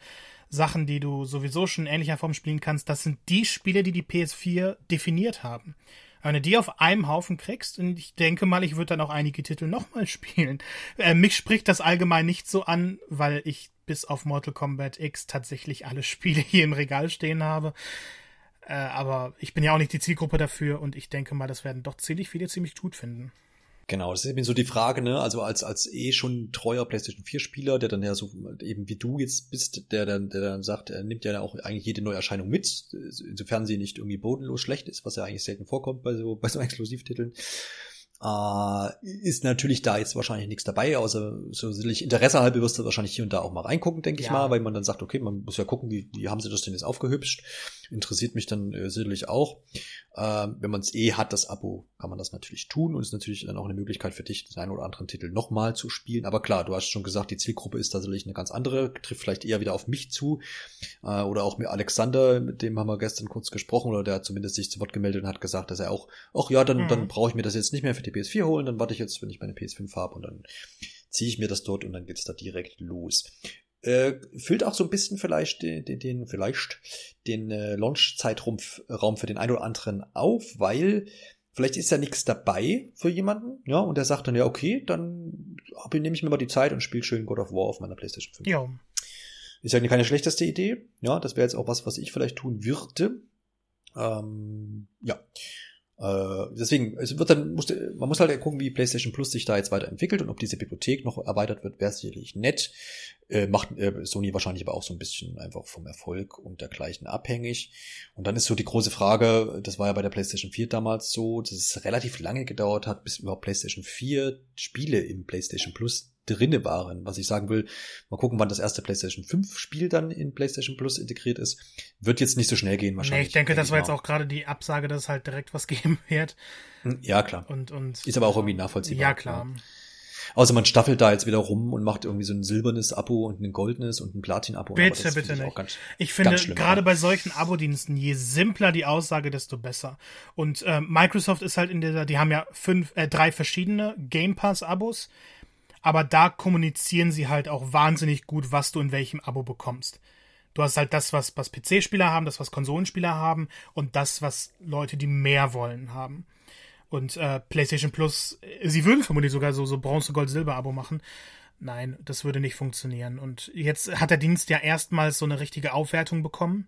[SPEAKER 2] Sachen, die du sowieso schon in ähnlicher Form spielen kannst. Das sind die Spiele, die die PS4 definiert haben. Wenn du die auf einem Haufen kriegst, und ich denke mal, ich würde dann auch einige Titel nochmal spielen. Äh, mich spricht das allgemein nicht so an, weil ich bis auf Mortal Kombat X tatsächlich alle Spiele hier im Regal stehen habe. Äh, aber ich bin ja auch nicht die Zielgruppe dafür und ich denke mal, das werden doch ziemlich viele ziemlich gut finden.
[SPEAKER 1] Genau, das ist eben so die Frage, ne? Also als, als eh schon treuer PlayStation 4 Spieler, der dann ja so eben wie du jetzt bist, der dann, der dann sagt, er nimmt ja auch eigentlich jede neue Erscheinung mit, insofern sie nicht irgendwie bodenlos schlecht ist, was ja eigentlich selten vorkommt bei so, bei so Exklusivtiteln äh, ist natürlich da jetzt wahrscheinlich nichts dabei, außer so sicherlich Interesse halber wirst du wahrscheinlich hier und da auch mal reingucken, denke ja. ich mal, weil man dann sagt, okay, man muss ja gucken, wie, wie haben sie das denn jetzt aufgehübscht. Interessiert mich dann äh, sicherlich auch. Äh, wenn man es eh hat, das Abo, kann man das natürlich tun und ist natürlich dann auch eine Möglichkeit für dich, den einen oder anderen Titel nochmal zu spielen. Aber klar, du hast schon gesagt, die Zielgruppe ist tatsächlich eine ganz andere, trifft vielleicht eher wieder auf mich zu. Äh, oder auch mit Alexander, mit dem haben wir gestern kurz gesprochen, oder der hat zumindest sich zu Wort gemeldet und hat gesagt, dass er auch, ach ja, dann, mhm. dann brauche ich mir das jetzt nicht mehr für die PS4 holen, dann warte ich jetzt, wenn ich meine PS5 habe und dann ziehe ich mir das dort und dann geht's da direkt los. Äh, füllt auch so ein bisschen vielleicht den, den, den vielleicht den äh, Launch-Zeitraum Raum für den einen oder anderen auf, weil vielleicht ist ja nichts dabei für jemanden, ja, und der sagt dann, ja, okay, dann nehme ich mir mal die Zeit und spiele schön God of War auf meiner PlayStation 5. Ja. Ist ja keine schlechteste Idee, ja, das wäre jetzt auch was, was ich vielleicht tun würde. Ähm, ja. Äh, deswegen, es wird dann, musste, man muss halt gucken, wie PlayStation Plus sich da jetzt weiterentwickelt und ob diese Bibliothek noch erweitert wird, wäre sicherlich nett. Äh, macht äh, Sony wahrscheinlich aber auch so ein bisschen einfach vom Erfolg und dergleichen abhängig. Und dann ist so die große Frage, das war ja bei der PlayStation 4 damals so, dass es relativ lange gedauert hat, bis überhaupt PlayStation 4 Spiele im PlayStation Plus drinne waren. Was ich sagen will, mal gucken, wann das erste PlayStation 5 Spiel dann in PlayStation Plus integriert ist. Wird jetzt nicht so schnell gehen wahrscheinlich. Nee,
[SPEAKER 2] ich denke, das war jetzt auch gerade die Absage, dass es halt direkt was geben wird.
[SPEAKER 1] Hm, ja, klar.
[SPEAKER 2] Und, und,
[SPEAKER 1] ist aber auch irgendwie nachvollziehbar.
[SPEAKER 2] Ja, klar.
[SPEAKER 1] Ja. Außer man staffelt da jetzt wieder rum und macht irgendwie so ein silbernes Abo und ein goldenes und ein Platin-Abo.
[SPEAKER 2] Bitte, bitte nicht. Ganz, ich finde, gerade bei solchen Abo-Diensten, je simpler die Aussage, desto besser. Und äh, Microsoft ist halt in dieser, die haben ja fünf, äh, drei verschiedene Game Pass-Abos aber da kommunizieren sie halt auch wahnsinnig gut, was du in welchem Abo bekommst. Du hast halt das, was, was PC-Spieler haben, das, was Konsolenspieler haben und das, was Leute, die mehr wollen, haben. Und äh, PlayStation Plus, äh, sie würden vermutlich sogar so, so Bronze, Gold, Silber-Abo machen. Nein, das würde nicht funktionieren. Und jetzt hat der Dienst ja erstmals so eine richtige Aufwertung bekommen.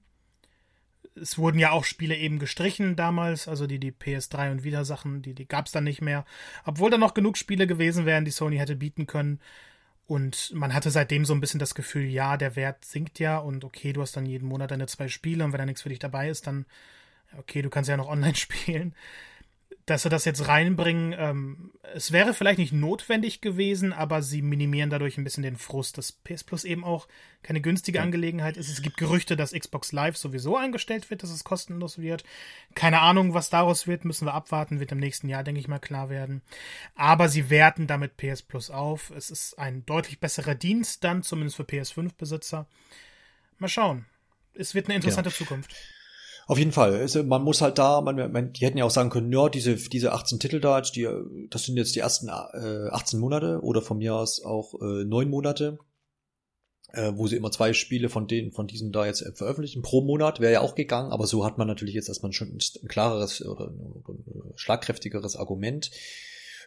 [SPEAKER 2] Es wurden ja auch Spiele eben gestrichen damals, also die, die PS3 und Wieder Sachen, die, die gab es dann nicht mehr. Obwohl da noch genug Spiele gewesen wären, die Sony hätte bieten können. Und man hatte seitdem so ein bisschen das Gefühl, ja, der Wert sinkt ja und okay, du hast dann jeden Monat deine zwei Spiele und wenn da nichts für dich dabei ist, dann okay, du kannst ja noch online spielen dass sie das jetzt reinbringen, ähm, es wäre vielleicht nicht notwendig gewesen, aber sie minimieren dadurch ein bisschen den Frust, dass PS Plus eben auch keine günstige. Angelegenheit ist. Es gibt Gerüchte, dass Xbox Live sowieso eingestellt wird, dass es kostenlos wird. Keine Ahnung, was daraus wird, müssen wir abwarten, wird im nächsten Jahr, denke ich mal, klar werden. Aber sie werten damit PS Plus auf. Es ist ein deutlich besserer Dienst dann, zumindest für PS5-Besitzer. Mal schauen. Es wird eine interessante ja. Zukunft.
[SPEAKER 1] Auf jeden Fall. Also man muss halt da, man, man, die hätten ja auch sagen können, ja, diese, diese 18 Titel da, die, das sind jetzt die ersten äh, 18 Monate oder von mir aus auch äh, neun Monate, äh, wo sie immer zwei Spiele von denen, von diesen da jetzt veröffentlichen. Pro Monat wäre ja auch gegangen, aber so hat man natürlich jetzt erstmal schon ein klareres oder ein schlagkräftigeres Argument.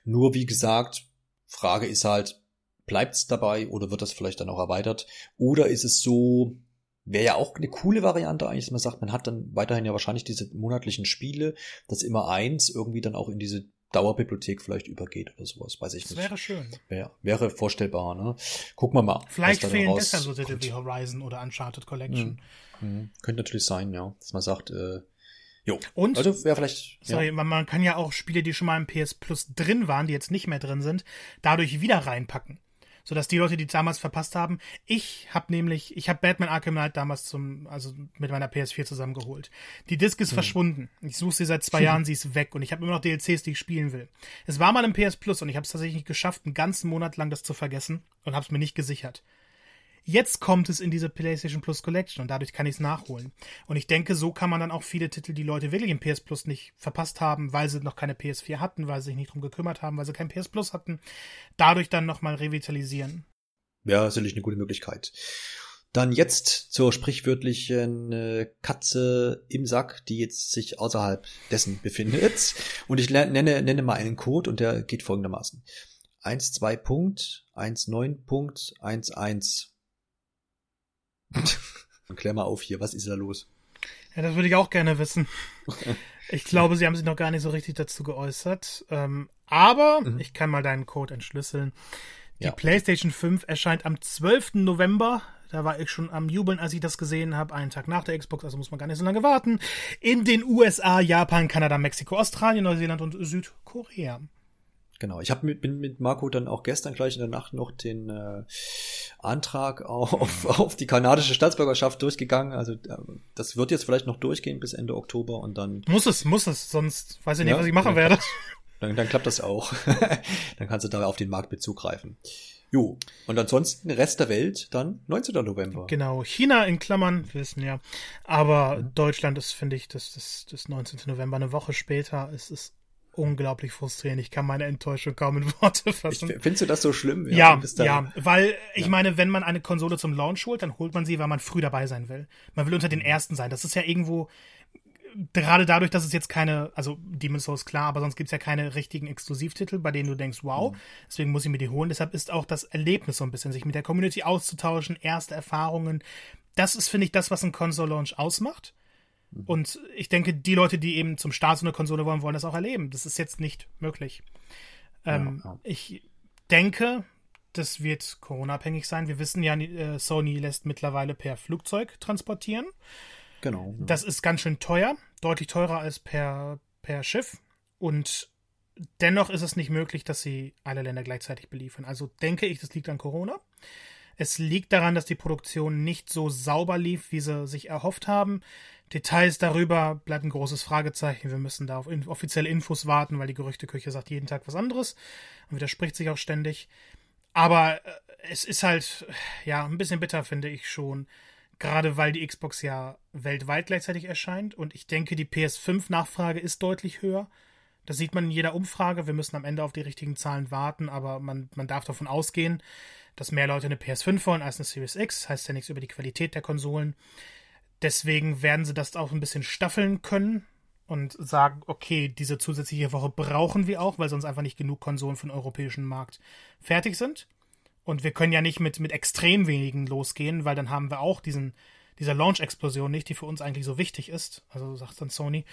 [SPEAKER 1] Nur wie gesagt, Frage ist halt, bleibt es dabei oder wird das vielleicht dann auch erweitert? Oder ist es so, Wäre ja auch eine coole Variante eigentlich, dass man sagt, man hat dann weiterhin ja wahrscheinlich diese monatlichen Spiele, dass immer eins irgendwie dann auch in diese Dauerbibliothek vielleicht übergeht oder sowas, weiß ich
[SPEAKER 2] das
[SPEAKER 1] nicht.
[SPEAKER 2] Wäre schön.
[SPEAKER 1] Wäre, wäre vorstellbar, ne? Gucken wir mal.
[SPEAKER 2] Vielleicht fehlen deshalb so Titel wie Horizon oder Uncharted Collection.
[SPEAKER 1] Mhm. Mhm. Könnte natürlich sein, ja. Dass man sagt, äh, jo.
[SPEAKER 2] Und?
[SPEAKER 1] Also wäre vielleicht.
[SPEAKER 2] Sorry, ja. man, man kann ja auch Spiele, die schon mal im PS Plus drin waren, die jetzt nicht mehr drin sind, dadurch wieder reinpacken sodass die Leute, die damals verpasst haben, ich habe nämlich, ich habe Batman Arkham Knight damals zum, also mit meiner PS4 zusammengeholt. Die Disc ist hm. verschwunden. Ich suche sie seit zwei hm. Jahren, sie ist weg und ich habe immer noch DLCs, die ich spielen will. Es war mal im PS Plus und ich habe es tatsächlich nicht geschafft, einen ganzen Monat lang das zu vergessen und habe es mir nicht gesichert. Jetzt kommt es in diese PlayStation Plus Collection und dadurch kann ich es nachholen. Und ich denke, so kann man dann auch viele Titel, die Leute wirklich im PS Plus nicht verpasst haben, weil sie noch keine PS4 hatten, weil sie sich nicht drum gekümmert haben, weil sie kein PS Plus hatten, dadurch dann nochmal revitalisieren.
[SPEAKER 1] Ja, sicherlich eine gute Möglichkeit. Dann jetzt zur sprichwörtlichen äh, Katze im Sack, die jetzt sich außerhalb dessen befindet. Und ich nenne, nenne mal einen Code und der geht folgendermaßen. 1.2 Punkt, 1.9 Punkt, 1.1 Klär mal auf hier, was ist da los?
[SPEAKER 2] Ja, das würde ich auch gerne wissen. Ich glaube, sie haben sich noch gar nicht so richtig dazu geäußert. Ähm, aber mhm. ich kann mal deinen Code entschlüsseln. Die ja. PlayStation 5 erscheint am 12. November. Da war ich schon am Jubeln, als ich das gesehen habe. Einen Tag nach der Xbox, also muss man gar nicht so lange warten. In den USA, Japan, Kanada, Mexiko, Australien, Neuseeland und Südkorea.
[SPEAKER 1] Genau, ich hab mit, bin mit Marco dann auch gestern gleich in der Nacht noch den äh, Antrag auf, auf die kanadische Staatsbürgerschaft durchgegangen. Also äh, das wird jetzt vielleicht noch durchgehen bis Ende Oktober und dann.
[SPEAKER 2] Muss es, muss es, sonst weiß ich nicht, ja, was ich machen werde.
[SPEAKER 1] Dann, dann klappt das auch. dann kannst du da auf den Markt mit zugreifen. Jo, und ansonsten Rest der Welt dann 19. November.
[SPEAKER 2] Genau, China in Klammern, wir wissen ja. Aber mhm. Deutschland ist, finde ich, das, das, das 19. November, eine Woche später. Es ist unglaublich frustrierend. Ich kann meine Enttäuschung kaum in Worte fassen.
[SPEAKER 1] Ich, findest du das so schlimm?
[SPEAKER 2] Ja, ja, ja weil ich ja. meine, wenn man eine Konsole zum Launch holt, dann holt man sie, weil man früh dabei sein will. Man will unter den mhm. ersten sein. Das ist ja irgendwo gerade dadurch, dass es jetzt keine, also Demon's Souls klar, aber sonst gibt es ja keine richtigen Exklusivtitel, bei denen du denkst, wow, mhm. deswegen muss ich mir die holen. Deshalb ist auch das Erlebnis so ein bisschen, sich mit der Community auszutauschen, erste Erfahrungen. Das ist, finde ich, das, was ein Console-Launch ausmacht. Und ich denke, die Leute, die eben zum Start so eine Konsole wollen, wollen das auch erleben. Das ist jetzt nicht möglich. Ähm, ja, ja. Ich denke, das wird Corona-abhängig sein. Wir wissen ja, äh, Sony lässt mittlerweile per Flugzeug transportieren.
[SPEAKER 1] Genau.
[SPEAKER 2] Ja. Das ist ganz schön teuer, deutlich teurer als per, per Schiff. Und dennoch ist es nicht möglich, dass sie alle Länder gleichzeitig beliefern. Also denke ich, das liegt an Corona. Es liegt daran, dass die Produktion nicht so sauber lief, wie sie sich erhofft haben. Details darüber bleibt ein großes Fragezeichen. Wir müssen da auf offizielle Infos warten, weil die Gerüchteküche sagt jeden Tag was anderes und widerspricht sich auch ständig. Aber äh, es ist halt, ja, ein bisschen bitter, finde ich schon. Gerade weil die Xbox ja weltweit gleichzeitig erscheint und ich denke, die PS5-Nachfrage ist deutlich höher. Das sieht man in jeder Umfrage. Wir müssen am Ende auf die richtigen Zahlen warten, aber man, man darf davon ausgehen, dass mehr Leute eine PS5 wollen als eine Series X. Heißt ja nichts über die Qualität der Konsolen. Deswegen werden sie das auch ein bisschen staffeln können und sagen, okay, diese zusätzliche Woche brauchen wir auch, weil sonst einfach nicht genug Konsolen für den europäischen Markt fertig sind. Und wir können ja nicht mit, mit extrem wenigen losgehen, weil dann haben wir auch diesen, dieser Launch-Explosion nicht, die für uns eigentlich so wichtig ist. Also sagt dann Sony.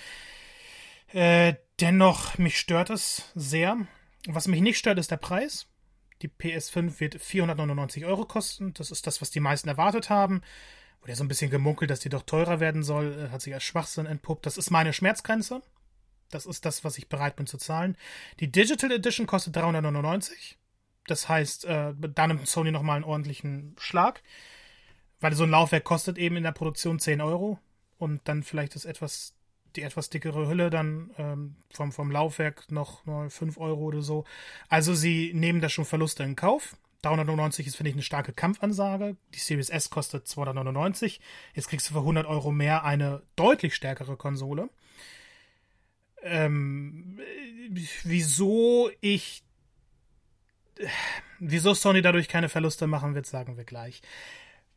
[SPEAKER 2] Äh, dennoch, mich stört es sehr. Was mich nicht stört, ist der Preis. Die PS5 wird 499 Euro kosten. Das ist das, was die meisten erwartet haben. Wurde ja so ein bisschen gemunkelt, dass die doch teurer werden soll. Äh, hat sich als Schwachsinn entpuppt. Das ist meine Schmerzgrenze. Das ist das, was ich bereit bin zu zahlen. Die Digital Edition kostet 399. Das heißt, äh, da nimmt Sony nochmal einen ordentlichen Schlag. Weil so ein Laufwerk kostet eben in der Produktion 10 Euro. Und dann vielleicht das etwas, die etwas dickere Hülle dann ähm, vom, vom Laufwerk noch mal 5 Euro oder so. Also sie nehmen da schon Verluste in Kauf. 399 ist, finde ich, eine starke Kampfansage. Die Series S kostet 299. Jetzt kriegst du für 100 Euro mehr eine deutlich stärkere Konsole. Ähm, wieso ich wieso Sony dadurch keine Verluste machen wird, sagen wir gleich.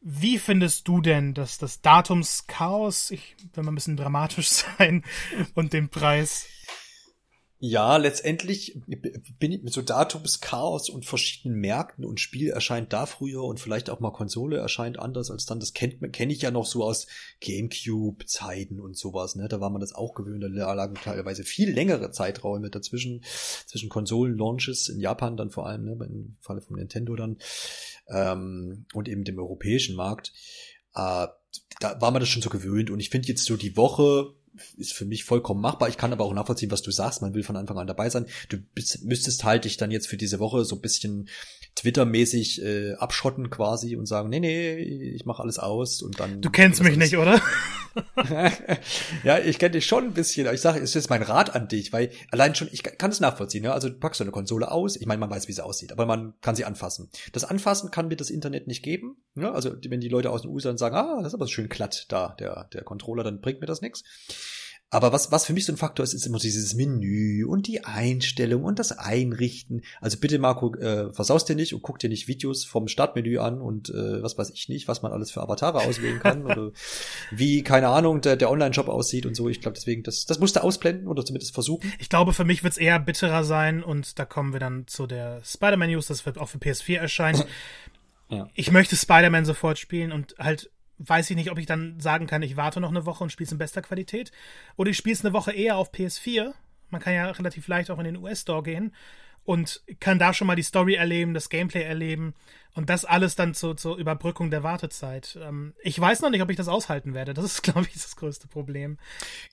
[SPEAKER 2] Wie findest du denn dass das Datumschaos, ich will mal ein bisschen dramatisch sein, und den Preis?
[SPEAKER 1] Ja, letztendlich bin ich mit so Datumschaos und verschiedenen Märkten und Spiel erscheint da früher und vielleicht auch mal Konsole erscheint anders als dann. Das kennt kenne ich ja noch so aus Gamecube-Zeiten und sowas. Ne? Da war man das auch gewöhnt. Da lagen teilweise viel längere Zeiträume dazwischen, zwischen Konsolen-Launches in Japan dann vor allem, ne? im Falle von Nintendo dann ähm, und eben dem europäischen Markt. Äh, da war man das schon so gewöhnt und ich finde jetzt so die Woche ist für mich vollkommen machbar. Ich kann aber auch nachvollziehen, was du sagst. Man will von Anfang an dabei sein. Du bist, müsstest halt dich dann jetzt für diese Woche so ein bisschen Twitter-mäßig äh, abschotten quasi und sagen, nee, nee, ich mache alles aus und dann.
[SPEAKER 2] Du kennst mich nicht, oder?
[SPEAKER 1] ja, ich kenne dich schon ein bisschen. Ich sage, es ist jetzt mein Rat an dich, weil allein schon, ich kann es nachvollziehen. Ja? Also du packst du eine Konsole aus. Ich meine, man weiß, wie sie aussieht, aber man kann sie anfassen. Das Anfassen kann mir das Internet nicht geben. Ja? Also wenn die Leute aus den USA sagen, ah, das ist aber schön glatt da, der, der Controller, dann bringt mir das nichts. Aber was, was für mich so ein Faktor ist, ist immer dieses Menü und die Einstellung und das Einrichten. Also bitte, Marco, äh, versaust dir nicht und guck dir nicht Videos vom Startmenü an und äh, was weiß ich nicht, was man alles für Avatare auswählen kann oder wie, keine Ahnung, der, der Online-Shop aussieht und so. Ich glaube, deswegen, das, das musst du ausblenden oder zumindest versuchen.
[SPEAKER 2] Ich glaube, für mich wird es eher bitterer sein und da kommen wir dann zu der Spider-Man-News, das wird auch für PS4 erscheinen. ja. Ich möchte Spider-Man sofort spielen und halt weiß ich nicht, ob ich dann sagen kann, ich warte noch eine Woche und spiele es in bester Qualität. Oder ich spiele es eine Woche eher auf PS4. Man kann ja relativ leicht auch in den US-Store gehen und kann da schon mal die Story erleben, das Gameplay erleben und das alles dann zur, zur Überbrückung der Wartezeit. Ähm, ich weiß noch nicht, ob ich das aushalten werde. Das ist, glaube ich, das größte Problem.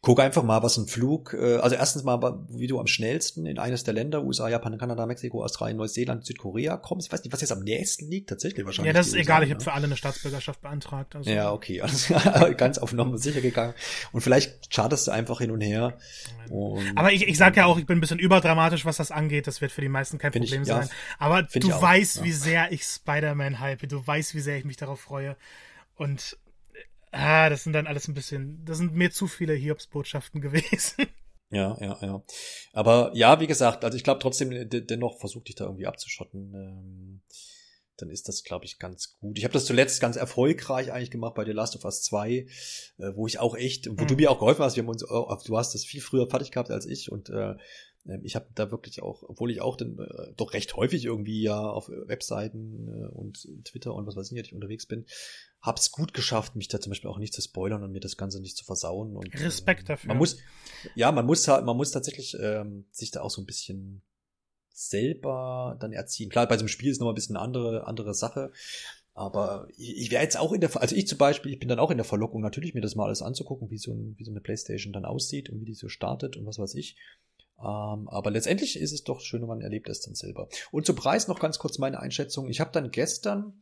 [SPEAKER 1] Guck einfach mal, was ein Flug, äh, also erstens mal, wie du am schnellsten in eines der Länder, USA, Japan, Kanada, Mexiko, Australien, Neuseeland, Südkorea kommst. Ich weiß nicht, was jetzt am nächsten liegt, tatsächlich wahrscheinlich.
[SPEAKER 2] Ja, das ist egal, ich habe für alle eine Staatsbürgerschaft beantragt.
[SPEAKER 1] Also. Ja, okay, alles ganz auf Nummer sicher gegangen. Und vielleicht chartest du einfach hin und her.
[SPEAKER 2] Und Aber ich, ich sag ja auch, ich bin ein bisschen überdramatisch, was das angeht. Das wird für die meisten kein Problem ich, sein. Ja, Aber du weißt, ja. wie sehr ich Spider-Man hype. Du weißt, wie sehr ich mich darauf freue. Und ah, das sind dann alles ein bisschen, das sind mir zu viele Hiobs-Botschaften gewesen.
[SPEAKER 1] Ja, ja, ja. Aber ja, wie gesagt, also ich glaube trotzdem, dennoch versucht dich da irgendwie abzuschotten. Ähm, dann ist das, glaube ich, ganz gut. Ich habe das zuletzt ganz erfolgreich eigentlich gemacht bei The Last of Us 2, äh, wo ich auch echt, wo mhm. du mir auch geholfen hast, wir haben uns, du hast das viel früher fertig gehabt als ich und äh, ich habe da wirklich auch, obwohl ich auch dann, äh, doch recht häufig irgendwie ja auf Webseiten äh, und Twitter und was weiß ich nicht unterwegs bin, hab's gut geschafft, mich da zum Beispiel auch nicht zu spoilern und mir das Ganze nicht zu versauen. Und,
[SPEAKER 2] Respekt äh, dafür.
[SPEAKER 1] Man muss, ja, man muss man muss tatsächlich ähm, sich da auch so ein bisschen selber dann erziehen. Klar, bei so einem Spiel ist noch ein bisschen eine andere, andere Sache. Aber ich, ich wäre jetzt auch in der, also ich zum Beispiel, ich bin dann auch in der Verlockung, natürlich mir das mal alles anzugucken, wie so, ein, wie so eine Playstation dann aussieht und wie die so startet und was weiß ich. Ähm, aber letztendlich ist es doch schön, man erlebt es dann selber. Und zum Preis noch ganz kurz meine Einschätzung. Ich habe dann gestern,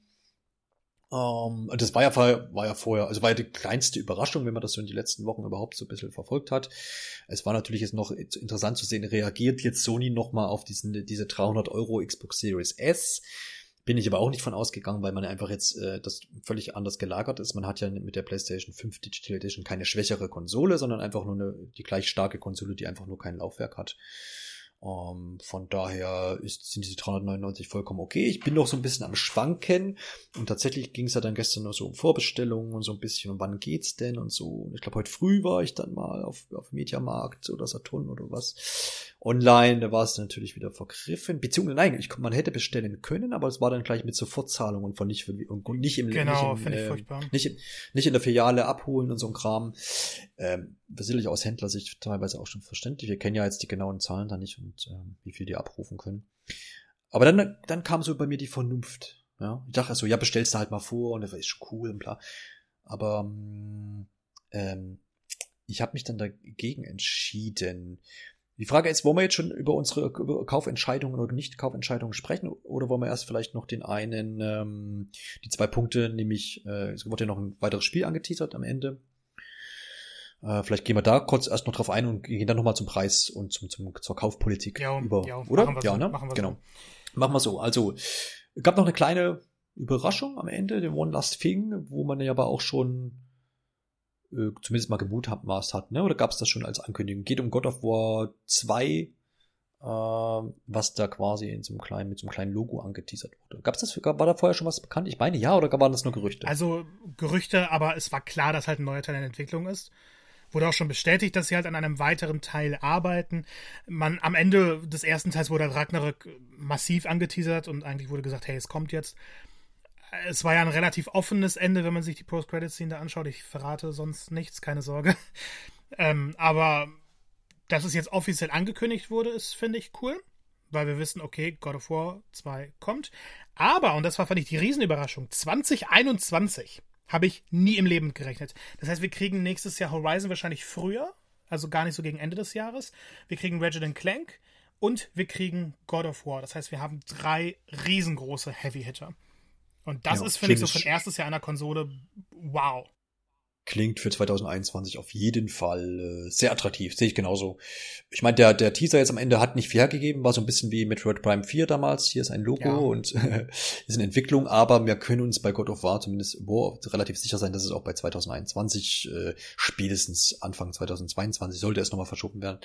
[SPEAKER 1] ähm, das war ja, war ja vorher, also war ja die kleinste Überraschung, wenn man das so in die letzten Wochen überhaupt so ein bisschen verfolgt hat. Es war natürlich jetzt noch interessant zu sehen, reagiert jetzt Sony nochmal auf diesen, diese 300 Euro Xbox Series S Bin ich aber auch nicht von ausgegangen, weil man einfach jetzt äh, das völlig anders gelagert ist. Man hat ja mit der PlayStation 5 Digital Edition keine schwächere Konsole, sondern einfach nur eine, die gleich starke Konsole, die einfach nur kein Laufwerk hat. Um, ähm, von daher ist, sind diese 399 vollkommen okay. Ich bin noch so ein bisschen am Schwanken und tatsächlich ging es ja dann gestern noch so um Vorbestellungen und so ein bisschen und wann geht's denn und so. Und ich glaube, heute früh war ich dann mal auf, auf Mediamarkt oder Saturn oder was. Online, da war es natürlich wieder vergriffen. Beziehungsweise, nein, ich, man hätte bestellen können, aber es war dann gleich mit Sofortzahlung und von nicht, und nicht im,
[SPEAKER 2] genau,
[SPEAKER 1] nicht, im,
[SPEAKER 2] äh,
[SPEAKER 1] nicht, nicht, in der Filiale abholen und so ein Kram. Ähm, sicherlich aus Händlersicht teilweise auch schon verständlich. Wir kennen ja jetzt die genauen Zahlen da nicht und ähm, wie viel die abrufen können. Aber dann, dann kam so bei mir die Vernunft. Ja, ich dachte so, ja, bestellst du halt mal vor und das ist cool und bla. Aber ähm, ich habe mich dann dagegen entschieden. Die Frage ist, wollen wir jetzt schon über unsere über Kaufentscheidungen oder Nicht-Kaufentscheidungen sprechen oder wollen wir erst vielleicht noch den einen, ähm, die zwei Punkte, nämlich äh, es wurde ja noch ein weiteres Spiel angeteasert am Ende. Äh, vielleicht gehen wir da kurz erst noch drauf ein und gehen dann nochmal zum Preis und zum, zum, zur Kaufpolitik
[SPEAKER 2] ja,
[SPEAKER 1] über,
[SPEAKER 2] ja,
[SPEAKER 1] oder?
[SPEAKER 2] ja,
[SPEAKER 1] so,
[SPEAKER 2] ne? Machen wir
[SPEAKER 1] genau.
[SPEAKER 2] So.
[SPEAKER 1] Machen wir so. Also, gab noch eine kleine Überraschung am Ende, den One Last Thing, wo man ja aber auch schon äh, zumindest mal gemutmaßt hat, ne? Oder gab es das schon als Ankündigung? Geht um God of War 2, äh, was da quasi in so einem kleinen, mit so einem kleinen Logo angeteasert wurde. Gab's das, war da vorher schon was bekannt? Ich meine ja, oder waren das nur Gerüchte?
[SPEAKER 2] Also Gerüchte, aber es war klar, dass halt ein neuer Teil in Entwicklung ist. Wurde auch schon bestätigt, dass sie halt an einem weiteren Teil arbeiten. Man, am Ende des ersten Teils wurde Ragnarök massiv angeteasert und eigentlich wurde gesagt, hey, es kommt jetzt es war ja ein relativ offenes Ende, wenn man sich die Post-Credit-Scene da anschaut. Ich verrate sonst nichts, keine Sorge. Ähm, aber dass es jetzt offiziell angekündigt wurde, ist, finde ich, cool. Weil wir wissen, okay, God of War 2 kommt. Aber, und das war, fand ich, die Riesenüberraschung, 2021 habe ich nie im Leben gerechnet. Das heißt, wir kriegen nächstes Jahr Horizon wahrscheinlich früher, also gar nicht so gegen Ende des Jahres. Wir kriegen Resident Clank und wir kriegen God of War. Das heißt, wir haben drei riesengroße Heavy-Hitter. Und das ja, ist, finde ich, so für ein erstes Jahr einer Konsole, wow
[SPEAKER 1] klingt für 2021 auf jeden Fall äh, sehr attraktiv. Sehe ich genauso. Ich meine, der, der Teaser jetzt am Ende hat nicht viel hergegeben, war so ein bisschen wie Metroid Prime 4 damals. Hier ist ein Logo ja. und äh, ist in Entwicklung, aber wir können uns bei God of War zumindest War relativ sicher sein, dass es auch bei 2021 äh, spätestens Anfang 2022 sollte es nochmal verschoben werden,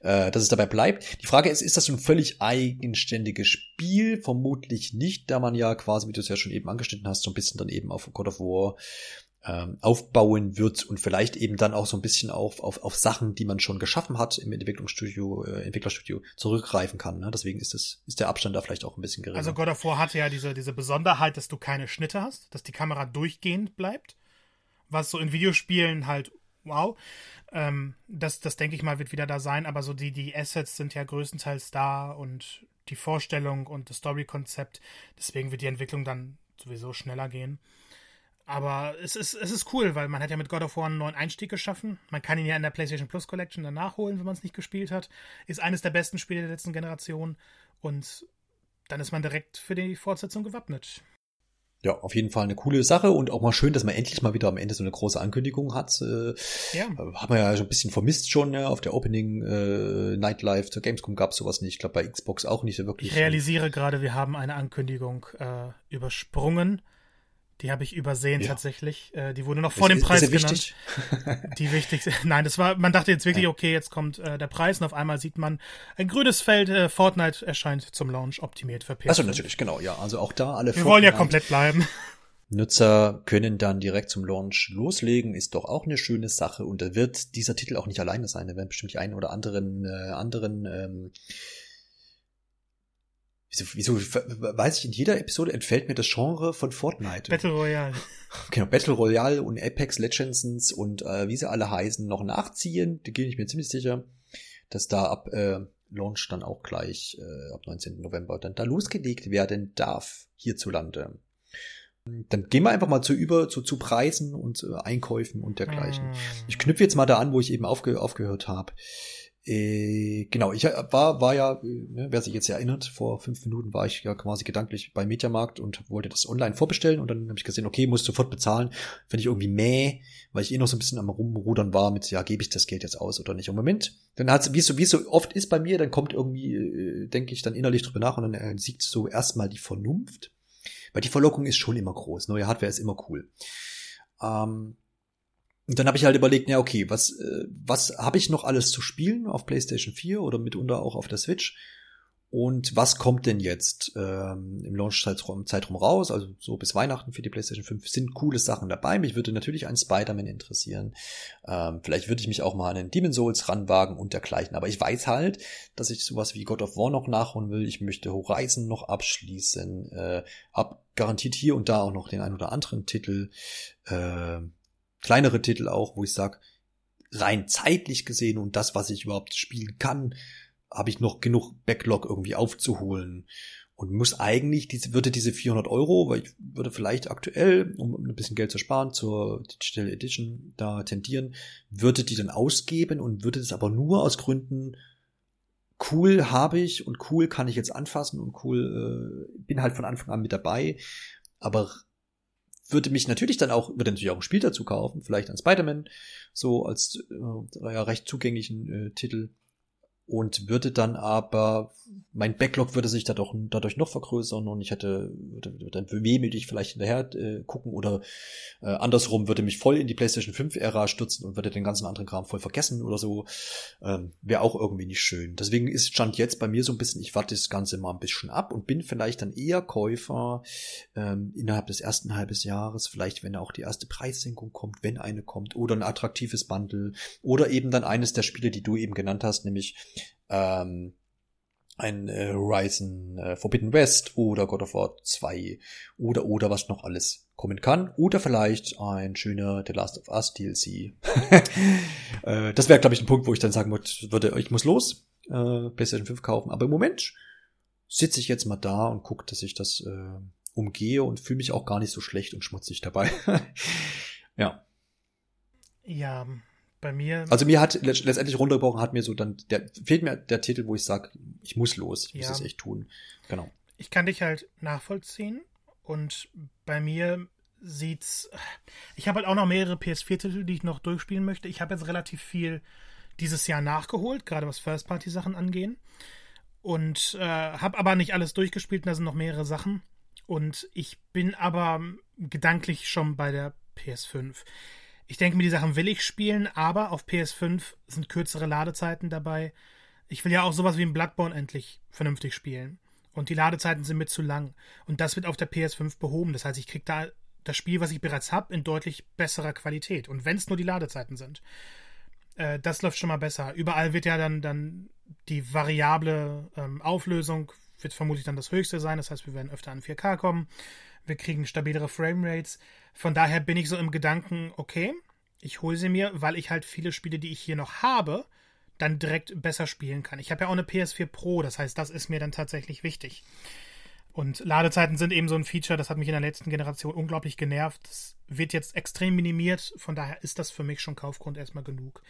[SPEAKER 1] äh, dass es dabei bleibt. Die Frage ist, ist das so ein völlig eigenständiges Spiel? Vermutlich nicht, da man ja quasi, wie du es ja schon eben angeschnitten hast, so ein bisschen dann eben auf God of War ähm, aufbauen wird und vielleicht eben dann auch so ein bisschen auf, auf, auf Sachen, die man schon geschaffen hat im Entwicklungsstudio, äh, Entwicklerstudio zurückgreifen kann. Ne? Deswegen ist es, ist der Abstand da vielleicht auch ein bisschen geringer.
[SPEAKER 2] Also God of War hatte ja diese, diese Besonderheit, dass du keine Schnitte hast, dass die Kamera durchgehend bleibt. Was so in Videospielen halt, wow. Ähm, das, das denke ich mal, wird wieder da sein, aber so die, die Assets sind ja größtenteils da und die Vorstellung und das Story-Konzept. Deswegen wird die Entwicklung dann sowieso schneller gehen. Aber es ist, es ist cool, weil man hat ja mit God of War einen neuen Einstieg geschaffen. Man kann ihn ja in der PlayStation Plus Collection dann nachholen, wenn man es nicht gespielt hat. Ist eines der besten Spiele der letzten Generation. Und dann ist man direkt für die Fortsetzung gewappnet.
[SPEAKER 1] Ja, auf jeden Fall eine coole Sache und auch mal schön, dass man endlich mal wieder am Ende so eine große Ankündigung hat. Äh, ja. Haben wir ja schon ein bisschen vermisst schon, ja, auf der Opening äh, Nightlife zur Gamescom gab es sowas nicht. Ich glaube bei Xbox auch nicht so wirklich.
[SPEAKER 2] Ich realisiere gerade, wir haben eine Ankündigung äh, übersprungen. Die habe ich übersehen ja. tatsächlich. Äh, die wurde noch vor ist, dem Preis genannt. Wichtig? Die wichtigste. Nein, das war, man dachte jetzt wirklich, okay, jetzt kommt äh, der Preis und auf einmal sieht man ein grünes Feld, äh, Fortnite erscheint zum Launch optimiert für PS.
[SPEAKER 1] Achso, natürlich, genau, ja. Also auch da alle
[SPEAKER 2] Wir Fortnite wollen ja komplett bleiben.
[SPEAKER 1] Nutzer können dann direkt zum Launch loslegen, ist doch auch eine schöne Sache und da wird dieser Titel auch nicht alleine sein. Da werden bestimmt die einen oder anderen äh, anderen ähm, Wieso, wieso weiß ich, in jeder Episode entfällt mir das Genre von Fortnite.
[SPEAKER 2] Battle Royale.
[SPEAKER 1] Genau, Battle Royale und Apex Legends und äh, wie sie alle heißen, noch nachziehen. Da gehe ich mir ziemlich sicher, dass da ab äh, Launch dann auch gleich äh, ab 19. November dann da losgelegt werden darf hierzulande. Dann gehen wir einfach mal zu über zu, zu Preisen und äh, Einkäufen und dergleichen. Hm. Ich knüpfe jetzt mal da an, wo ich eben aufge, aufgehört habe. Äh, genau, ich äh, war, war ja, äh, ne, wer sich jetzt erinnert, vor fünf Minuten war ich ja quasi gedanklich bei Mediamarkt und wollte das online vorbestellen und dann habe ich gesehen, okay, muss sofort bezahlen. Finde ich irgendwie mäh, weil ich eh noch so ein bisschen am Rumrudern war mit, ja, gebe ich das Geld jetzt aus oder nicht. Und Moment, dann hat's, wie so, wie so oft ist bei mir, dann kommt irgendwie, äh, denke ich dann innerlich drüber nach und dann äh, siegt so erstmal die Vernunft. Weil die Verlockung ist schon immer groß. Neue Hardware ist immer cool. Ähm, und dann habe ich halt überlegt, ja, okay, was, äh, was habe ich noch alles zu spielen auf PlayStation 4 oder mitunter auch auf der Switch? Und was kommt denn jetzt ähm, im Launch-Zeitraum Zeitraum raus? Also so bis Weihnachten für die PlayStation 5 sind coole Sachen dabei. Mich würde natürlich ein Spider-Man interessieren. Ähm, vielleicht würde ich mich auch mal an den Demon Souls ranwagen und dergleichen. Aber ich weiß halt, dass ich sowas wie God of War noch nachholen will. Ich möchte Horizon noch abschließen. Äh, hab garantiert hier und da auch noch den ein oder anderen Titel. Äh, kleinere Titel auch, wo ich sag rein zeitlich gesehen und das, was ich überhaupt spielen kann, habe ich noch genug Backlog irgendwie aufzuholen. Und muss eigentlich diese würde diese 400 Euro, weil ich würde vielleicht aktuell, um ein bisschen Geld zu sparen, zur Digital Edition da tendieren, würde die dann ausgeben und würde das aber nur aus Gründen cool habe ich und cool kann ich jetzt anfassen und cool äh, bin halt von Anfang an mit dabei, aber würde mich natürlich dann auch, würde natürlich auch ein Spiel dazu kaufen, vielleicht ein Spider-Man, so als äh, ja, recht zugänglichen äh, Titel und würde dann aber, mein Backlog würde sich dadurch, dadurch noch vergrößern und ich hätte, würde, dann wehmütig vielleicht hinterher äh, gucken oder äh, andersrum würde mich voll in die PlayStation 5 Ära stürzen und würde den ganzen anderen Kram voll vergessen oder so. Ähm, Wäre auch irgendwie nicht schön. Deswegen ist Stand jetzt bei mir so ein bisschen, ich warte das Ganze mal ein bisschen ab und bin vielleicht dann eher Käufer ähm, innerhalb des ersten halbes Jahres, vielleicht wenn auch die erste Preissenkung kommt, wenn eine kommt, oder ein attraktives Bundle oder eben dann eines der Spiele, die du eben genannt hast, nämlich ähm, ein äh, Horizon äh, Forbidden West oder God of War 2 oder oder was noch alles kommen kann oder vielleicht ein schöner The Last of Us DLC. äh, das wäre glaube ich ein Punkt, wo ich dann sagen würde, ich muss los, äh, PlayStation 5 kaufen, aber im Moment sitze ich jetzt mal da und gucke, dass ich das äh, umgehe und fühle mich auch gar nicht so schlecht und schmutzig dabei. ja.
[SPEAKER 2] Ja, bei mir.
[SPEAKER 1] Also mir hat letztendlich runtergebrochen, hat mir so dann, der, fehlt mir der Titel, wo ich sage, ich muss los, ich muss es echt tun. Genau.
[SPEAKER 2] Ich kann dich halt nachvollziehen und bei mir sieht's. Ich habe halt auch noch mehrere PS4-Titel, die ich noch durchspielen möchte. Ich habe jetzt relativ viel dieses Jahr nachgeholt, gerade was First-Party-Sachen angehen. Und äh, habe aber nicht alles durchgespielt, da sind noch mehrere Sachen. Und ich bin aber gedanklich schon bei der PS5. Ich denke mir, die Sachen will ich spielen, aber auf PS5 sind kürzere Ladezeiten dabei. Ich will ja auch sowas wie ein Bloodborne endlich vernünftig spielen. Und die Ladezeiten sind mir zu lang. Und das wird auf der PS5 behoben. Das heißt, ich kriege da das Spiel, was ich bereits habe, in deutlich besserer Qualität. Und wenn es nur die Ladezeiten sind. Äh, das läuft schon mal besser. Überall wird ja dann, dann die variable ähm, Auflösung wird vermutlich dann das höchste sein. Das heißt, wir werden öfter an 4K kommen. Wir kriegen stabilere Framerates. Von daher bin ich so im Gedanken, okay, ich hole sie mir, weil ich halt viele Spiele, die ich hier noch habe, dann direkt besser spielen kann. Ich habe ja auch eine PS4 Pro, das heißt, das ist mir dann tatsächlich wichtig. Und Ladezeiten sind eben so ein Feature, das hat mich in der letzten Generation unglaublich genervt. Das wird jetzt extrem minimiert, von daher ist das für mich schon Kaufgrund erstmal genug.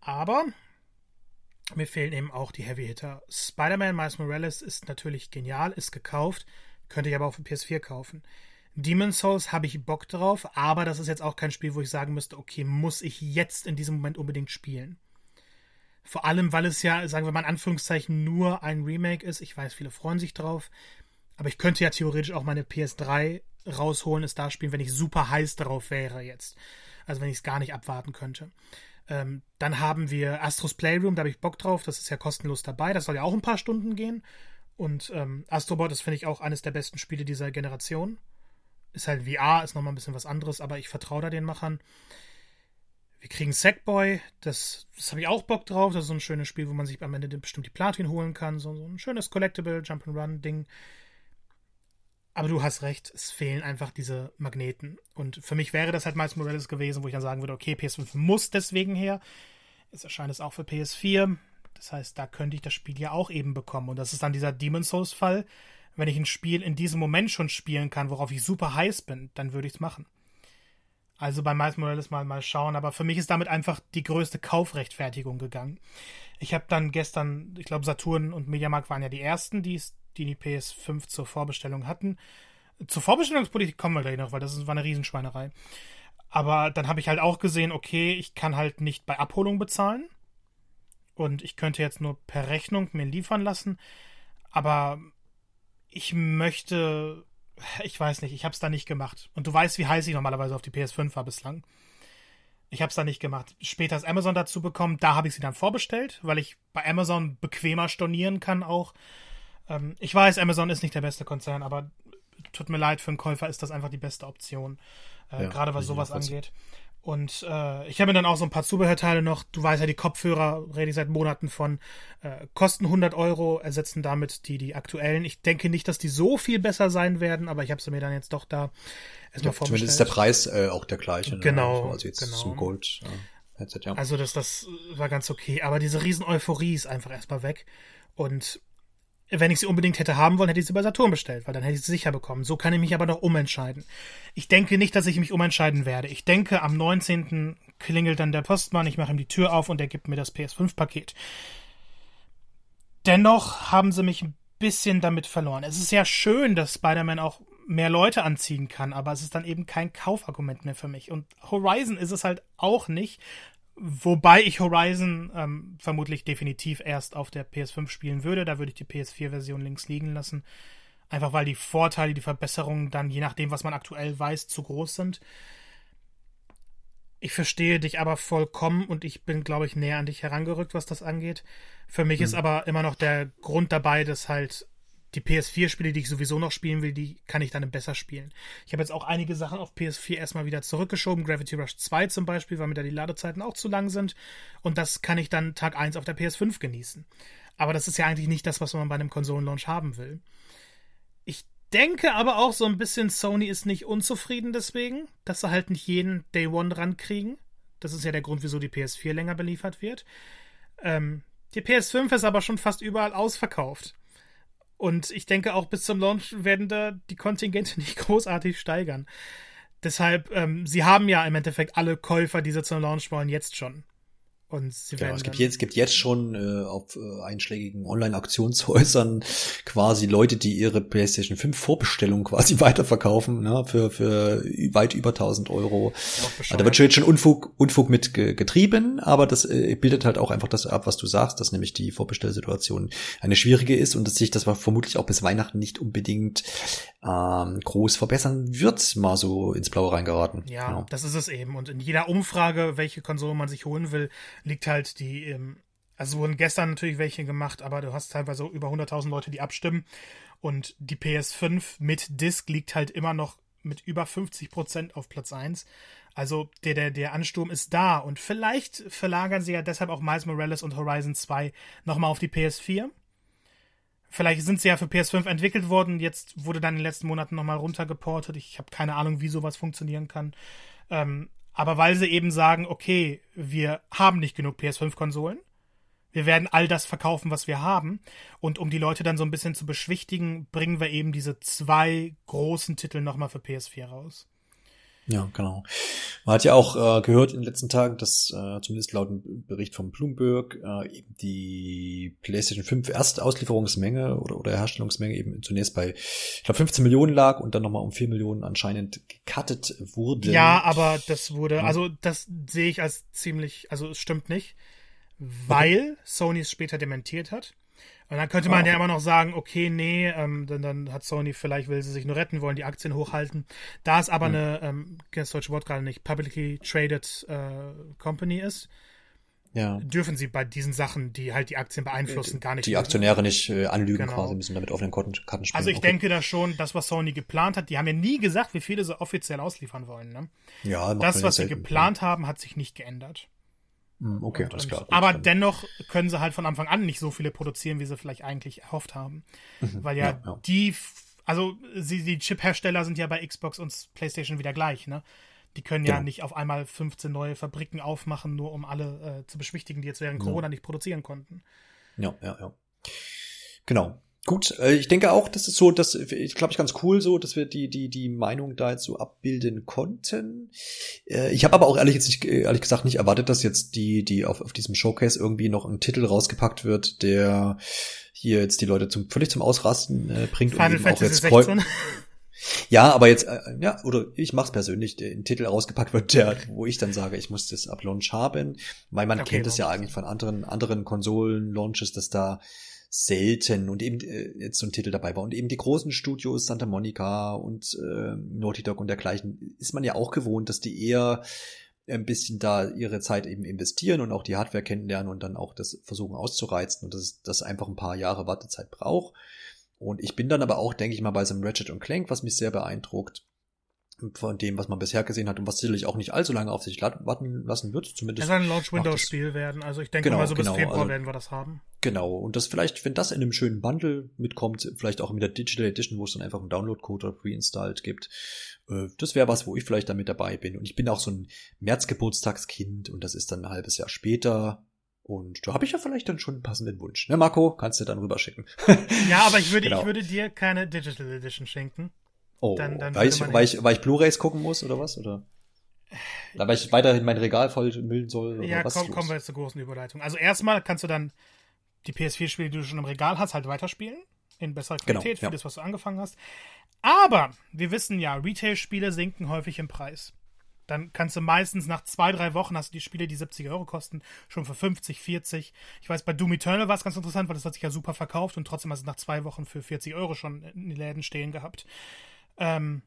[SPEAKER 2] Aber mir fehlen eben auch die Heavy Hitter. Spider-Man Miles Morales ist natürlich genial, ist gekauft, könnte ich aber auch für PS4 kaufen. Demon's Souls habe ich Bock drauf, aber das ist jetzt auch kein Spiel, wo ich sagen müsste, okay, muss ich jetzt in diesem Moment unbedingt spielen. Vor allem, weil es ja, sagen wir mal in Anführungszeichen, nur ein Remake ist. Ich weiß, viele freuen sich drauf. Aber ich könnte ja theoretisch auch meine PS3 rausholen, es da spielen, wenn ich super heiß darauf wäre jetzt. Also wenn ich es gar nicht abwarten könnte. Ähm, dann haben wir Astros Playroom, da habe ich Bock drauf. Das ist ja kostenlos dabei. Das soll ja auch ein paar Stunden gehen. Und ähm, Astrobot ist, finde ich, auch eines der besten Spiele dieser Generation. Ist halt VR, ist nochmal ein bisschen was anderes, aber ich vertraue da den Machern. Wir kriegen Sackboy, das, das habe ich auch Bock drauf. Das ist so ein schönes Spiel, wo man sich am Ende bestimmt die Platin holen kann. So, so ein schönes Collectible, Jump'n'Run-Ding. Aber du hast recht, es fehlen einfach diese Magneten. Und für mich wäre das halt Miles Morales gewesen, wo ich dann sagen würde, okay, PS5 muss deswegen her. Jetzt erscheint es auch für PS4. Das heißt, da könnte ich das Spiel ja auch eben bekommen. Und das ist dann dieser Demon's Souls-Fall wenn ich ein Spiel in diesem Moment schon spielen kann, worauf ich super heiß bin, dann würde ich es machen. Also bei Miles Morales mal, mal schauen, aber für mich ist damit einfach die größte Kaufrechtfertigung gegangen. Ich habe dann gestern, ich glaube Saturn und Mediamarkt waren ja die ersten, die die, die PS5 zur Vorbestellung hatten. Zur Vorbestellungspolitik kommen wir gleich noch, weil das war eine Riesenschweinerei. Aber dann habe ich halt auch gesehen, okay, ich kann halt nicht bei Abholung bezahlen. Und ich könnte jetzt nur per Rechnung mir liefern lassen. Aber ich möchte ich weiß nicht, ich habe es da nicht gemacht. Und du weißt, wie heiß ich normalerweise auf die PS5 war bislang. Ich habe es da nicht gemacht. Später ist Amazon dazu bekommen, da habe ich sie dann vorbestellt, weil ich bei Amazon bequemer stornieren kann auch. Ähm, ich weiß, Amazon ist nicht der beste Konzern, aber tut mir leid, für einen Käufer ist das einfach die beste Option, äh, ja, gerade was sowas angeht. Und äh, ich habe mir dann auch so ein paar Zubehörteile noch. Du weißt ja, die Kopfhörer, rede ich seit Monaten von, äh, kosten 100 Euro, ersetzen damit die, die aktuellen. Ich denke nicht, dass die so viel besser sein werden, aber ich habe sie mir dann jetzt doch da
[SPEAKER 1] erstmal ja, vorgestellt. Zumindest ist der Preis äh, auch der gleiche.
[SPEAKER 2] Ne? Genau.
[SPEAKER 1] Ne? Also jetzt
[SPEAKER 2] genau.
[SPEAKER 1] zum Gold. Ja.
[SPEAKER 2] Headset, ja. Also das, das war ganz okay. Aber diese riesen Euphorie ist einfach erstmal weg. Und wenn ich sie unbedingt hätte haben wollen, hätte ich sie bei Saturn bestellt, weil dann hätte ich sie sicher bekommen. So kann ich mich aber noch umentscheiden. Ich denke nicht, dass ich mich umentscheiden werde. Ich denke, am 19. klingelt dann der Postmann, ich mache ihm die Tür auf und er gibt mir das PS5-Paket. Dennoch haben sie mich ein bisschen damit verloren. Es ist ja schön, dass Spider-Man auch mehr Leute anziehen kann, aber es ist dann eben kein Kaufargument mehr für mich. Und Horizon ist es halt auch nicht, Wobei ich Horizon ähm, vermutlich definitiv erst auf der PS5 spielen würde. Da würde ich die PS4-Version links liegen lassen. Einfach weil die Vorteile, die Verbesserungen dann, je nachdem, was man aktuell weiß, zu groß sind. Ich verstehe dich aber vollkommen und ich bin, glaube ich, näher an dich herangerückt, was das angeht. Für mich mhm. ist aber immer noch der Grund dabei, dass halt die PS4-Spiele, die ich sowieso noch spielen will, die kann ich dann besser spielen. Ich habe jetzt auch einige Sachen auf PS4 erstmal wieder zurückgeschoben. Gravity Rush 2 zum Beispiel, weil mir da die Ladezeiten auch zu lang sind. Und das kann ich dann Tag 1 auf der PS5 genießen. Aber das ist ja eigentlich nicht das, was man bei einem Konsolenlaunch haben will. Ich denke aber auch so ein bisschen, Sony ist nicht unzufrieden deswegen, dass sie halt nicht jeden Day One rankriegen. Das ist ja der Grund, wieso die PS4 länger beliefert wird. Ähm, die PS5 ist aber schon fast überall ausverkauft. Und ich denke, auch bis zum Launch werden da die Kontingente nicht großartig steigern. Deshalb, ähm, sie haben ja im Endeffekt alle Käufer, die sie zum Launch wollen, jetzt schon. Und sie
[SPEAKER 1] genau, es gibt jetzt, es gibt jetzt schon äh, auf äh, einschlägigen Online-Auktionshäusern quasi Leute, die ihre PlayStation 5 Vorbestellung quasi weiterverkaufen, ne, für, für weit über 1000 Euro. Also da wird schon jetzt schon Unfug, Unfug mit getrieben, aber das äh, bildet halt auch einfach das ab, was du sagst, dass nämlich die Vorbestellsituation eine schwierige ist und dass sich das vermutlich auch bis Weihnachten nicht unbedingt ähm, groß verbessern wird, mal so ins Blaue reingeraten.
[SPEAKER 2] Ja, genau. das ist es eben. Und in jeder Umfrage, welche Konsole man sich holen will, liegt halt die, ähm, also wurden gestern natürlich welche gemacht, aber du hast teilweise über 100.000 Leute, die abstimmen. Und die PS5 mit Disc liegt halt immer noch mit über 50 Prozent auf Platz 1. Also der, der, der Ansturm ist da. Und vielleicht verlagern sie ja deshalb auch Miles Morales und Horizon 2 nochmal auf die PS4. Vielleicht sind sie ja für PS5 entwickelt worden. Jetzt wurde dann in den letzten Monaten nochmal runtergeportet. Ich habe keine Ahnung, wie sowas funktionieren kann. Ähm, aber weil sie eben sagen, okay, wir haben nicht genug PS5-Konsolen, wir werden all das verkaufen, was wir haben. Und um die Leute dann so ein bisschen zu beschwichtigen, bringen wir eben diese zwei großen Titel nochmal für PS4 raus.
[SPEAKER 1] Ja, genau. Man hat ja auch äh, gehört in den letzten Tagen, dass äh, zumindest laut einem Bericht von Bloomberg äh, die PlayStation 5 Erstauslieferungsmenge oder, oder Herstellungsmenge eben zunächst bei, ich glaube, 15 Millionen lag und dann nochmal um 4 Millionen anscheinend gecuttet wurde.
[SPEAKER 2] Ja, aber das wurde, also das sehe ich als ziemlich, also es stimmt nicht, weil okay. Sony es später dementiert hat. Und dann könnte man oh. ja immer noch sagen, okay, nee, ähm, dann, dann hat Sony vielleicht, will sie sich nur retten, wollen die Aktien hochhalten. Da es aber hm. eine, ähm, das deutsche Wort gerade nicht, publicly traded äh, Company ist, ja. dürfen sie bei diesen Sachen, die halt die Aktien beeinflussen, gar nicht.
[SPEAKER 1] Die Aktionäre nicht äh, anlügen genau. quasi, müssen damit offenen Karten, Karten spielen.
[SPEAKER 2] Also ich okay. denke da schon, das, was Sony geplant hat, die haben ja nie gesagt, wie viele sie offiziell ausliefern wollen. Ne? Ja, das, was sie geplant ja. haben, hat sich nicht geändert.
[SPEAKER 1] Hm, okay, alles klar. Gut,
[SPEAKER 2] aber dann. dennoch können sie halt von Anfang an nicht so viele produzieren, wie sie vielleicht eigentlich erhofft haben. Mhm, Weil ja, ja, ja, die, also sie, die Chip-Hersteller sind ja bei Xbox und PlayStation wieder gleich, ne? Die können ja genau. nicht auf einmal 15 neue Fabriken aufmachen, nur um alle äh, zu beschwichtigen, die jetzt während Corona nicht produzieren konnten.
[SPEAKER 1] Ja, ja, ja. Genau. Gut, äh, ich denke auch, das ist so, das ich glaube ich ganz cool so, dass wir die die die Meinung da jetzt so abbilden konnten. Äh, ich habe aber auch ehrlich jetzt nicht ehrlich gesagt nicht erwartet, dass jetzt die die auf auf diesem Showcase irgendwie noch ein Titel rausgepackt wird, der hier jetzt die Leute zum völlig zum Ausrasten äh, bringt
[SPEAKER 2] Final und auch jetzt 16.
[SPEAKER 1] Ja, aber jetzt, äh, ja, oder ich mach's persönlich, der ein Titel rausgepackt wird, der, wo ich dann sage, ich muss das ab Launch haben, weil man okay, kennt es ja eigentlich von anderen, anderen Konsolen-Launches, dass da selten und eben äh, jetzt so ein Titel dabei war. Und eben die großen Studios, Santa Monica und äh, Naughty Dog und dergleichen, ist man ja auch gewohnt, dass die eher ein bisschen da ihre Zeit eben investieren und auch die Hardware kennenlernen und dann auch das versuchen auszureizen und dass das einfach ein paar Jahre Wartezeit braucht. Und ich bin dann aber auch, denke ich mal, bei so einem Ratchet und Clank, was mich sehr beeindruckt, von dem, was man bisher gesehen hat und was sicherlich auch nicht allzu lange auf sich warten lassen wird, zumindest.
[SPEAKER 2] Es soll ein Launch-Windows-Spiel werden, also ich denke
[SPEAKER 1] genau,
[SPEAKER 2] mal so bis
[SPEAKER 1] genau,
[SPEAKER 2] Februar
[SPEAKER 1] also,
[SPEAKER 2] werden wir das haben.
[SPEAKER 1] Genau, und das vielleicht, wenn das in einem schönen Bundle mitkommt, vielleicht auch mit der Digital Edition, wo es dann einfach einen Download-Code oder pre-installed gibt, äh, das wäre was, wo ich vielleicht dann mit dabei bin. Und ich bin auch so ein März-Geburtstagskind und das ist dann ein halbes Jahr später. Und da habe ich ja vielleicht dann schon einen passenden Wunsch. Ne, Marco, kannst du dann rüberschicken.
[SPEAKER 2] ja, aber ich würde, genau. ich würde dir keine Digital Edition schenken.
[SPEAKER 1] Oh, dann, dann weil, ich, weil, ich, weil ich Blu-Rays gucken muss oder was? Oder? Da, weil ich weiterhin mein Regal voll müllen soll?
[SPEAKER 2] ja, was komm, kommen wir jetzt zur großen Überleitung. Also erstmal kannst du dann die PS4-Spiele, die du schon im Regal hast, halt weiterspielen. In besserer genau, Qualität genau, für ja. das, was du angefangen hast. Aber wir wissen ja, Retail-Spiele sinken häufig im Preis. Dann kannst du meistens nach zwei, drei Wochen hast du die Spiele, die 70 Euro kosten, schon für 50, 40. Ich weiß, bei Doom Eternal war es ganz interessant, weil das hat sich ja super verkauft und trotzdem hast du nach zwei Wochen für 40 Euro schon in den Läden stehen gehabt. Ähm,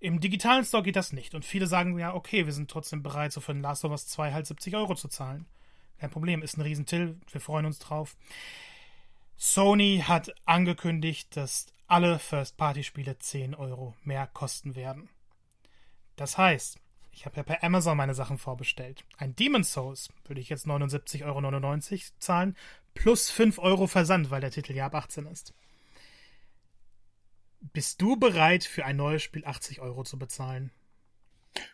[SPEAKER 2] Im digitalen Store geht das nicht. Und viele sagen ja, okay, wir sind trotzdem bereit, so für ein Last of Us 2 halt 70 Euro zu zahlen. Kein Problem, ist ein Riesentill, wir freuen uns drauf. Sony hat angekündigt, dass alle First-Party-Spiele 10 Euro mehr kosten werden. Das heißt, ich habe ja per Amazon meine Sachen vorbestellt. Ein Demon's Souls würde ich jetzt 79,99 Euro zahlen, plus 5 Euro Versand, weil der Titel ja ab 18 ist. Bist du bereit, für ein neues Spiel 80 Euro zu bezahlen?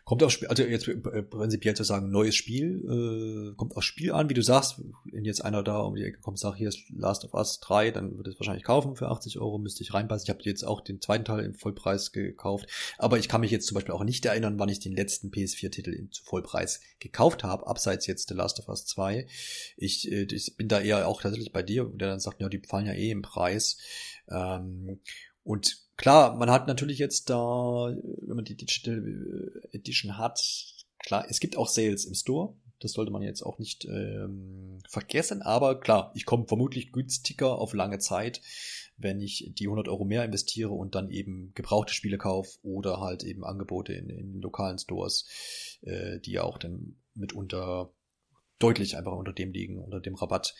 [SPEAKER 1] Kommt aufs Spiel, also jetzt prinzipiell zu sagen, neues Spiel, äh, kommt aufs Spiel an, wie du sagst, wenn jetzt einer da um die Ecke kommt, sagt, hier ist Last of Us 3, dann würde es wahrscheinlich kaufen für 80 Euro, müsste ich reinpassen. Ich habe jetzt auch den zweiten Teil im Vollpreis gekauft, aber ich kann mich jetzt zum Beispiel auch nicht erinnern, wann ich den letzten PS4-Titel zu Vollpreis gekauft habe, abseits jetzt The Last of Us 2. Ich, äh, ich bin da eher auch tatsächlich bei dir, der dann sagt, ja, die fallen ja eh im Preis. Ähm, und klar, man hat natürlich jetzt da, wenn man die Digital äh, Edition hat, klar, es gibt auch Sales im Store. Das sollte man jetzt auch nicht ähm, vergessen. Aber klar, ich komme vermutlich günstiger auf lange Zeit, wenn ich die 100 Euro mehr investiere und dann eben gebrauchte Spiele kaufe oder halt eben Angebote in, in lokalen Stores, äh, die ja auch dann mitunter deutlich einfach unter dem liegen, unter dem Rabatt.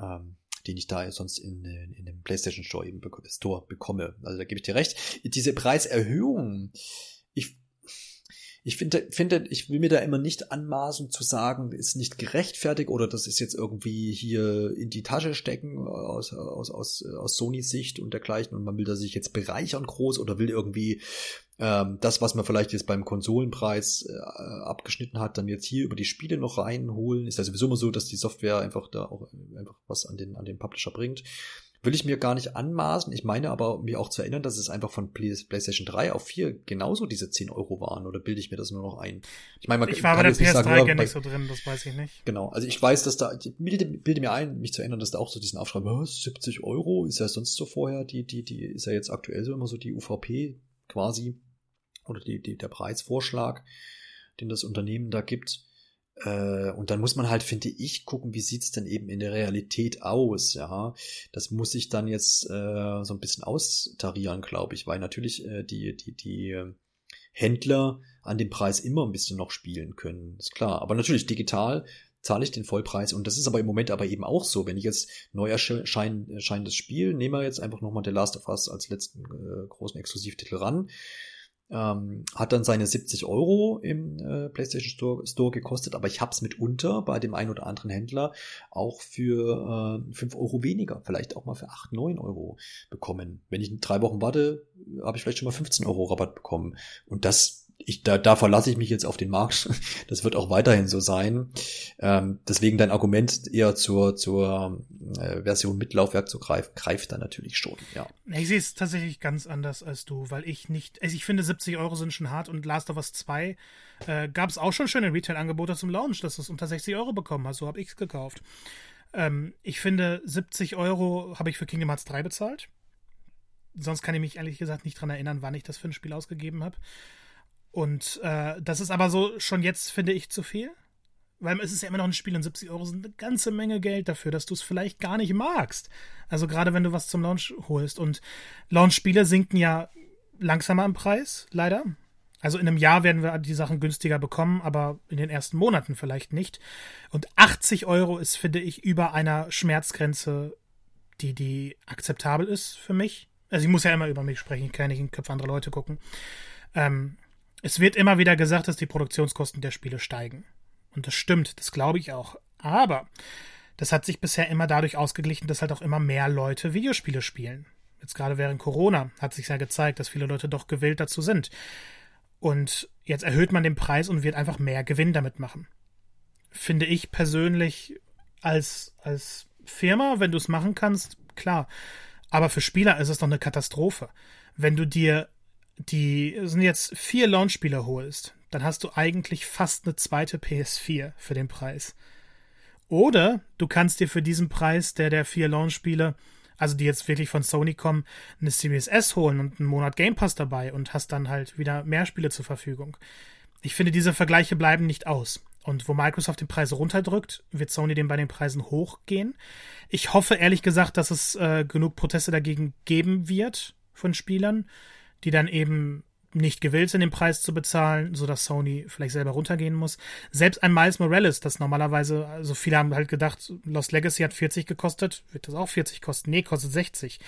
[SPEAKER 1] Ähm, den ich da sonst in, in dem PlayStation Store eben Store bekomme. Also da gebe ich dir recht. Diese Preiserhöhung, ich ich finde, finde, ich will mir da immer nicht anmaßen zu sagen, ist nicht gerechtfertigt oder das ist jetzt irgendwie hier in die Tasche stecken aus, aus, aus, aus Sonys Sicht und dergleichen und man will da sich jetzt bereichern groß oder will irgendwie ähm, das, was man vielleicht jetzt beim Konsolenpreis äh, abgeschnitten hat, dann jetzt hier über die Spiele noch reinholen. Ist ja sowieso immer so, dass die Software einfach da auch einfach was an den, an den Publisher bringt. Will ich mir gar nicht anmaßen. Ich meine aber, mir auch zu erinnern, dass es einfach von PlayStation 3 auf 4 genauso diese 10 Euro waren. Oder bilde ich mir das nur noch ein?
[SPEAKER 2] Ich meine, man ich war bei der PS3 gar nicht so drin, das weiß ich nicht.
[SPEAKER 1] Genau. Also ich weiß, dass da, ich bilde, bilde mir ein, mich zu erinnern, dass da auch so diesen Aufschrei, was, 70 Euro? Ist ja sonst so vorher, die, die, die, ist ja jetzt aktuell so immer so die UVP quasi. Oder die, die, der Preisvorschlag, den das Unternehmen da gibt. Äh, und dann muss man halt, finde ich, gucken, wie sieht's denn eben in der Realität aus, ja. Das muss ich dann jetzt äh, so ein bisschen austarieren, glaube ich, weil natürlich äh, die, die, die äh, Händler an dem Preis immer ein bisschen noch spielen können, ist klar. Aber natürlich digital zahle ich den Vollpreis und das ist aber im Moment aber eben auch so, wenn ich jetzt neu erscheinendes Spiel, nehmen wir jetzt einfach nochmal The Last of Us als letzten äh, großen Exklusivtitel ran, ähm, hat dann seine 70 Euro im äh, PlayStation Store, Store gekostet, aber ich habe es mitunter bei dem einen oder anderen Händler auch für äh, 5 Euro weniger, vielleicht auch mal für 8, 9 Euro bekommen. Wenn ich drei Wochen warte, habe ich vielleicht schon mal 15 Euro Rabatt bekommen. Und das ich, da, da verlasse ich mich jetzt auf den Markt. Das wird auch weiterhin so sein. Ähm, deswegen dein Argument eher zur, zur äh, Version mit Laufwerk zu greifen, greift da natürlich schon, ja.
[SPEAKER 2] Ich sehe es tatsächlich ganz anders als du, weil ich nicht, also ich finde 70 Euro sind schon hart und Last of Us 2 äh, gab es auch schon schöne Retail-Angebote zum Launch, dass du es unter 60 Euro bekommen hast, so habe ich es gekauft. Ähm, ich finde 70 Euro habe ich für Kingdom Hearts 3 bezahlt. Sonst kann ich mich ehrlich gesagt nicht dran erinnern, wann ich das für ein Spiel ausgegeben habe. Und äh, das ist aber so schon jetzt, finde ich, zu viel. weil es ist ja immer noch ein Spiel und 70 Euro sind eine ganze Menge Geld dafür, dass du es vielleicht gar nicht magst. Also gerade wenn du was zum Launch holst. Und Launch-Spiele sinken ja langsamer im Preis, leider. Also in einem Jahr werden wir die Sachen günstiger bekommen, aber in den ersten Monaten vielleicht nicht. Und 80 Euro ist, finde ich, über einer Schmerzgrenze, die, die akzeptabel ist für mich. Also ich muss ja immer über mich sprechen, ich kann nicht in Köpfe anderer Leute gucken. Ähm, es wird immer wieder gesagt, dass die Produktionskosten der Spiele steigen. Und das stimmt, das glaube ich auch. Aber das hat sich bisher immer dadurch ausgeglichen, dass halt auch immer mehr Leute Videospiele spielen. Jetzt gerade während Corona hat sich ja gezeigt, dass viele Leute doch gewillt dazu sind. Und jetzt erhöht man den Preis und wird einfach mehr Gewinn damit machen. Finde ich persönlich als, als Firma, wenn du es machen kannst, klar. Aber für Spieler ist es doch eine Katastrophe. Wenn du dir die sind jetzt vier Launch-Spieler holst, dann hast du eigentlich fast eine zweite PS4 für den Preis. Oder du kannst dir für diesen Preis der der vier Launch-Spiele, also die jetzt wirklich von Sony kommen, eine Series S holen und einen Monat Game Pass dabei und hast dann halt wieder mehr Spiele zur Verfügung. Ich finde, diese Vergleiche bleiben nicht aus. Und wo Microsoft den Preis runterdrückt, wird Sony den bei den Preisen hochgehen. Ich hoffe ehrlich gesagt, dass es äh, genug Proteste dagegen geben wird von Spielern die dann eben nicht gewillt sind, den Preis zu bezahlen, so dass Sony vielleicht selber runtergehen muss. Selbst ein Miles Morales, das normalerweise, also viele haben halt gedacht, Lost Legacy hat 40 gekostet, wird das auch 40 kosten? Nee, kostet 60.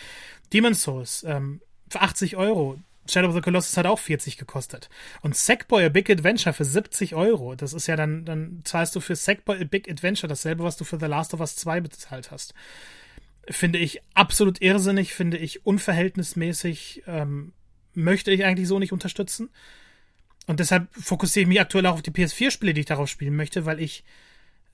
[SPEAKER 2] Demon's Souls, ähm, für 80 Euro. Shadow of the Colossus hat auch 40 gekostet. Und Sackboy A Big Adventure für 70 Euro. Das ist ja dann, dann zahlst du für Sackboy A Big Adventure dasselbe, was du für The Last of Us 2 bezahlt hast. Finde ich absolut irrsinnig, finde ich unverhältnismäßig, ähm, möchte ich eigentlich so nicht unterstützen. Und deshalb fokussiere ich mich aktuell auch auf die PS4-Spiele, die ich darauf spielen möchte, weil ich,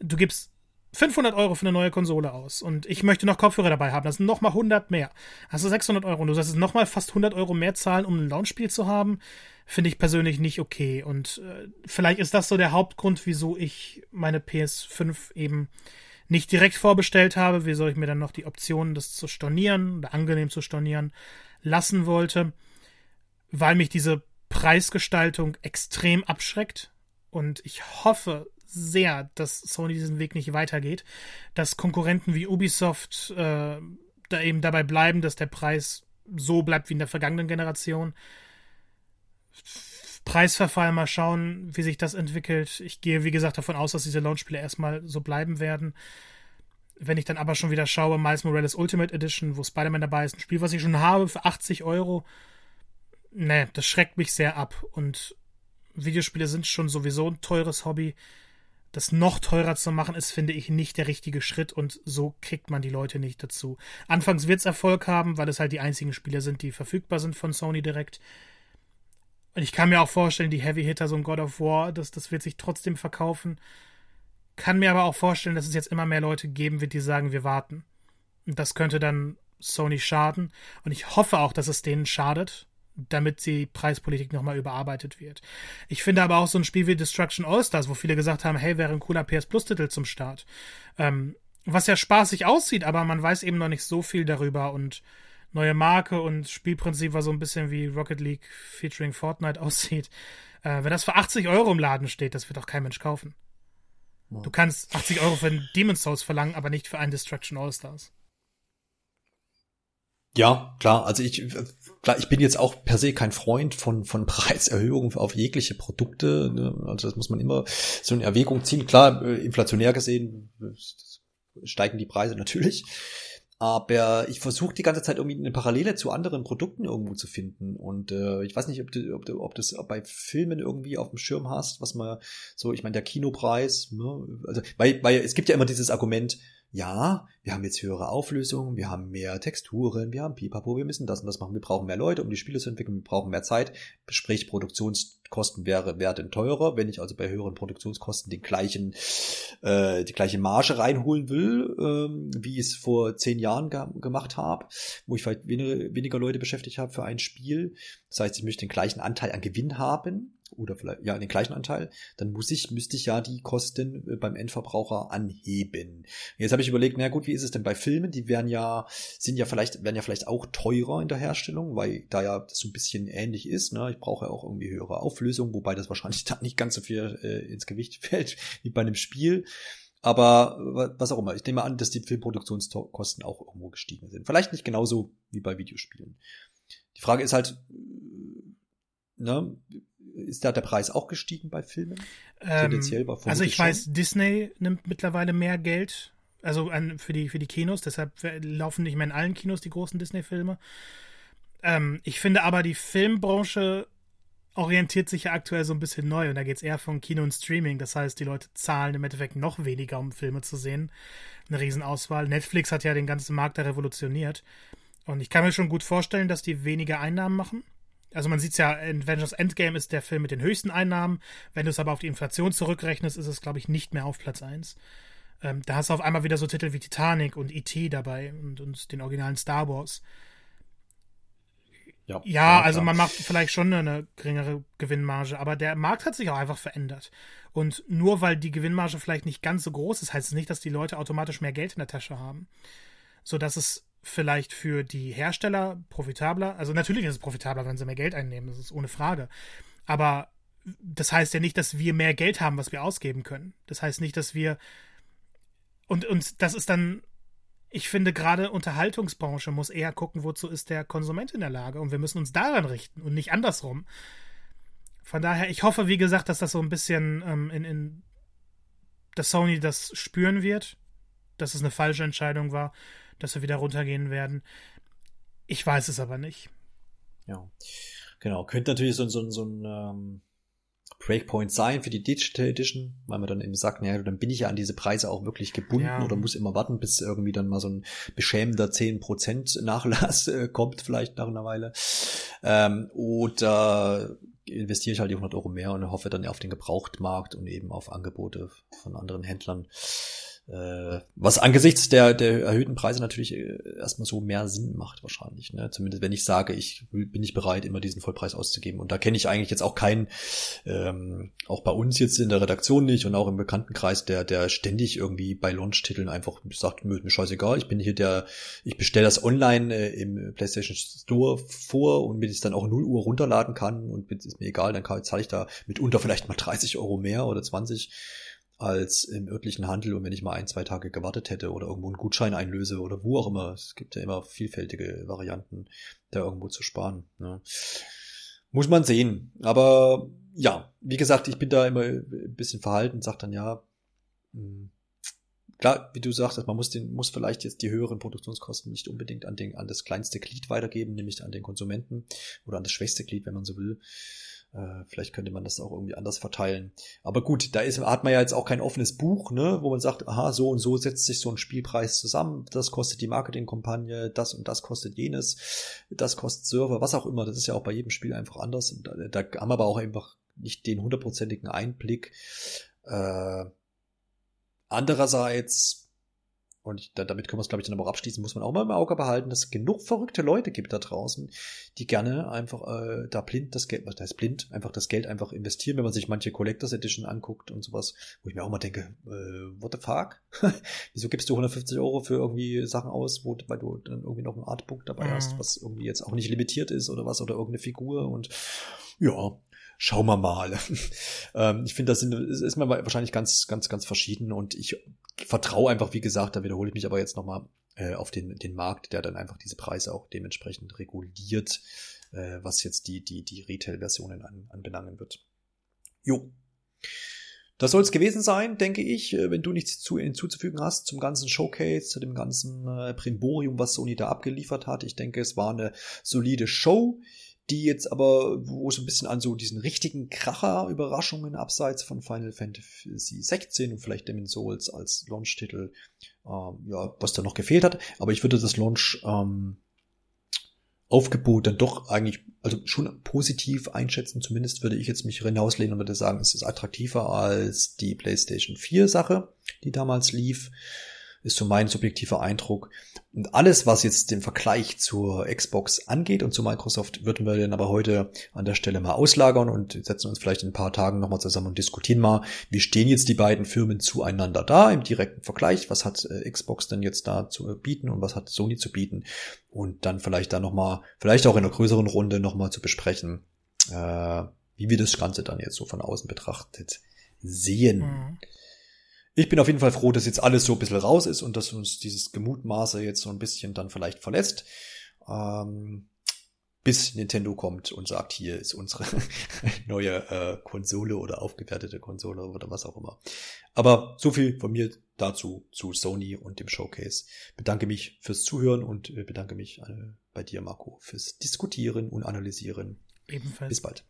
[SPEAKER 2] du gibst 500 Euro für eine neue Konsole aus und ich möchte noch Kopfhörer dabei haben. Das sind nochmal 100 mehr. Hast du 600 Euro und du sollst nochmal fast 100 Euro mehr zahlen, um ein Launchspiel zu haben, finde ich persönlich nicht okay. Und äh, vielleicht ist das so der Hauptgrund, wieso ich meine PS5 eben nicht direkt vorbestellt habe. Wieso ich mir dann noch die Option, das zu stornieren oder angenehm zu stornieren, lassen wollte weil mich diese Preisgestaltung extrem abschreckt. Und ich hoffe sehr, dass Sony diesen Weg nicht weitergeht, dass Konkurrenten wie Ubisoft äh, da eben dabei bleiben, dass der Preis so bleibt wie in der vergangenen Generation. Preisverfall, mal schauen, wie sich das entwickelt. Ich gehe, wie gesagt, davon aus, dass diese Launchspiele erstmal so bleiben werden. Wenn ich dann aber schon wieder schaue, Miles Morales Ultimate Edition, wo Spider-Man dabei ist, ein Spiel, was ich schon habe für 80 Euro, nee, das schreckt mich sehr ab. Und Videospiele sind schon sowieso ein teures Hobby. Das noch teurer zu machen, ist, finde ich, nicht der richtige Schritt und so kriegt man die Leute nicht dazu. Anfangs wird es Erfolg haben, weil es halt die einzigen Spiele sind, die verfügbar sind von Sony direkt. Und ich kann mir auch vorstellen, die Heavy Hitter, so ein God of War, das, das wird sich trotzdem verkaufen. Kann mir aber auch vorstellen, dass es jetzt immer mehr Leute geben wird, die sagen, wir warten. Und das könnte dann Sony schaden. Und ich hoffe auch, dass es denen schadet, damit die Preispolitik nochmal überarbeitet wird. Ich finde aber auch so ein Spiel wie Destruction All-Stars, wo viele gesagt haben, hey, wäre ein cooler PS Plus-Titel zum Start. Ähm, was ja spaßig aussieht, aber man weiß eben noch nicht so viel darüber und neue Marke und Spielprinzip war so ein bisschen wie Rocket League featuring Fortnite aussieht. Äh, wenn das für 80 Euro im Laden steht, das wird auch kein Mensch kaufen. Du kannst 80 Euro für ein Demon's Souls verlangen, aber nicht für ein Destruction All-Stars.
[SPEAKER 1] Ja, klar. Also ich, klar, ich bin jetzt auch per se kein Freund von, von Preiserhöhungen auf jegliche Produkte. Ne? Also das muss man immer so in Erwägung ziehen. Klar, äh, inflationär gesehen steigen die Preise natürlich. Aber ich versuche die ganze Zeit irgendwie eine Parallele zu anderen Produkten irgendwo zu finden. Und äh, ich weiß nicht, ob du, ob du ob das bei Filmen irgendwie auf dem Schirm hast, was man so, ich meine, der Kinopreis, ne? also weil, weil es gibt ja immer dieses Argument, ja, wir haben jetzt höhere Auflösungen, wir haben mehr Texturen, wir haben Pipapo, wir müssen das und das machen, wir brauchen mehr Leute, um die Spiele zu entwickeln, wir brauchen mehr Zeit, sprich Produktionskosten wäre, werden teurer, wenn ich also bei höheren Produktionskosten den gleichen, äh, die gleiche Marge reinholen will, ähm, wie ich es vor zehn Jahren ge gemacht habe, wo ich vielleicht weniger, weniger Leute beschäftigt habe für ein Spiel. Das heißt, ich möchte den gleichen Anteil an Gewinn haben, oder vielleicht ja den gleichen Anteil, dann muss ich müsste ich ja die Kosten äh, beim Endverbraucher anheben. Jetzt habe ich überlegt, na gut, wie ist es denn bei Filmen? Die werden ja sind ja vielleicht werden ja vielleicht auch teurer in der Herstellung, weil da ja das so ein bisschen ähnlich ist. Ne? Ich brauche ja auch irgendwie höhere Auflösung, wobei das wahrscheinlich da nicht ganz so viel äh, ins Gewicht fällt wie bei einem Spiel. Aber was auch immer, ich nehme an, dass die Filmproduktionskosten auch irgendwo gestiegen sind. Vielleicht nicht genauso wie bei Videospielen. Die Frage ist halt, ne, ist da der Preis auch gestiegen bei Filmen?
[SPEAKER 2] Ähm, also ich schon? weiß, Disney nimmt mittlerweile mehr Geld, also an, für die für die Kinos. Deshalb laufen nicht mehr in allen Kinos die großen Disney-Filme. Ähm, ich finde aber die Filmbranche orientiert sich ja aktuell so ein bisschen neu und da geht es eher von Kino und Streaming. Das heißt, die Leute zahlen im Endeffekt noch weniger, um Filme zu sehen. Eine Riesenauswahl. Netflix hat ja den ganzen Markt da revolutioniert. Und ich kann mir schon gut vorstellen, dass die weniger Einnahmen machen. Also man sieht es ja, Avengers Endgame ist der Film mit den höchsten Einnahmen. Wenn du es aber auf die Inflation zurückrechnest, ist es, glaube ich, nicht mehr auf Platz 1. Ähm, da hast du auf einmal wieder so Titel wie Titanic und E.T. dabei und, und den originalen Star Wars. Ja, ja, also man macht vielleicht schon eine geringere Gewinnmarge, aber der Markt hat sich auch einfach verändert. Und nur weil die Gewinnmarge vielleicht nicht ganz so groß ist, heißt es nicht, dass die Leute automatisch mehr Geld in der Tasche haben. So dass es vielleicht für die Hersteller profitabler, also natürlich ist es profitabler, wenn sie mehr Geld einnehmen, das ist ohne Frage. Aber das heißt ja nicht, dass wir mehr Geld haben, was wir ausgeben können. Das heißt nicht, dass wir und, und das ist dann, ich finde, gerade Unterhaltungsbranche muss eher gucken, wozu ist der Konsument in der Lage. Und wir müssen uns daran richten und nicht andersrum. Von daher, ich hoffe, wie gesagt, dass das so ein bisschen ähm, in, in dass Sony das spüren wird, dass es eine falsche Entscheidung war dass wir wieder runtergehen werden. Ich weiß es aber nicht.
[SPEAKER 1] Ja, genau. Könnte natürlich so, so, so ein ähm, Breakpoint sein für die Digital Edition, weil man dann eben sagt, naja, dann bin ich ja an diese Preise auch wirklich gebunden ja. oder muss immer warten, bis irgendwie dann mal so ein beschämender 10% Nachlass äh, kommt, vielleicht nach einer Weile. Ähm, oder investiere ich halt die 100 Euro mehr und hoffe dann auf den Gebrauchtmarkt und eben auf Angebote von anderen Händlern. Äh, was angesichts der, der erhöhten Preise natürlich äh, erstmal so mehr Sinn macht wahrscheinlich. Ne? Zumindest wenn ich sage, ich bin nicht bereit, immer diesen Vollpreis auszugeben. Und da kenne ich eigentlich jetzt auch keinen, ähm, auch bei uns jetzt in der Redaktion nicht und auch im Bekanntenkreis, der, der ständig irgendwie bei Launch-Titeln einfach sagt, mir, mir scheißegal, ich bin hier der, ich bestelle das online äh, im PlayStation Store vor und mir das dann auch 0 Uhr runterladen kann und ist mir egal, dann zahle ich da mitunter vielleicht mal 30 Euro mehr oder 20 als im örtlichen Handel und wenn ich mal ein, zwei Tage gewartet hätte oder irgendwo einen Gutschein einlöse oder wo auch immer. Es gibt ja immer vielfältige Varianten, da irgendwo zu sparen. Ne? Muss man sehen. Aber ja, wie gesagt, ich bin da immer ein bisschen verhalten, sag dann ja, hm, klar, wie du sagst, man muss den, muss vielleicht jetzt die höheren Produktionskosten nicht unbedingt an den, an das kleinste Glied weitergeben, nämlich an den Konsumenten oder an das schwächste Glied, wenn man so will. Äh, vielleicht könnte man das auch irgendwie anders verteilen. Aber gut, da ist, hat man ja jetzt auch kein offenes Buch, ne, wo man sagt, aha, so und so setzt sich so ein Spielpreis zusammen. Das kostet die Marketingkampagne, das und das kostet jenes, das kostet Server, was auch immer. Das ist ja auch bei jedem Spiel einfach anders. Und da, da haben wir aber auch einfach nicht den hundertprozentigen Einblick. Äh, andererseits und ich, damit können wir es, glaube ich, dann aber auch abschließen, muss man auch mal im Auge behalten, dass es genug verrückte Leute gibt da draußen, die gerne einfach äh, da blind das Geld, was heißt blind, einfach das Geld einfach investieren, wenn man sich manche Collectors Edition anguckt und sowas, wo ich mir auch mal denke, äh, what the fuck? Wieso gibst du 150 Euro für irgendwie Sachen aus, wo, weil du dann irgendwie noch ein Artbook dabei mhm. hast, was irgendwie jetzt auch nicht limitiert ist oder was, oder irgendeine Figur und ja, schauen wir mal. ähm, ich finde, das sind, ist mir wahrscheinlich ganz, ganz, ganz verschieden und ich vertraue einfach, wie gesagt, da wiederhole ich mich aber jetzt nochmal äh, auf den, den Markt, der dann einfach diese Preise auch dementsprechend reguliert, äh, was jetzt die, die, die Retail-Versionen an, anbelangen wird. Jo. Das soll es gewesen sein, denke ich, äh, wenn du nichts zu, hinzuzufügen hast zum ganzen Showcase, zu dem ganzen äh, Primborium, was Sony da abgeliefert hat. Ich denke, es war eine solide Show die jetzt aber, wo so ein bisschen an so diesen richtigen Kracher-Überraschungen abseits von Final Fantasy 16 und vielleicht Demon's Souls als Launch-Titel, ähm, ja, was da noch gefehlt hat. Aber ich würde das Launch ähm, Aufgebot dann doch eigentlich, also schon positiv einschätzen. Zumindest würde ich jetzt mich hinauslehnen und würde sagen, es ist attraktiver als die PlayStation 4 Sache, die damals lief. Ist so mein subjektiver Eindruck. Und alles, was jetzt den Vergleich zur Xbox angeht und zu Microsoft, würden wir dann aber heute an der Stelle mal auslagern und setzen uns vielleicht in ein paar Tagen nochmal zusammen und diskutieren mal, wie stehen jetzt die beiden Firmen zueinander da im direkten Vergleich, was hat äh, Xbox denn jetzt da zu bieten und was hat Sony zu bieten und dann vielleicht da nochmal, vielleicht auch in einer größeren Runde nochmal zu besprechen, äh, wie wir das Ganze dann jetzt so von außen betrachtet sehen. Mhm. Ich bin auf jeden Fall froh, dass jetzt alles so ein bisschen raus ist und dass uns dieses Gemutmaße jetzt so ein bisschen dann vielleicht verlässt. Ähm, bis Nintendo kommt und sagt, hier ist unsere neue äh, Konsole oder aufgewertete Konsole oder was auch immer. Aber so viel von mir dazu zu Sony und dem Showcase. Bedanke mich fürs Zuhören und äh, bedanke mich äh, bei dir, Marco, fürs Diskutieren und Analysieren.
[SPEAKER 2] Ebenfalls.
[SPEAKER 1] Bis bald.